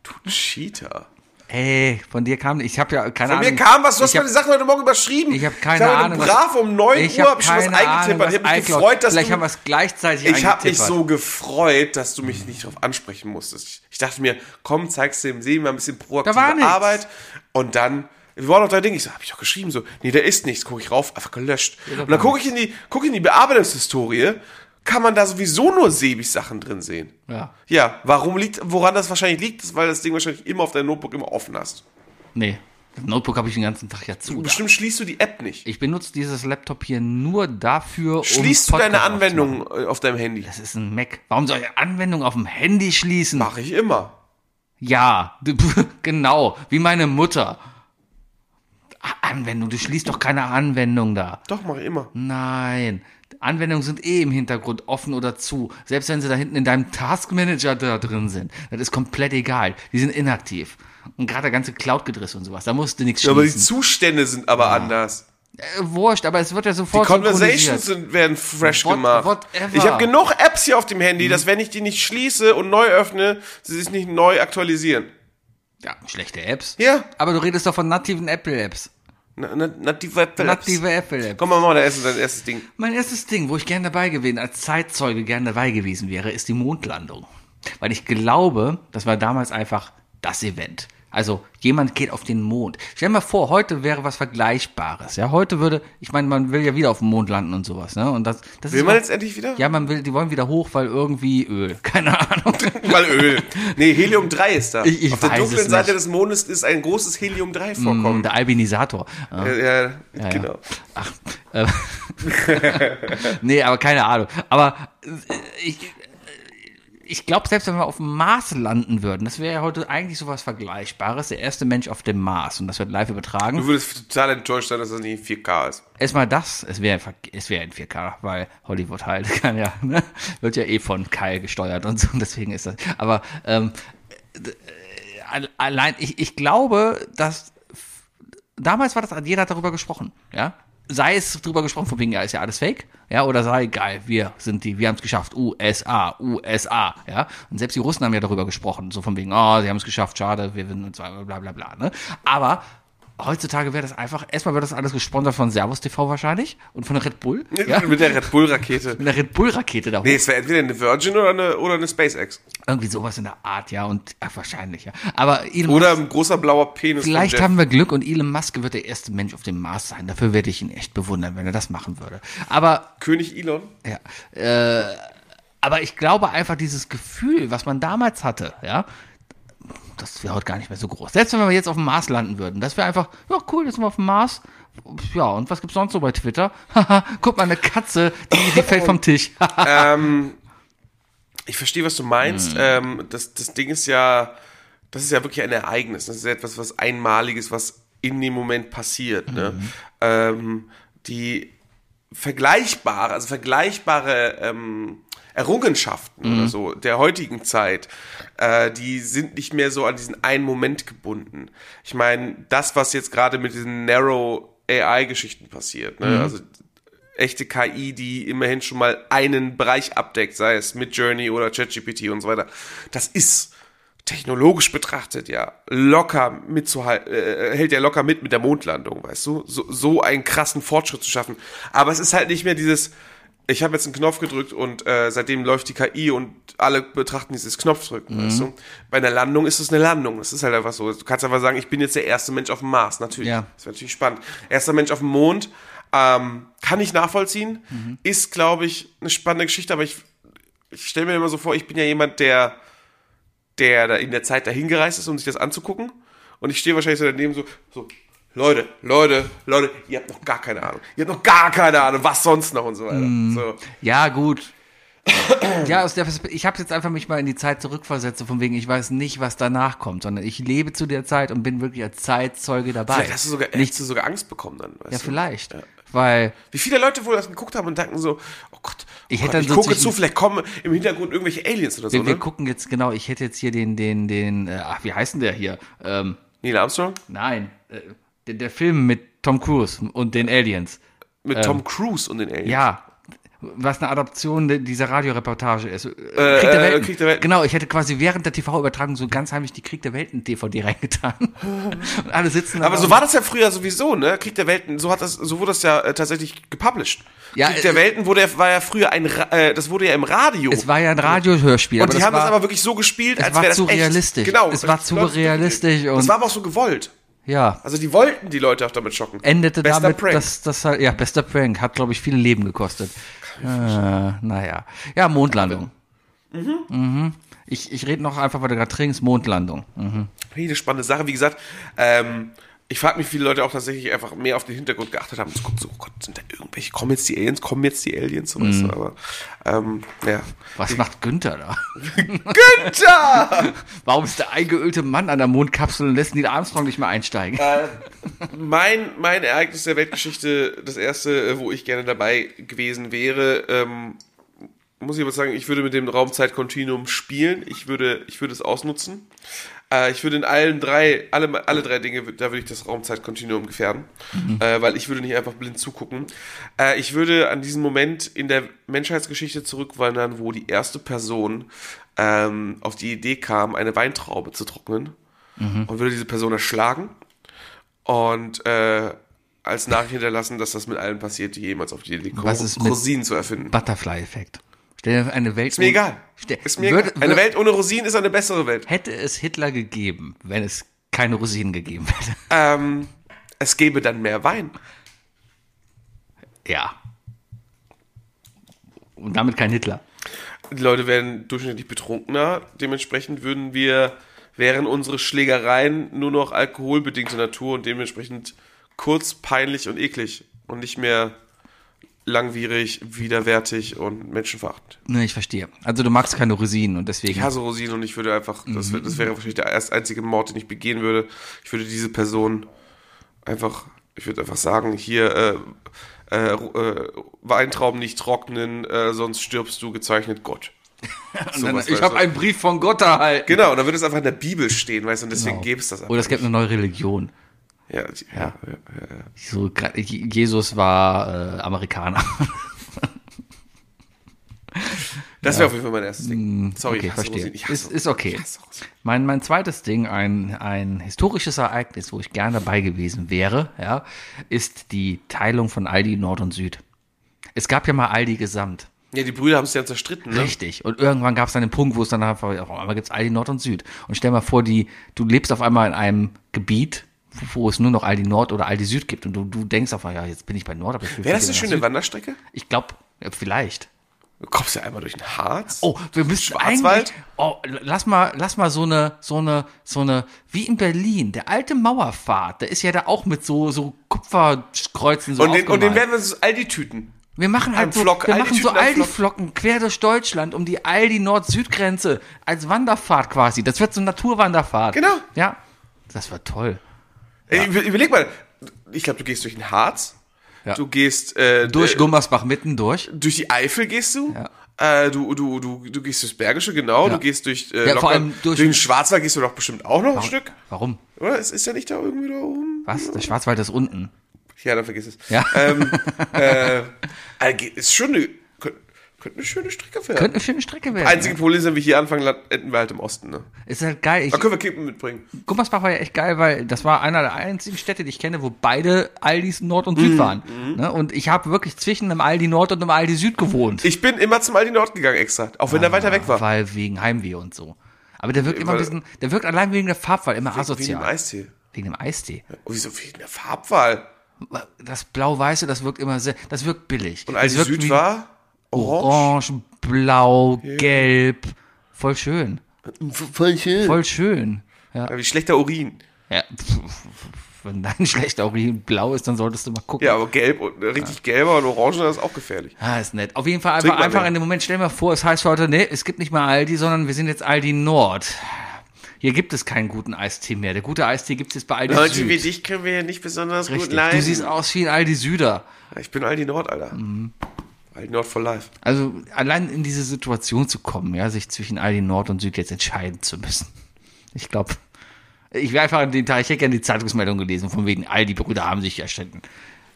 [SPEAKER 3] du Cheater.
[SPEAKER 1] Ey, von dir kam, ich habe ja keine
[SPEAKER 3] Von
[SPEAKER 1] Ahnung.
[SPEAKER 3] mir kam was, du hast
[SPEAKER 1] hab,
[SPEAKER 3] meine Sachen heute Morgen überschrieben.
[SPEAKER 1] ich habe keine
[SPEAKER 3] ich habe
[SPEAKER 1] Ahnung.
[SPEAKER 3] brav um 9
[SPEAKER 1] ich
[SPEAKER 3] Uhr
[SPEAKER 1] hab
[SPEAKER 3] hab ich schon was
[SPEAKER 1] Ahnung,
[SPEAKER 3] eingetippert.
[SPEAKER 1] was
[SPEAKER 3] Ich habe mich gefreut, dass
[SPEAKER 1] Vielleicht
[SPEAKER 3] du...
[SPEAKER 1] haben wir es gleichzeitig
[SPEAKER 3] Ich habe mich so gefreut, dass du mich nicht darauf ansprechen musstest. Ich, ich dachte mir, komm, zeigst du dem Sehen mal ein bisschen proaktive
[SPEAKER 1] Da war nichts.
[SPEAKER 3] Arbeit. Und dann, wir waren noch drei Dinge. Ich so, habe ich doch geschrieben. So, nee, da ist nichts. Gucke ich rauf, einfach gelöscht. und dann gucke ich in die, gucke in die Bearbeitungshistorie. Kann man da sowieso nur Sebig-Sachen drin sehen.
[SPEAKER 1] Ja.
[SPEAKER 3] Ja, warum liegt, woran das wahrscheinlich liegt, ist, weil das Ding wahrscheinlich immer auf deinem Notebook immer offen hast.
[SPEAKER 1] Nee, das Notebook habe ich den ganzen Tag ja zu.
[SPEAKER 3] Bestimmt schließt du die App nicht.
[SPEAKER 1] Ich benutze dieses Laptop hier nur dafür, um
[SPEAKER 3] Schließt du deine. Anwendung äh, auf deinem Handy?
[SPEAKER 1] Das ist ein Mac. Warum soll ich Anwendung auf dem Handy schließen?
[SPEAKER 3] Mache ich immer.
[SPEAKER 1] Ja, genau, wie meine Mutter. Anwendung, du schließt doch keine Anwendung da.
[SPEAKER 3] Doch, mach ich immer.
[SPEAKER 1] Nein. Anwendungen sind eh im Hintergrund offen oder zu. Selbst wenn sie da hinten in deinem Taskmanager da drin sind. Das ist komplett egal. Die sind inaktiv. Und gerade der ganze Cloud-Gedriss und sowas, da musst du nichts
[SPEAKER 3] Ja, aber die
[SPEAKER 1] schließen.
[SPEAKER 3] Zustände sind aber anders.
[SPEAKER 1] Äh, wurscht, aber es wird ja
[SPEAKER 3] Die
[SPEAKER 1] sofort
[SPEAKER 3] Conversations
[SPEAKER 1] synchronisiert.
[SPEAKER 3] sind, werden fresh
[SPEAKER 1] What-
[SPEAKER 3] gemacht.
[SPEAKER 1] whatever. Mhm.
[SPEAKER 3] Ich habe genug Apps hier auf dem Handy, dass wenn ich die nicht schließe und neu öffne, sie sich nicht neu aktualisieren.
[SPEAKER 1] Ja, schlechte Apps.
[SPEAKER 3] Ja.
[SPEAKER 1] Aber du redest doch von nativen Apple-Apps.
[SPEAKER 3] Na, na, native Apps.
[SPEAKER 1] Native Apple-Apps.
[SPEAKER 3] Komm mal, mal, da ist dein erstes Ding.
[SPEAKER 1] Mein erstes Ding, wo ich gerne dabei gewesen, als Zeitzeuge gerne dabei gewesen wäre, ist die Mondlandung. Weil ich glaube, das war damals einfach das Event. Also jemand geht auf den Mond. Stell dir mal vor, heute wäre was Vergleichbares. Ja, heute würde, ich meine, man will ja wieder auf dem Mond landen und sowas. Ne? Und das, das
[SPEAKER 3] Will
[SPEAKER 1] ist
[SPEAKER 3] man jetzt endlich wieder?
[SPEAKER 1] Ja, man will, die wollen wieder hoch, weil irgendwie Öl. Keine Ahnung.
[SPEAKER 3] Mal Öl. Nee, Helium 3 ist da.
[SPEAKER 1] Ich- ich
[SPEAKER 3] auf der dunklen Seite des Mondes ist ein großes Helium 3 vorkommen.
[SPEAKER 1] Der Albinisator. Ja.
[SPEAKER 3] Ja, ja, genau.
[SPEAKER 1] Ach, äh, nee, aber keine Ahnung. Aber äh, ich, ich glaube, selbst wenn wir auf dem Mars landen würden, das wäre ja heute eigentlich sowas Vergleichbares. Der erste Mensch auf dem Mars und das wird live übertragen.
[SPEAKER 3] Du würdest total enttäuscht sein, dass das nicht in 4K ist.
[SPEAKER 1] Erstmal das, es wäre es wäre in 4K, weil Hollywood halt kann ja, ne, wird ja eh von Kyle gesteuert und so, und deswegen ist das. Aber ähm, äh, alle- allein, ich, ich glaube, dass damals war das, jeder hat darüber gesprochen, ja. Sei es darüber gesprochen, von wegen, ja, ist ja alles fake, ja, oder sei geil, wir sind die, wir haben es geschafft, USA, USA, ja. Und selbst die Russen haben ja darüber gesprochen, so von wegen, oh, sie haben es geschafft, schade, wir sind uns bla bla bla, ne. Aber heutzutage wäre das einfach, erstmal wird das alles gesponsert von Servus TV wahrscheinlich und von Red Bull, ja.
[SPEAKER 3] Mit der Red Bull-Rakete.
[SPEAKER 1] Mit einer Red Bull-Rakete da hoch.
[SPEAKER 3] Nee, es wäre entweder eine Virgin oder eine, oder eine SpaceX.
[SPEAKER 1] Irgendwie sowas in der Art, ja, und ach, wahrscheinlich, ja. Aber Elon
[SPEAKER 3] Oder
[SPEAKER 1] Musk,
[SPEAKER 3] ein großer blauer Penis.
[SPEAKER 1] vielleicht haben wir Glück und Elon Musk wird der erste Mensch auf dem Mars sein. Dafür werde ich ihn echt bewundern, wenn er das machen würde. Aber
[SPEAKER 3] König Elon.
[SPEAKER 1] Ja. Äh, aber ich glaube einfach, dieses Gefühl, was man damals hatte, ja, das wäre heute gar nicht mehr so groß. Selbst wenn wir jetzt auf dem Mars landen würden, das wäre einfach, ja, cool, jetzt sind wir auf dem Mars. Ja, und was gibt's sonst so bei Twitter? Haha, guck mal, eine Katze, die, die fällt vom Tisch.
[SPEAKER 3] ähm, ich verstehe, was du meinst.
[SPEAKER 1] Mhm.
[SPEAKER 3] Ähm, das, das Ding ist ja, das ist ja wirklich ein Ereignis. Das ist ja etwas, was Einmaliges, was in dem Moment passiert. Ne?
[SPEAKER 1] Mhm.
[SPEAKER 3] Ähm, die vergleichbare, also vergleichbare ähm, Errungenschaften
[SPEAKER 1] Mhm.
[SPEAKER 3] oder so der heutigen Zeit, äh, die sind nicht mehr so an diesen einen Moment gebunden. Ich meine, das, was jetzt gerade mit diesen Narrow AI-Geschichten passiert, ne?
[SPEAKER 1] Mhm.
[SPEAKER 3] also echte KI, die immerhin schon mal einen Bereich abdeckt, sei es mit Journey oder ChatGPT und so weiter. Das ist technologisch betrachtet ja locker mitzuhalten, äh, hält ja locker mit mit der Mondlandung, weißt du? So, so einen krassen Fortschritt zu schaffen. Aber es ist halt nicht mehr dieses, ich habe jetzt einen Knopf gedrückt und äh, seitdem läuft die KI und alle betrachten dieses Knopfdrücken, weißt du? Bei einer Landung ist es eine Landung. Das ist halt einfach so. Du kannst einfach sagen, ich bin jetzt der erste Mensch auf dem Mars. Natürlich.
[SPEAKER 1] Ja.
[SPEAKER 3] Das wäre natürlich spannend. Erster Mensch auf dem Mond. Ähm, kann ich nachvollziehen. Ist, glaube ich, eine spannende Geschichte, aber ich, ich stelle mir immer so vor, ich bin ja jemand, der, der da in der Zeit dahin gereist ist, um sich das anzugucken. Und ich stehe wahrscheinlich so daneben so, so, Leute, Leute, Leute, ihr habt noch gar keine Ahnung. Ihr habt noch gar keine Ahnung, was sonst noch und so weiter. So.
[SPEAKER 1] Ja, gut. Ja, aus der ich habe jetzt einfach mich mal in die Zeit zurückversetzt, von wegen, ich weiß nicht, was danach kommt, sondern ich lebe zu der Zeit und bin wirklich als Zeitzeuge dabei.
[SPEAKER 3] Vielleicht hast du sogar,
[SPEAKER 1] nicht,
[SPEAKER 3] hast du sogar Angst bekommen dann. Weißt
[SPEAKER 1] ja,
[SPEAKER 3] du?
[SPEAKER 1] vielleicht.
[SPEAKER 3] Ja.
[SPEAKER 1] Weil,
[SPEAKER 3] Wie viele Leute wohl das geguckt haben und denken so, oh Gott, oh
[SPEAKER 1] Ich
[SPEAKER 3] Gott,
[SPEAKER 1] hätte dann
[SPEAKER 3] ich
[SPEAKER 1] so
[SPEAKER 3] gucke zu, vielleicht kommen im Hintergrund irgendwelche Aliens oder so,
[SPEAKER 1] wir, wir
[SPEAKER 3] ne?
[SPEAKER 1] gucken jetzt, genau, ich hätte jetzt hier den, den, den, äh, ach, wie heißt denn der hier? Ähm,
[SPEAKER 3] Neil Armstrong?
[SPEAKER 1] nein, äh, der, der Film mit Tom Cruise und den Aliens.
[SPEAKER 3] Mit Tom Cruise und den Aliens.
[SPEAKER 1] Ähm, Ja, was eine Adaption dieser Radioreportage ist. Äh, Krieg,
[SPEAKER 3] äh,
[SPEAKER 1] der Welten.
[SPEAKER 3] Krieg der Welten.
[SPEAKER 1] Genau, ich hätte quasi während der TV-Übertragung so ganz heimlich die Krieg der Welten-DVD reingetan. und alle sitzen
[SPEAKER 3] Aber so war das ja früher sowieso, ne? Krieg der Welten, so hat das, so wurde das ja äh, tatsächlich gepublished.
[SPEAKER 1] Ja,
[SPEAKER 3] Krieg der
[SPEAKER 1] äh,
[SPEAKER 3] Welten wurde, war ja früher ein, äh, das wurde ja im Radio.
[SPEAKER 1] Es war ja ein Radiohörspiel.
[SPEAKER 3] und die haben
[SPEAKER 1] war,
[SPEAKER 3] das aber wirklich so gespielt,
[SPEAKER 1] es
[SPEAKER 3] als
[SPEAKER 1] war
[SPEAKER 3] wäre das
[SPEAKER 1] zu
[SPEAKER 3] echt.
[SPEAKER 1] realistisch.
[SPEAKER 3] Genau.
[SPEAKER 1] Es war zu
[SPEAKER 3] genau,
[SPEAKER 1] realistisch
[SPEAKER 3] Das
[SPEAKER 1] und-
[SPEAKER 3] war aber auch so gewollt.
[SPEAKER 1] Ja,
[SPEAKER 3] Also die wollten die Leute auch damit schocken.
[SPEAKER 1] endete
[SPEAKER 3] Bester
[SPEAKER 1] damit,
[SPEAKER 3] Prank.
[SPEAKER 1] dass das halt, ja, bester Prank, hat, glaube ich, viele Leben gekostet. Äh, naja. Ja, Mondlandung. Mhm. Ich, ich rede noch einfach, weil du gerade trinkst, Mondlandung. Mhm.
[SPEAKER 3] Eine spannende Sache. Wie gesagt, ähm, ich frage mich, wie viele Leute auch tatsächlich einfach mehr auf den Hintergrund geachtet haben. Und so, oh Gott, sind da irgendwelche welche kommen jetzt die Aliens, kommen jetzt die Aliens, so weißt du, aber ähm, ja.
[SPEAKER 1] Was macht Günther da?
[SPEAKER 3] Günther!
[SPEAKER 1] Warum ist der eingeölte Mann an der Mondkapsel und lässt Neil Armstrong nicht mehr einsteigen?
[SPEAKER 3] mein, mein Ereignis der Weltgeschichte, das erste, äh, wo ich gerne dabei gewesen wäre, ähm, muss ich aber sagen, ich würde mit dem Raumzeitkontinuum spielen. Ich würde, ich würde es ausnutzen. Äh, ich würde in allen drei, alle, alle drei Dinge, da würde ich das Raumzeitkontinuum gefährden, äh, weil ich würde nicht einfach blind zugucken. Äh, ich würde an diesen Moment in der Menschheitsgeschichte zurückwandern, wo die erste Person ähm, auf die Idee kam, eine Weintraube zu trocknen und würde diese Person erschlagen und äh, als Nachricht hinterlassen, dass das mit allen passiert, die jemals auf die Idee kommen, Rosinen zu erfinden.
[SPEAKER 1] Butterfly-Effekt. Stell dir eine Welt.
[SPEAKER 3] Ist mir egal. Ist mir
[SPEAKER 1] würde,
[SPEAKER 3] egal. Eine Welt ohne Rosinen ist eine bessere Welt.
[SPEAKER 1] Hätte es Hitler gegeben, wenn es keine Rosinen gegeben hätte.
[SPEAKER 3] Ähm, es gäbe dann mehr Wein.
[SPEAKER 1] Ja. Und damit kein Hitler.
[SPEAKER 3] Die Leute werden durchschnittlich betrunkener. Dementsprechend würden wir, wären unsere Schlägereien nur noch alkoholbedingte Natur und dementsprechend kurz, peinlich und eklig und nicht mehr langwierig, widerwärtig und menschenverachtend.
[SPEAKER 1] Ne, ich verstehe. Also du magst keine Rosinen und deswegen.
[SPEAKER 3] Ich hasse Rosinen und ich würde einfach, das, wär- das wäre wahrscheinlich der erst einzige Mord, den ich begehen würde. Ich würde diese Person einfach, ich würde einfach sagen, hier, äh, äh, äh, Weintrauben nicht trocknen, äh, sonst stirbst du, gezeichnet Gott.
[SPEAKER 1] Und dann, ich habe einen Brief von Gott erhalten.
[SPEAKER 3] Genau, und dann würde es einfach in der Bibel stehen, weißt du, und deswegen
[SPEAKER 1] Genau.
[SPEAKER 3] gäbe es das einfach.
[SPEAKER 1] Oder es gibt eine neue Religion.
[SPEAKER 3] Ja, ja, ja, ja, ja.
[SPEAKER 1] So, Jesus war äh, Amerikaner.
[SPEAKER 3] Das wäre auf jeden Fall mein erstes Ding. Sorry,
[SPEAKER 1] Mm, okay,
[SPEAKER 3] ich
[SPEAKER 1] verstehe.
[SPEAKER 3] Rosinen. Ich
[SPEAKER 1] Ist, ist okay. Mein, mein zweites Ding, ein, ein historisches Ereignis, wo ich gern dabei gewesen wäre, ja, ist die Teilung von Aldi Nord und Süd. Es gab ja mal Aldi Gesamt.
[SPEAKER 3] Ja, die Brüder haben es ja zerstritten, ne?
[SPEAKER 1] Richtig. Und irgendwann gab es dann den Punkt, wo es dann einfach, auf einmal gibt es Aldi Nord und Süd. Und stell mal vor, die, du lebst auf einmal in einem Gebiet, wo, es nur noch Aldi Nord oder Aldi Süd gibt. Und du, du denkst auf ja, jetzt bin ich bei Nord, aber ich will
[SPEAKER 3] Wäre das eine schöne
[SPEAKER 1] Süd.
[SPEAKER 3] Wanderstrecke?
[SPEAKER 1] Ich glaube, vielleicht.
[SPEAKER 3] Du kommst ja einmal durch den Harz.
[SPEAKER 1] Oh, wir müssen
[SPEAKER 3] Schwarzwald?
[SPEAKER 1] Oh, lass mal, lass mal so eine, so eine, so eine, wie in Berlin, der alte Mauerpfad, der ist ja da auch mit so, so Kupferkreuzen so
[SPEAKER 3] und, den, und den werden wir so all die Tüten.
[SPEAKER 1] Wir machen halt so,
[SPEAKER 3] Flock,
[SPEAKER 1] wir
[SPEAKER 3] Aldi
[SPEAKER 1] machen so
[SPEAKER 3] Tüten.
[SPEAKER 1] Aldi-Flocken quer durch Deutschland um die Aldi-Nord-Süd-Grenze als Wanderfahrt quasi. Das wird so eine Naturwanderfahrt.
[SPEAKER 3] Genau.
[SPEAKER 1] Ja. Das wird toll.
[SPEAKER 3] Über- Überleg mal, ich glaube, du gehst durch den Harz.
[SPEAKER 1] Ja.
[SPEAKER 3] Du gehst äh,
[SPEAKER 1] Durch
[SPEAKER 3] äh,
[SPEAKER 1] Gummersbach mitten durch.
[SPEAKER 3] durch die Eifel gehst du.
[SPEAKER 1] Ja.
[SPEAKER 3] Äh, du, du, du, du gehst durchs Bergische, genau.
[SPEAKER 1] Ja.
[SPEAKER 3] Du gehst durch, äh,
[SPEAKER 1] Ja,
[SPEAKER 3] locker-
[SPEAKER 1] vor allem durch-
[SPEAKER 3] den Schwarzwald gehst du doch bestimmt auch noch ein Stück.
[SPEAKER 1] Warum?
[SPEAKER 3] Oder? Es ist ja nicht da irgendwie da oben.
[SPEAKER 1] Was? Der Schwarzwald ist unten.
[SPEAKER 3] Ja, dann vergiss es.
[SPEAKER 1] Ja.
[SPEAKER 3] Ähm, äh, ge- ist schon eine, könnte, eine schöne Strecke werden.
[SPEAKER 1] Könnte eine schöne Strecke werden.
[SPEAKER 3] Einzige Problem ist, wenn wir hier anfangen, enden wir halt im Osten. Ne?
[SPEAKER 1] Ist halt geil. Ich,
[SPEAKER 3] Da können wir Kippen mitbringen.
[SPEAKER 1] Gummersbach war ja echt geil, weil das war einer der einzigen Städte, die ich kenne, wo beide Aldis Nord und Süd waren. Ne? Und ich habe wirklich zwischen einem Aldi Nord und einem Aldi Süd gewohnt.
[SPEAKER 3] Ich bin immer zum Aldi Nord gegangen extra, auch wenn der weiter weg war.
[SPEAKER 1] Weil wegen Heimweh und so. Aber der wirkt immer ein bisschen, der wirkt allein wegen der Farbwahl immer
[SPEAKER 3] im
[SPEAKER 1] asozial.
[SPEAKER 3] Eistee.
[SPEAKER 1] Wegen dem Eistee.
[SPEAKER 3] Oh, wieso wie in der Farbwahl?
[SPEAKER 1] Das Blau-Weiße, das wirkt immer sehr, das wirkt billig.
[SPEAKER 3] Und Aldi Süd war orange.
[SPEAKER 1] Orange, Blau, Gelb. Voll schön.
[SPEAKER 3] Voll schön.
[SPEAKER 1] Voll schön. Ja,
[SPEAKER 3] Ja, wie schlechter Urin.
[SPEAKER 1] ja. Wenn dein schlechter Urin blau ist, dann solltest du mal gucken.
[SPEAKER 3] Ja, aber gelb und äh, richtig gelber und orange, das ist auch gefährlich.
[SPEAKER 1] Ah, ist nett. Auf jeden Fall einfach, einfach in dem Moment, stell dir mal vor, es heißt heute, nee, es gibt nicht mehr Aldi, sondern wir sind jetzt Aldi Nord. Hier gibt es keinen guten Eistee mehr. Der gute Eistee gibt es jetzt bei Aldi
[SPEAKER 3] Leute
[SPEAKER 1] Süd.
[SPEAKER 3] wie dich können wir ja nicht besonders gut
[SPEAKER 1] Richtig.
[SPEAKER 3] leiden.
[SPEAKER 1] Du siehst aus wie ein Aldi Süder.
[SPEAKER 3] Ich bin Aldi Nord, Alter.
[SPEAKER 1] Mhm.
[SPEAKER 3] Aldi Nord for life.
[SPEAKER 1] Also allein in diese Situation zu kommen, ja, sich zwischen Aldi Nord und Süd jetzt entscheiden zu müssen. Ich glaube, ich wäre einfach an den Tag, ich hätte gerne die Zeitungsmeldung gelesen, von wegen Aldi Brüder haben sich erstritten,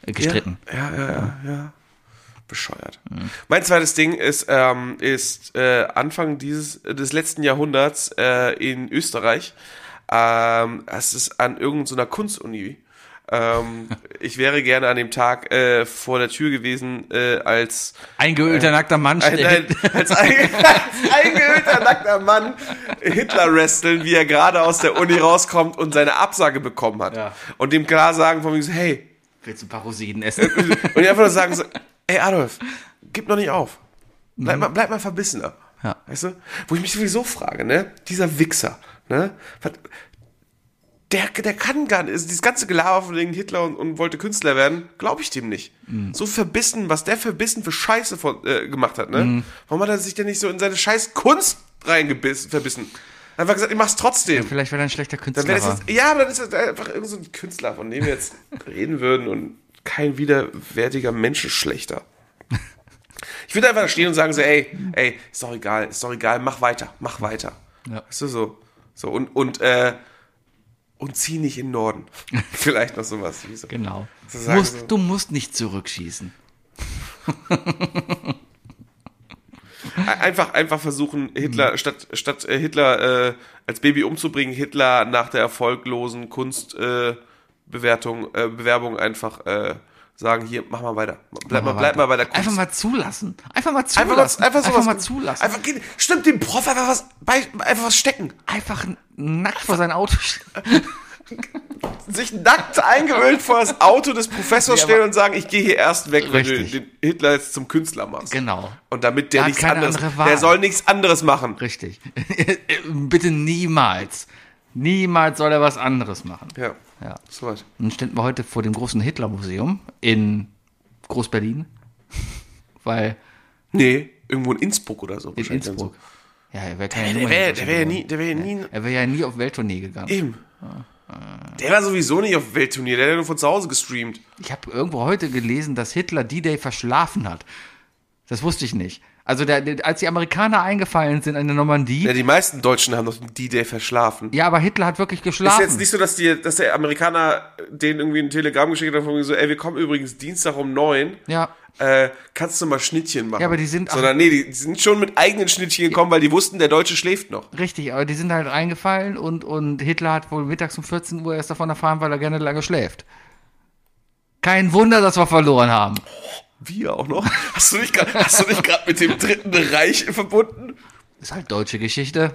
[SPEAKER 1] äh, gestritten.
[SPEAKER 3] Ja, ja, ja, ja. Bescheuert. Mein zweites Ding ist, ähm, ist äh, Anfang dieses des letzten Jahrhunderts äh, in Österreich. Ähm, es ist an irgendeiner Kunstuni. Ähm, ich wäre gerne an dem Tag äh, vor der Tür gewesen, äh, als
[SPEAKER 1] Eingeölter nackter Mann
[SPEAKER 3] Ein, ein, als, ein, als eingeölter nackter Mann Hitler wresteln, wie er gerade aus der Uni rauskommt und seine Absage bekommen hat.
[SPEAKER 1] Ja.
[SPEAKER 3] Und dem klar sagen von mir so, hey,
[SPEAKER 1] Willst du ein paar Rosinen essen?
[SPEAKER 3] und die einfach nur sagen so, ey Adolf, gib noch nicht auf. Bleib, mal, bleib mal verbissener.
[SPEAKER 1] Ja.
[SPEAKER 3] Weißt du? Wo ich mich sowieso frage, ne? Dieser Wichser, ne? Der, der kann gar nicht, also dieses ganze Gelaber von wegen Hitler und, und wollte Künstler werden, glaube ich dem nicht. So verbissen, was der verbissen für Scheiße von, äh, gemacht hat, ne? Warum hat er sich denn nicht so in seine scheiß Kunst reingebissen, verbissen? Einfach gesagt, ich mach's trotzdem.
[SPEAKER 1] Vielleicht, weil er ein schlechter
[SPEAKER 3] Dann
[SPEAKER 1] Künstler
[SPEAKER 3] wäre
[SPEAKER 1] war.
[SPEAKER 3] jetzt, ja, aber dann ist das einfach irgend so ein Künstler, von dem wir jetzt reden würden und kein widerwärtiger Menschenschlechter. Ich würde einfach da stehen und sagen so, ey, ey, ist doch egal, ist doch egal, mach weiter, mach weiter.
[SPEAKER 1] Ja.
[SPEAKER 3] Weißt du, so, so, und, und, äh, und zieh nicht in den Norden. Vielleicht noch sowas. So.
[SPEAKER 1] Genau.
[SPEAKER 3] So
[SPEAKER 1] Musst,
[SPEAKER 3] so.
[SPEAKER 1] du musst nicht zurückschießen.
[SPEAKER 3] Einfach, einfach versuchen, Hitler, statt, statt äh, Hitler äh, als Baby umzubringen, Hitler nach der erfolglosen Kunstbewertung, äh, äh, Bewerbung einfach äh, sagen, hier, mach mal weiter. Bleib, mal, bleib mal bei der Kunst.
[SPEAKER 1] Einfach mal zulassen. Einfach mal
[SPEAKER 3] Einfach,
[SPEAKER 1] zulassen.
[SPEAKER 3] mal, einfach, sowas
[SPEAKER 1] einfach mal zulassen.
[SPEAKER 3] Einfach, stimmt, dem Prof einfach was, einfach was stecken.
[SPEAKER 1] Einfach nackt vor sein Auto.
[SPEAKER 3] Sich nackt eingeölt vor das Auto des Professors
[SPEAKER 1] Ja,
[SPEAKER 3] stellen und sagen, ich gehe hier erst weg, wenn du
[SPEAKER 1] Richtig.
[SPEAKER 3] den Hitler jetzt zum Künstler machst.
[SPEAKER 1] Genau.
[SPEAKER 3] Und damit der
[SPEAKER 1] Er hat
[SPEAKER 3] nichts anderes,
[SPEAKER 1] andere
[SPEAKER 3] der soll nichts anderes machen.
[SPEAKER 1] Richtig. Bitte niemals. Niemals soll er was anderes machen.
[SPEAKER 3] Ja,
[SPEAKER 1] Ja.
[SPEAKER 3] soweit.
[SPEAKER 1] Nun standen wir heute vor dem großen Hitler-Museum in Groß-Berlin. Weil
[SPEAKER 3] Nee, irgendwo in Innsbruck oder so.
[SPEAKER 1] in
[SPEAKER 3] wahrscheinlich dann
[SPEAKER 1] Innsbruck. Ja, er wäre keine
[SPEAKER 3] So. Der wäre der wär ja nie, der wär ja nie,
[SPEAKER 1] geworden. Er wäre ja nie auf Welttournee gegangen.
[SPEAKER 3] eben. Der war sowieso nicht auf Weltturnier, der hat ja nur von zu Hause gestreamt.
[SPEAKER 1] Ich habe irgendwo heute gelesen, dass Hitler D-Day verschlafen hat. Das wusste ich nicht. Also der, der, als die Amerikaner eingefallen sind in der Normandie,
[SPEAKER 3] Ja,
[SPEAKER 1] ja,
[SPEAKER 3] die meisten Deutschen haben doch den D-Day verschlafen.
[SPEAKER 1] aber Hitler hat wirklich
[SPEAKER 3] Ist
[SPEAKER 1] geschlafen.
[SPEAKER 3] jetzt nicht so, dass, die, dass der Amerikaner denen irgendwie ein Telegramm geschickt hat, von so, ey, wir kommen übrigens Dienstag um neun.
[SPEAKER 1] ja,
[SPEAKER 3] Äh, kannst du mal Schnittchen machen?
[SPEAKER 1] Ja, aber die sind-
[SPEAKER 3] Sondern nee, die sind schon mit eigenen Schnittchen gekommen, weil die wussten, der Deutsche schläft noch.
[SPEAKER 1] richtig, aber die sind halt eingefallen und, und Hitler hat wohl mittags um 14 Uhr erst davon erfahren, weil er gerne lange schläft. Kein Wunder, dass wir verloren haben.
[SPEAKER 3] Wir auch noch. Hast du nicht gerade mit dem Dritten Reich verbunden?
[SPEAKER 1] Ist halt deutsche Geschichte.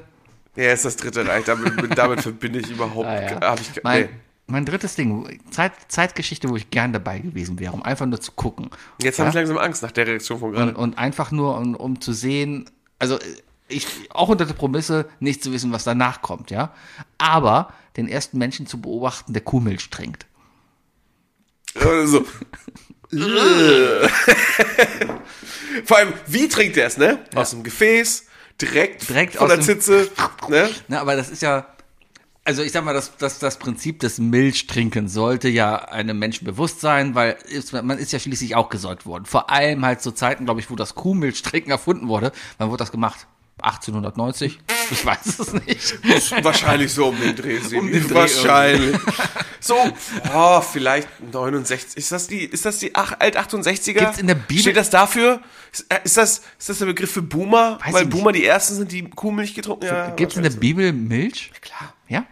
[SPEAKER 3] Ja, ist das Dritte Reich. Damit, damit verbinde ich überhaupt.
[SPEAKER 1] Ah, ja.
[SPEAKER 3] Ich,
[SPEAKER 1] mein,
[SPEAKER 3] nee.
[SPEAKER 1] mein drittes Ding, Zeit, Zeitgeschichte, wo ich gern dabei gewesen wäre, um einfach nur zu gucken.
[SPEAKER 3] Jetzt
[SPEAKER 1] ja?
[SPEAKER 3] habe ich langsam Angst nach der Reaktion von gerade.
[SPEAKER 1] und, und einfach nur, um, um zu sehen, also ich, auch unter der Prämisse, nicht zu wissen, was danach kommt, ja. Aber den ersten Menschen zu beobachten, der Kuhmilch trinkt.
[SPEAKER 3] Äh, so. Vor allem, wie trinkt er es, ne? Aus dem Gefäß, direkt,
[SPEAKER 1] Direkt
[SPEAKER 3] von
[SPEAKER 1] aus
[SPEAKER 3] der Zitze, ne?
[SPEAKER 1] Na, aber das ist ja, also ich sag mal, das, das, das Prinzip des Milchtrinken sollte ja einem Menschen bewusst sein, weil ist, man ist ja schließlich auch gesäugt worden. Vor allem halt zu Zeiten, glaube ich, wo das Kuhmilchtrinken erfunden wurde. Wann wurde das gemacht? 1890? Ich weiß es nicht.
[SPEAKER 3] Wahrscheinlich so um den Dreh.
[SPEAKER 1] Um den Dreh
[SPEAKER 3] Wahrscheinlich. So, oh, vielleicht 69. Ist das die, ist das die ach, Alt-68er?
[SPEAKER 1] Gibt's in der Bibel-
[SPEAKER 3] Steht das dafür? Ist, äh, ist, das, ist das der Begriff für Boomer?
[SPEAKER 1] Weiß
[SPEAKER 3] Weil. Boomer die ersten sind, die Kuhmilch getrunken haben?
[SPEAKER 1] Gibt es in der Bibel Milch?
[SPEAKER 3] Klar.
[SPEAKER 1] Ja?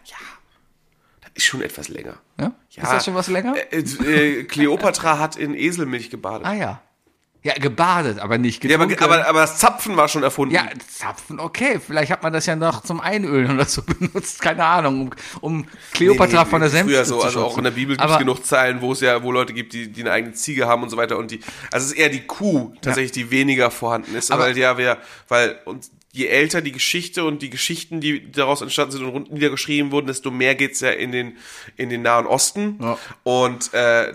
[SPEAKER 3] Das ist schon etwas länger.
[SPEAKER 1] ja? Ist das schon was länger?
[SPEAKER 3] Äh, äh, Kleopatra hat in Eselmilch gebadet.
[SPEAKER 1] Ah ja. Ja, gebadet, aber nicht
[SPEAKER 3] ja,
[SPEAKER 1] getrunken.
[SPEAKER 3] aber, aber, aber das Zapfen war schon erfunden.
[SPEAKER 1] Ja, Zapfen, okay. Vielleicht hat man das ja noch zum Einölen oder so benutzt. Keine Ahnung, um, um Kleopatra von der Senfte
[SPEAKER 3] Früher so,
[SPEAKER 1] zu
[SPEAKER 3] also auch in der Bibel gibt es genug Zeilen, wo es ja, wo Leute gibt, die, die eine eigene Ziege haben und so weiter und die, also es ist eher die Kuh tatsächlich, die weniger vorhanden ist,
[SPEAKER 1] Aber-
[SPEAKER 3] weil ja, wir, weil uns, je älter die Geschichte und die Geschichten, die daraus entstanden sind und rund niedergeschrieben wurden, desto mehr geht's ja in den, in den Nahen Osten
[SPEAKER 1] Ja.
[SPEAKER 3] und, äh,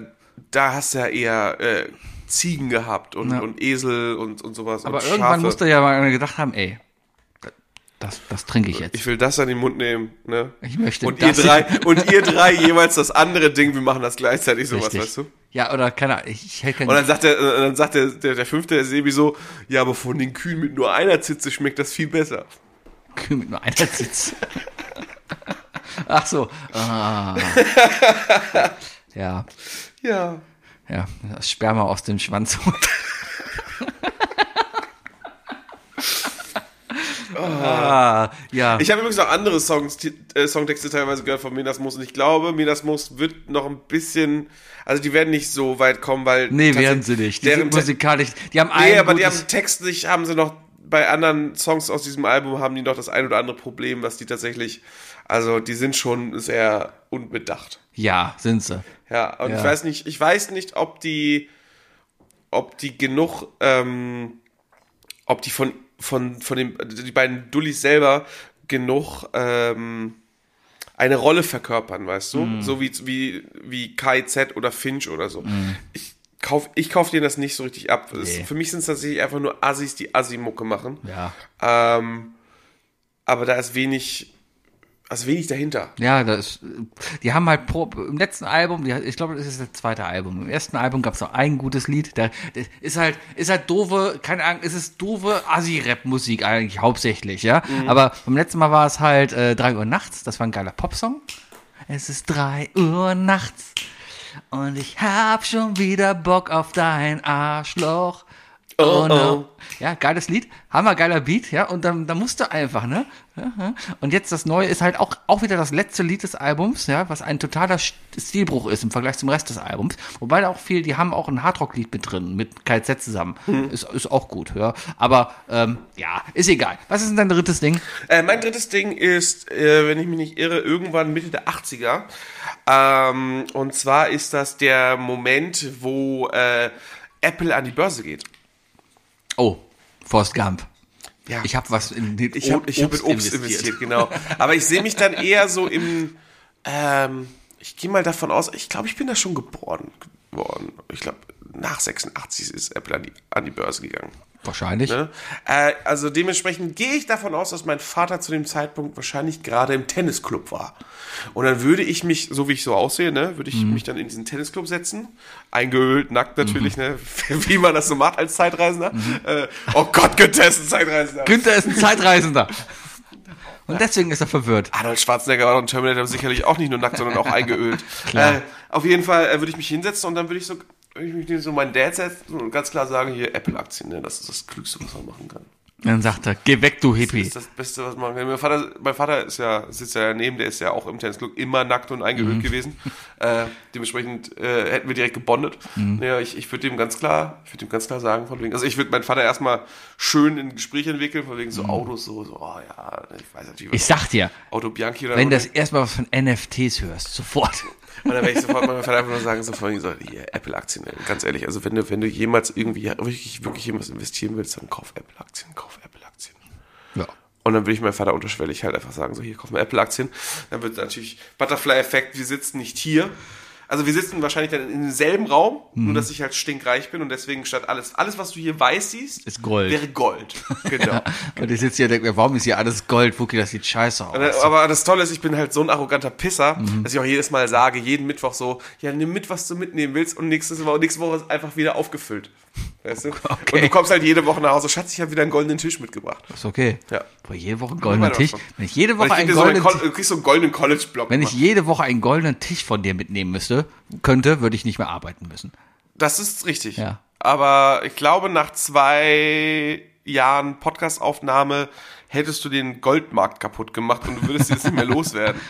[SPEAKER 3] da hast du ja eher, äh, Ziegen gehabt und,
[SPEAKER 1] Ja.
[SPEAKER 3] und Esel und, und sowas.
[SPEAKER 1] Aber
[SPEAKER 3] und
[SPEAKER 1] irgendwann
[SPEAKER 3] Schafe.
[SPEAKER 1] musste ja mal gedacht haben, ey, das, das trinke ich jetzt.
[SPEAKER 3] Ich will das an den Mund nehmen, ne?
[SPEAKER 1] Ich möchte
[SPEAKER 3] und ihr
[SPEAKER 1] das-
[SPEAKER 3] drei und ihr drei jeweils das andere Ding. Wir machen das gleichzeitig sowas,
[SPEAKER 1] Richtig.
[SPEAKER 3] weißt du?
[SPEAKER 1] Ja, oder keine Ahnung, ich, ich hätte
[SPEAKER 3] Und dann sagt der, äh, dann sagt der, der, der fünfte, der Sebi so, ja, aber von den Kühen mit nur einer Zitze schmeckt das viel besser.
[SPEAKER 1] Kühe mit nur einer Sitz. Ach so. Ah. Ja,
[SPEAKER 3] Ja.
[SPEAKER 1] Ja, das Sperma aus dem Schwanz. ah, ja.
[SPEAKER 3] Ich habe übrigens auch andere Songs, äh, Songtexte teilweise gehört von Minas Moos und ich glaube, Minas Moos wird noch ein bisschen, also die werden nicht so weit kommen, weil
[SPEAKER 1] nee, werden sie nicht. Die
[SPEAKER 3] deren
[SPEAKER 1] sind musikalisch. Die haben
[SPEAKER 3] Nee, aber die haben textlich, haben sie noch, bei anderen Songs aus diesem Album haben die noch das ein oder andere Problem, was die tatsächlich, also die sind schon sehr unbedacht.
[SPEAKER 1] Ja, sind sie.
[SPEAKER 3] Ja, und
[SPEAKER 1] Ja.
[SPEAKER 3] ich weiß nicht, ich weiß nicht, ob die, ob die genug, ähm, ob die von, von, von den, die beiden Dullis selber genug, ähm, eine Rolle verkörpern, weißt du?
[SPEAKER 1] Mhm.
[SPEAKER 3] So wie, wie, wie KZ oder Finch oder so. Ich kauf, ich kauf denen das nicht so richtig ab.
[SPEAKER 1] Nee.
[SPEAKER 3] Für mich sind es tatsächlich einfach nur Assis, die Assi-Mucke machen.
[SPEAKER 1] Ja.
[SPEAKER 3] Ähm, aber da ist wenig, also wenig dahinter.
[SPEAKER 1] Ja, das, die haben halt pro, im letzten Album, die, ich glaube, das ist das zweite Album. Im ersten Album gab es noch ein gutes Lied. Da ist halt, ist halt doofe, keine Ahnung, es ist doofe Assi-Rap-Musik eigentlich hauptsächlich, ja. Aber beim letzten Mal war es halt äh, 3 Uhr nachts. Das war ein geiler Popsong. Es ist 3 Uhr nachts und ich hab schon wieder Bock auf dein Arschloch.
[SPEAKER 3] Oh,
[SPEAKER 1] no. Ja, geiles Lied, hammergeiler Beat, ja, und dann, dann musst du einfach, ne? Und jetzt das Neue ist halt auch, auch wieder das letzte Lied des Albums, ja, was ein totaler St- Stilbruch ist im Vergleich zum Rest des Albums. Wobei da auch viel, die haben auch ein Hardrock-Lied mit drin, mit KZ zusammen. Ist, ist auch gut, ja. Aber, ähm, ja, ist egal. Was ist denn dein drittes Ding?
[SPEAKER 3] Äh, mein drittes Ding ist, äh, wenn ich mich nicht irre, irgendwann Mitte der 80er. Ähm, und zwar ist das der Moment, wo äh, Apple an die Börse geht.
[SPEAKER 1] Oh, Forrest Gump.
[SPEAKER 3] Ja.
[SPEAKER 1] Ich habe was in den
[SPEAKER 3] Ich habe ich hab in Obst investiert. genau. Aber ich sehe mich dann eher so im, ähm, ich gehe mal davon aus, ich glaube, ich bin da schon geboren worden. Ich glaube, nach 86 ist Apple an die, an die Börse gegangen.
[SPEAKER 1] Wahrscheinlich.
[SPEAKER 3] Ne? Äh, also dementsprechend gehe ich davon aus, dass mein Vater zu dem Zeitpunkt wahrscheinlich gerade im Tennisclub war. Und dann würde ich mich, so wie ich so aussehe, ne, würde ich mich dann in diesen Tennisclub setzen, eingeölt, nackt natürlich, ne, wie man das so macht als Zeitreisender. Äh, oh Gott, Günther ist ein Zeitreisender.
[SPEAKER 1] Günther ist ein Zeitreisender. Und deswegen ist er verwirrt.
[SPEAKER 3] Arnold Schwarzenegger war doch ein Terminator sicherlich auch nicht nur nackt, sondern auch eingeölt.
[SPEAKER 1] Klar.
[SPEAKER 3] Äh, auf jeden Fall äh, würde ich mich hinsetzen und dann würde ich so, würde ich mich neben so meinen Dad setzen und ganz klar sagen, hier Apple-Aktien, ne, das ist das Klügste, was man machen kann.
[SPEAKER 1] Dann sagt er, geh weg, du
[SPEAKER 3] Das
[SPEAKER 1] Hippie.
[SPEAKER 3] ist das Beste, was man kann. Mein Vater, mein Vater ist ja, sitzt ja daneben, der ist ja auch im Tennisclub immer nackt und eingeölt gewesen. Äh, dementsprechend äh, hätten wir direkt gebondet. Ja, ich, ich würde dem ganz klar, ich würde dem ganz klar sagen, von wegen, also ich würde meinen Vater erstmal schön in ein Gespräch entwickeln, von wegen so Autos, so, so, oh ja, ich weiß natürlich, was
[SPEAKER 1] Ich sag dir,
[SPEAKER 3] Auto Bianchi oder
[SPEAKER 1] wenn
[SPEAKER 3] so.
[SPEAKER 1] das erstmal was von NFTs hörst, sofort.
[SPEAKER 3] Und dann werde ich sofort meinem Vater einfach nur sagen, so wegen so, hier, Apple-Aktien, ganz ehrlich, also wenn du, wenn du jemals irgendwie wirklich, wirklich jemals investieren willst, dann kauf Apple-Aktien, kauf Apple-Aktien.
[SPEAKER 1] Ja.
[SPEAKER 3] Und dann würde ich meinem Vater unterschwellig halt einfach sagen, so hier, kauf mal Apple-Aktien. Dann wird natürlich Butterfly-Effekt, wir sitzen nicht hier. Also wir sitzen wahrscheinlich dann in demselben Raum,
[SPEAKER 1] Mhm.
[SPEAKER 3] nur dass ich halt stinkreich bin und deswegen statt alles, alles was du hier weiß siehst,
[SPEAKER 1] Ist Gold.
[SPEAKER 3] wäre Gold. Genau.
[SPEAKER 1] Und ich sitze hier und denke mir, warum ist hier alles Gold? Wookie, das sieht scheiße aus.
[SPEAKER 3] Äh, Aber das Tolle ist, ich bin halt so ein arroganter Pisser,
[SPEAKER 1] Mhm.
[SPEAKER 3] dass ich auch jedes Mal sage, jeden Mittwoch so, ja, nimm mit, was du mitnehmen willst und nächste Woche, nächste Woche ist einfach wieder aufgefüllt. Weißt du?
[SPEAKER 1] Okay.
[SPEAKER 3] Und du kommst halt jede Woche nach Hause, Schatz, ich habe wieder einen goldenen Tisch mitgebracht.
[SPEAKER 1] ist okay.
[SPEAKER 3] Ja.
[SPEAKER 1] Boah, jede Woche einen goldenen Tisch. Wenn ich jede Woche
[SPEAKER 3] ich
[SPEAKER 1] einen
[SPEAKER 3] dir so einen,
[SPEAKER 1] goldenen
[SPEAKER 3] du kriegst so einen goldenen College-Block.
[SPEAKER 1] wenn ich jede Woche einen goldenen Tisch von dir mitnehmen müsste, könnte, würde ich nicht mehr arbeiten müssen.
[SPEAKER 3] Das ist richtig.
[SPEAKER 1] Ja.
[SPEAKER 3] Aber ich glaube, nach zwei Jahren Podcastaufnahme hättest du den Goldmarkt kaputt gemacht und du würdest jetzt nicht mehr loswerden.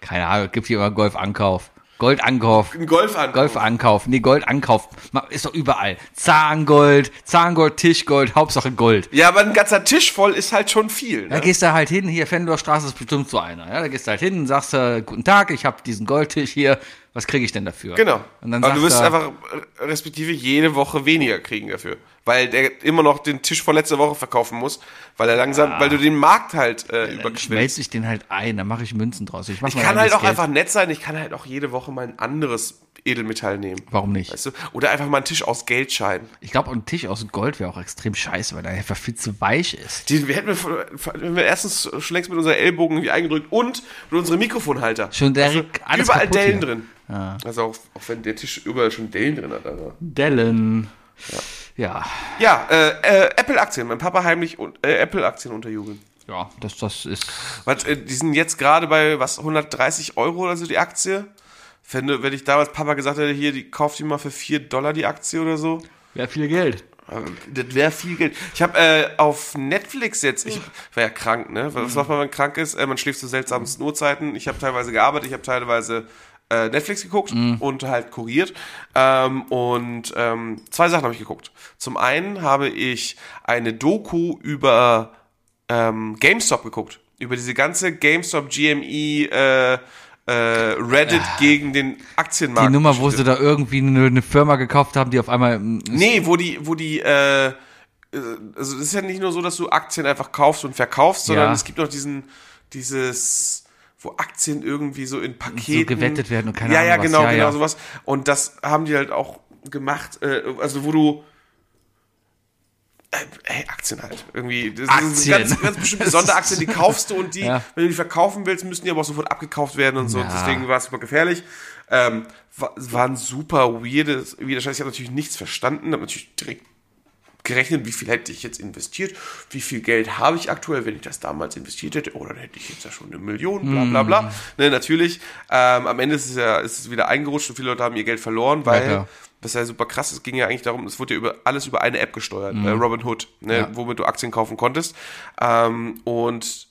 [SPEAKER 1] Keine Ahnung, gibt hier immer Golfankauf. Goldankauf.
[SPEAKER 3] Ein Golf an.
[SPEAKER 1] Golfankauf. Nee, Goldankauf. Ist doch überall. Zahngold, Zahngold, Tischgold, Hauptsache Gold.
[SPEAKER 3] Ja, aber ein ganzer Tisch voll ist halt schon viel.
[SPEAKER 1] Da
[SPEAKER 3] Ne?
[SPEAKER 1] gehst du halt hin, hier Fendor Straße ist bestimmt so einer. Ja, da gehst du halt hin und sagst, äh, guten Tag, ich habe diesen Goldtisch hier, was kriege ich denn dafür?
[SPEAKER 3] Genau.
[SPEAKER 1] Und dann
[SPEAKER 3] aber du wirst
[SPEAKER 1] er,
[SPEAKER 3] einfach äh, respektive jede Woche weniger kriegen dafür. Weil der immer noch den Tisch von letzter Woche verkaufen muss, weil er langsam, weil du den Markt halt äh, überquillst.
[SPEAKER 1] schmelze ich den halt ein, dann mache ich Münzen draus. Ich,
[SPEAKER 3] Ich kann halt auch
[SPEAKER 1] Geld.
[SPEAKER 3] einfach nett sein, ich kann halt auch jede Woche mal ein anderes Edelmetall nehmen.
[SPEAKER 1] Warum nicht?
[SPEAKER 3] Weißt du? Oder einfach mal einen Tisch aus Geldscheinen.
[SPEAKER 1] Ich glaube, ein Tisch aus Gold wäre auch extrem scheiße, weil er einfach viel zu weich ist.
[SPEAKER 3] Wir hätten wir, wenn wir erstens schon längst mit unseren Ellbogen irgendwie eingedrückt und mit unserem Mikrofonhalter.
[SPEAKER 1] Schon direkt alles
[SPEAKER 3] überall Dellen
[SPEAKER 1] hier.
[SPEAKER 3] drin. Also auch, auch wenn der Tisch überall schon Dellen drin hat. Also.
[SPEAKER 1] Dellen. Ja.
[SPEAKER 3] Ja, äh, äh, Apple-Aktien. Mein Papa heimlich äh, Apple-Aktien unterjubeln.
[SPEAKER 1] Ja, das, das ist.
[SPEAKER 3] Was, äh, die sind jetzt gerade bei, was, 130 Euro oder so die Aktie? Wenn, du- wenn ich damals Papa gesagt hätte, hier, die kauft die mal für 4 Dollar die Aktie oder so.
[SPEAKER 1] Wäre viel Geld.
[SPEAKER 3] äh, Das wäre viel Geld. Ich habe äh, auf Netflix jetzt, ich war ja krank, ne? Was macht man, wenn man krank ist? Äh, man schläft zu seltsamsten Uhrzeiten. Ich habe teilweise gearbeitet, ich habe teilweise äh, Netflix geguckt und halt kuriert. Ähm, und ähm, zwei Sachen habe ich geguckt. Zum einen habe ich eine Doku über ähm, GameStop geguckt. Über diese ganze GameStop GME äh, äh, Reddit gegen den Aktienmarkt.
[SPEAKER 1] Die Nummer, wo
[SPEAKER 3] Geschichte.
[SPEAKER 1] sie da irgendwie eine, eine Firma gekauft haben, die auf einmal. mm,
[SPEAKER 3] Nee, wo die, wo die, äh, äh, also es ist ja nicht nur so, dass du Aktien einfach kaufst und verkaufst, sondern
[SPEAKER 1] Ja.
[SPEAKER 3] es gibt noch diesen, dieses, wo Aktien irgendwie so in Paketen
[SPEAKER 1] gewettet werden und keine
[SPEAKER 3] ja,
[SPEAKER 1] Ahnung
[SPEAKER 3] ja,
[SPEAKER 1] was.
[SPEAKER 3] genau,
[SPEAKER 1] Ja,
[SPEAKER 3] genau
[SPEAKER 1] ja.
[SPEAKER 3] sowas. Und das haben die halt auch gemacht, äh, also wo du äh, Ey, Aktien halt. Irgendwie. Das
[SPEAKER 1] Aktien.
[SPEAKER 3] sind ganz, ganz bestimmte Sonderaktien, die kaufst du und die,
[SPEAKER 1] Ja.
[SPEAKER 3] wenn du die verkaufen willst, müssen die aber auch sofort abgekauft werden und so.
[SPEAKER 1] Ja.
[SPEAKER 3] Deswegen war es super gefährlich. Ähm, war, war ein super weirdes, weirder Scheiß. Ich habe natürlich nichts verstanden, habe natürlich direkt gerechnet, wie viel hätte ich jetzt investiert, wie viel Geld habe ich aktuell, wenn ich das damals investiert hätte, oh, dann hätte ich jetzt ja schon eine Million, bla bla bla. Ne, natürlich. Ähm, am Ende ist es ja ist es wieder eingerutscht und viele Leute haben ihr Geld verloren, weil
[SPEAKER 1] klar.
[SPEAKER 3] Das ist ja super krass. Es ging ja eigentlich darum, es wurde ja über alles über eine App gesteuert, äh, Robin Hood, ne,
[SPEAKER 1] Mhm. Ja.
[SPEAKER 3] womit du Aktien kaufen konntest. Ähm, und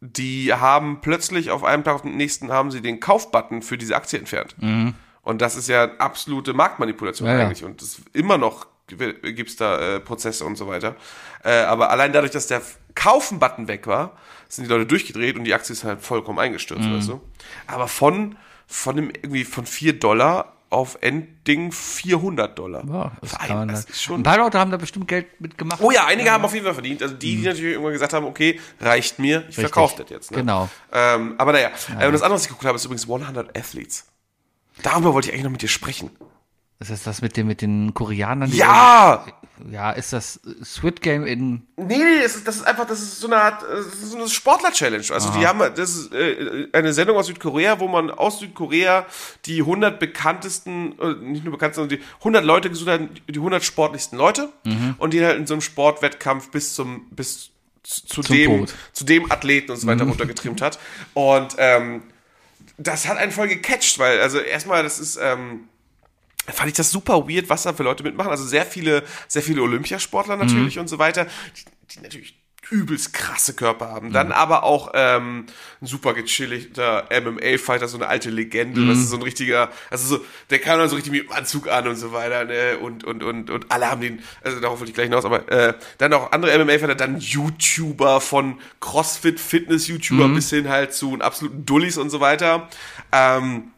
[SPEAKER 3] die haben plötzlich auf einem Tag auf den nächsten haben sie den Kaufbutton für diese Aktie entfernt. Und das ist ja absolute Marktmanipulation
[SPEAKER 1] Mhm. Ja, ja.
[SPEAKER 3] eigentlich. Und das immer noch gibt es da äh, Prozesse und so weiter. Äh, aber allein dadurch, dass der Kaufen-Button weg war, sind die Leute durchgedreht und die Aktie ist halt vollkommen eingestürzt,
[SPEAKER 1] Mhm.
[SPEAKER 3] weißt du? Aber von, von dem irgendwie von 4 Dollar auf Endding 400 Dollar.
[SPEAKER 1] Ja, das
[SPEAKER 3] ein- das
[SPEAKER 1] da-
[SPEAKER 3] ist schon
[SPEAKER 1] Ein paar Leute haben da bestimmt Geld mitgemacht.
[SPEAKER 3] Oh ja, einige haben auf jeden Fall verdient. Also die, die natürlich irgendwann gesagt haben, okay, reicht mir, ich verkaufe das jetzt. Ne?
[SPEAKER 1] Genau.
[SPEAKER 3] Ähm, aber naja, äh, und das andere, was ich geguckt habe, ist übrigens 100 Athletes. Darüber wollte ich eigentlich noch mit dir sprechen.
[SPEAKER 1] Ist das das mit, den mit den Koreanern?
[SPEAKER 3] Ja!
[SPEAKER 1] Ja, ist das Squid Game in.
[SPEAKER 3] Nee, nee, das ist, das ist einfach, das ist so eine Art, das ist so eine Sportler-Challenge. Also die haben, das ist äh, eine Sendung aus Südkorea, wo man aus Südkorea die 100 bekanntesten, äh, nicht nur bekanntesten, sondern die 100 Leute gesucht hat, die 100 sportlichsten Leute und die halt in so einem Sportwettkampf bis zum, bis zu, zu dem,
[SPEAKER 1] Tod.
[SPEAKER 3] zu dem Athleten und so weiter runtergetrimmt hat. Und ähm, das hat einen voll gecatcht, weil, also erstmal, das ist, ähm, fand ich das super weird, was da für Leute mitmachen. Also sehr viele, sehr viele Olympiasportler natürlich und so weiter, die, die natürlich übelst krasse Körper haben. Dann aber auch ähm, ein super gechilligter MMA-Fighter, so eine alte Legende, was ist so ein richtiger, also so, der kam dann so richtig mit dem Anzug an und so weiter, ne? Und, und, und, und alle haben den, also darauf wollte ich gleich hinaus, aber äh, dann auch andere MMA-Fighter, dann YouTuber von CrossFit, Fitness-YouTuber bis hin halt zu absoluten Dullis und so weiter. Ähm,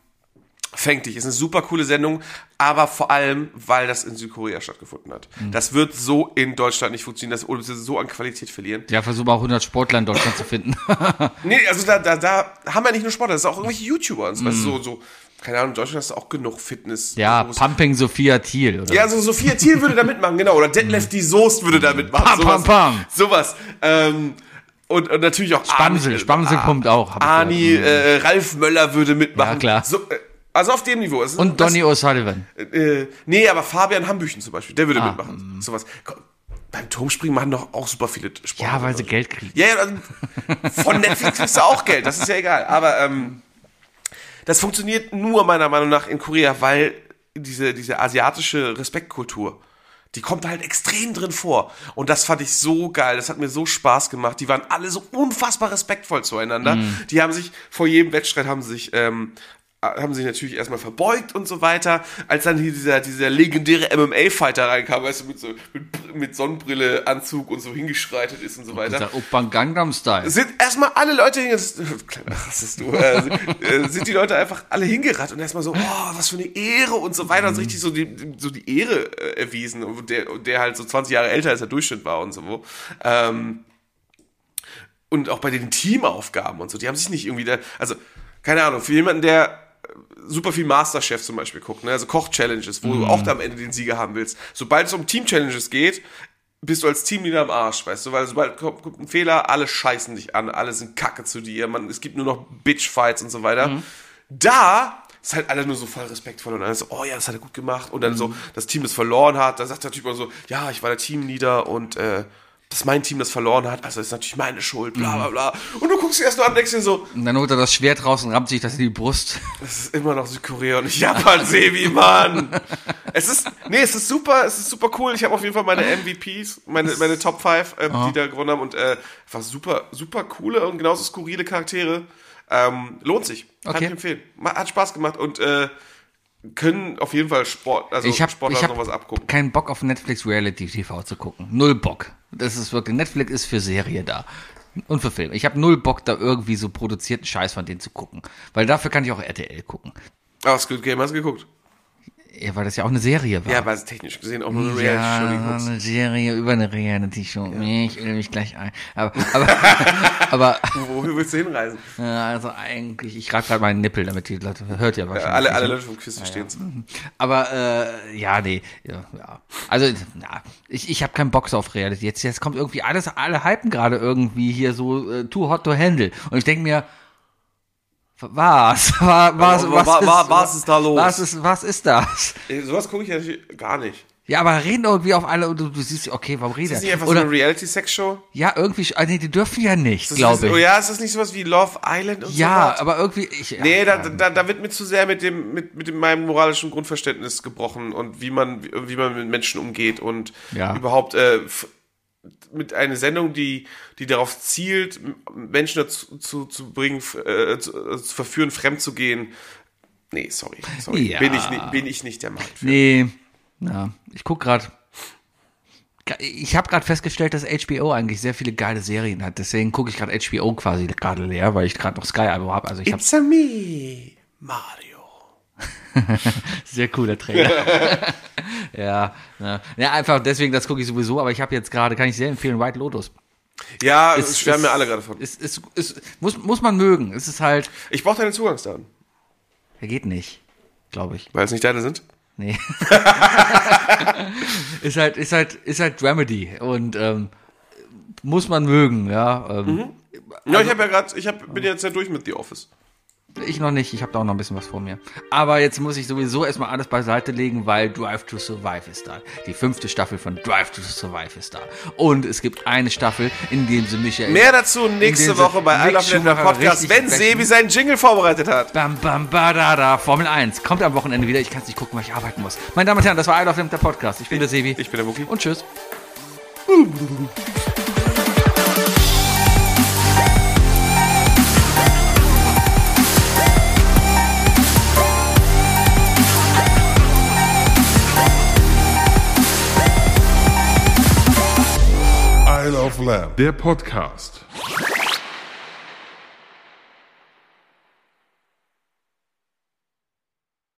[SPEAKER 3] fängt dich. Ist eine super coole Sendung, aber vor allem, weil das in Südkorea stattgefunden hat. Das wird so in Deutschland nicht funktionieren, das würde so an Qualität verlieren.
[SPEAKER 1] Ja, versuchen wir auch 100 Sportler in Deutschland zu finden.
[SPEAKER 3] Nee, also da, da, da haben wir nicht nur Sportler, das ist auch irgendwelche YouTuber und so, weißt du, so, so, keine Ahnung, in Deutschland hast du auch genug Fitness.
[SPEAKER 1] Ja,
[SPEAKER 3] Gurus.
[SPEAKER 1] Pumping Sophia Thiel. Oder?
[SPEAKER 3] Ja, also Sophia Thiel würde da mitmachen, genau. Oder Detlef die Soest würde da mitmachen.
[SPEAKER 1] Pam,
[SPEAKER 3] sowas.
[SPEAKER 1] pam, pam.
[SPEAKER 3] Sowas. Ähm, und, und natürlich auch
[SPEAKER 1] Spamsel, Spamsel kommt auch. hab ich
[SPEAKER 3] Arni,
[SPEAKER 1] gehört.
[SPEAKER 3] äh, Ralf Möller würde mitmachen.
[SPEAKER 1] Ja, klar.
[SPEAKER 3] So, äh, also auf dem Niveau. Es ist-
[SPEAKER 1] Und Donny O'Sullivan.
[SPEAKER 3] Das, äh, nee, aber Fabian Hambüchen zum Beispiel, der würde
[SPEAKER 1] Ah,
[SPEAKER 3] mitmachen. Sowas. Komm, Beim Turmspringen machen doch auch super viele Sportler.
[SPEAKER 1] Ja, weil sie Geld kriegen.
[SPEAKER 3] Ja, ja, also von Netflix kriegst du auch Geld, das ist ja egal. Aber ähm, das funktioniert nur meiner Meinung nach in Korea, weil diese, diese asiatische Respektkultur, die kommt halt extrem drin vor. Und das fand ich so geil, das hat mir so Spaß gemacht. Die waren alle so unfassbar respektvoll zueinander. Die haben sich, vor jedem Wettstreit haben sich, ähm, haben sich natürlich erstmal verbeugt und so weiter. Als dann hier dieser, dieser legendäre MMA-Fighter reinkam, weißt du, mit so, mit, mit Sonnenbrille, Anzug und so hingeschreitet ist und so weiter
[SPEAKER 1] Dieser Opern Gangnam Style.
[SPEAKER 3] sind erstmal alle Leute kleiner Rassist du, äh, äh, sind die Leute einfach alle hingerannt und erstmal so, oh, was für eine Ehre und so weiter und so richtig so die, so die Ehre äh, erwiesen und der, und der halt so 20 Jahre älter als der Durchschnitt war und so. Ähm, und auch bei den Teamaufgaben und so, die haben sich nicht irgendwie da, also, keine Ahnung, für jemanden, der super viel Masterchef zum Beispiel guckt, ne? also Koch-Challenges, wo du auch da am Ende den Sieger haben willst. Sobald es um Team-Challenges geht, bist du als Teamleader am Arsch, weißt du, weil sobald kommt, kommt ein Fehler, alle scheißen dich an, alle sind kacke zu dir, man, es gibt nur noch Bitch-Fights und so weiter. Da ist halt alle nur so voll respektvoll und alle so, oh ja, das hat er gut gemacht und dann so, das Team, das verloren hat, da sagt der Typ immer so, ja, ich war der Teamleader und äh, dass mein Team das verloren hat, also ist natürlich meine Schuld, bla bla bla. Und du guckst dir erst nur an und denkst dir so,
[SPEAKER 1] Und dann holt er das Schwert raus und rammt sich das in die Brust.
[SPEAKER 3] es ist immer noch Südkorea und nicht Japan, Sebi, Mann. Es ist, nee, es ist super, es ist super cool. Ich habe auf jeden Fall meine MVPs, meine, meine Top 5, ähm, die da gewonnen haben und äh, einfach super, super coole und genauso skurrile Charaktere. Ähm, lohnt sich. Kann
[SPEAKER 1] Okay.
[SPEAKER 3] ich empfehlen. Hat Spaß gemacht und äh, können auf jeden Fall Sport, also
[SPEAKER 1] Ich habe
[SPEAKER 3] Sportler
[SPEAKER 1] ich hab
[SPEAKER 3] noch was abgucken.
[SPEAKER 1] keinen Bock auf Netflix Reality TV zu gucken. Null Bock. Das ist wirklich, Netflix ist für Serie da. Und für Film. Ich habe null Bock, da irgendwie so produzierten Scheiß von denen zu gucken. Weil dafür kann ich auch RTL gucken.
[SPEAKER 3] Ah, Squid Game hast du geguckt.
[SPEAKER 1] Ja, weil das ja auch eine Serie war.
[SPEAKER 3] Ja, aber es technisch gesehen auch nur eine Reality-Show.
[SPEAKER 1] ja, eine Serie über eine Reality-Show. Ich will mich gleich ein. Aber, aber, aber
[SPEAKER 3] Wohin willst du hinreisen?
[SPEAKER 1] ja, also eigentlich, ich reibe gerade meinen Nippel, damit die Leute, hört ja wahrscheinlich.
[SPEAKER 3] Alle, alle
[SPEAKER 1] ne?
[SPEAKER 3] Leute vom Quiz verstehen es.
[SPEAKER 1] Aber äh, ja, nee, ja, ja. Also ja, ich, ich habe keinen Bock auf Reality. Jetzt, jetzt kommt irgendwie alles, alle hypen gerade irgendwie hier so äh, too hot to handle. Und ich denke mir, was? Was, was,
[SPEAKER 3] Wa-
[SPEAKER 1] was,
[SPEAKER 3] wa-
[SPEAKER 1] ist,
[SPEAKER 3] wa- was ist da los?
[SPEAKER 1] Was ist, was ist das?
[SPEAKER 3] Sowas gucke ich ja gar nicht.
[SPEAKER 1] Ja, aber reden irgendwie auf alle und du, du siehst, okay, warum redet
[SPEAKER 3] Ist das nicht einfach so
[SPEAKER 1] Oder,
[SPEAKER 3] eine Reality-Sex-Show?
[SPEAKER 1] ja, irgendwie, ah, nee, die dürfen ja nicht, glaube ich.
[SPEAKER 3] Oh ja, ist das nicht sowas wie Love Island und
[SPEAKER 1] ja,
[SPEAKER 3] so?
[SPEAKER 1] aber irgendwie, ich,
[SPEAKER 3] Nee,
[SPEAKER 1] ja,
[SPEAKER 3] da, da, da wird mir zu sehr mit dem, mit, mit dem, meinem moralischen Grundverständnis gebrochen und wie man, wie, man mit Menschen umgeht und
[SPEAKER 1] Ja.
[SPEAKER 3] überhaupt äh, mit einer Sendung, die, die darauf zielt, Menschen dazu zu, zu bringen, äh, zu, äh, zu verführen, fremd zu gehen. Nee, sorry, sorry.
[SPEAKER 1] Ja.
[SPEAKER 3] Bin, ich, bin ich nicht der Mann für.
[SPEAKER 1] Nee, ja, ich guck gerade. Ich habe gerade festgestellt, dass HBO eigentlich sehr viele geile Serien hat. Deswegen gucke ich gerade HBO quasi gerade leer, weil ich gerade noch Sky Abo habe. Also ich
[SPEAKER 3] It's a me, Mario.
[SPEAKER 1] sehr cooler Trailer. ja, ja, ja, einfach deswegen, das gucke ich sowieso. Aber ich habe jetzt gerade, kann ich sehr empfehlen, White Lotus.
[SPEAKER 3] Ja, es schwärmen mir alle gerade von.
[SPEAKER 1] Ist, ist, ist, muss, muss man mögen. Es ist halt,
[SPEAKER 3] Ich brauche deine Zugangsdaten,
[SPEAKER 1] er geht nicht, glaube ich.
[SPEAKER 3] weil es nicht deine sind.
[SPEAKER 1] Nee. ist halt, ist halt, ist halt Dramedy und ähm, muss man mögen, ja. Ähm,
[SPEAKER 3] Ja, ich habe ja gerade, ich hab, bin jetzt ja durch mit The Office.
[SPEAKER 1] Ich noch nicht, ich habe da auch noch ein bisschen was vor mir. Aber jetzt muss ich sowieso erstmal alles beiseite legen, weil Drive to Survive ist da. Die fünfte Staffel von Drive to Survive ist da. Und es gibt eine Staffel, in dem sie mich
[SPEAKER 3] Mehr dazu nächste Woche bei I Love Länder Podcast, wenn. Sebi seinen Jingle vorbereitet hat.
[SPEAKER 1] Bam, bam, badada, Formel 1. Kommt am Wochenende wieder. Ich kann es nicht gucken, weil ich arbeiten muss. Meine Damen und Herren, das war I Love Länder Podcast. Ich bin der Sebi.
[SPEAKER 3] Ich bin der Wookie.
[SPEAKER 1] Und tschüss.
[SPEAKER 2] Slam.
[SPEAKER 5] Der Podcast.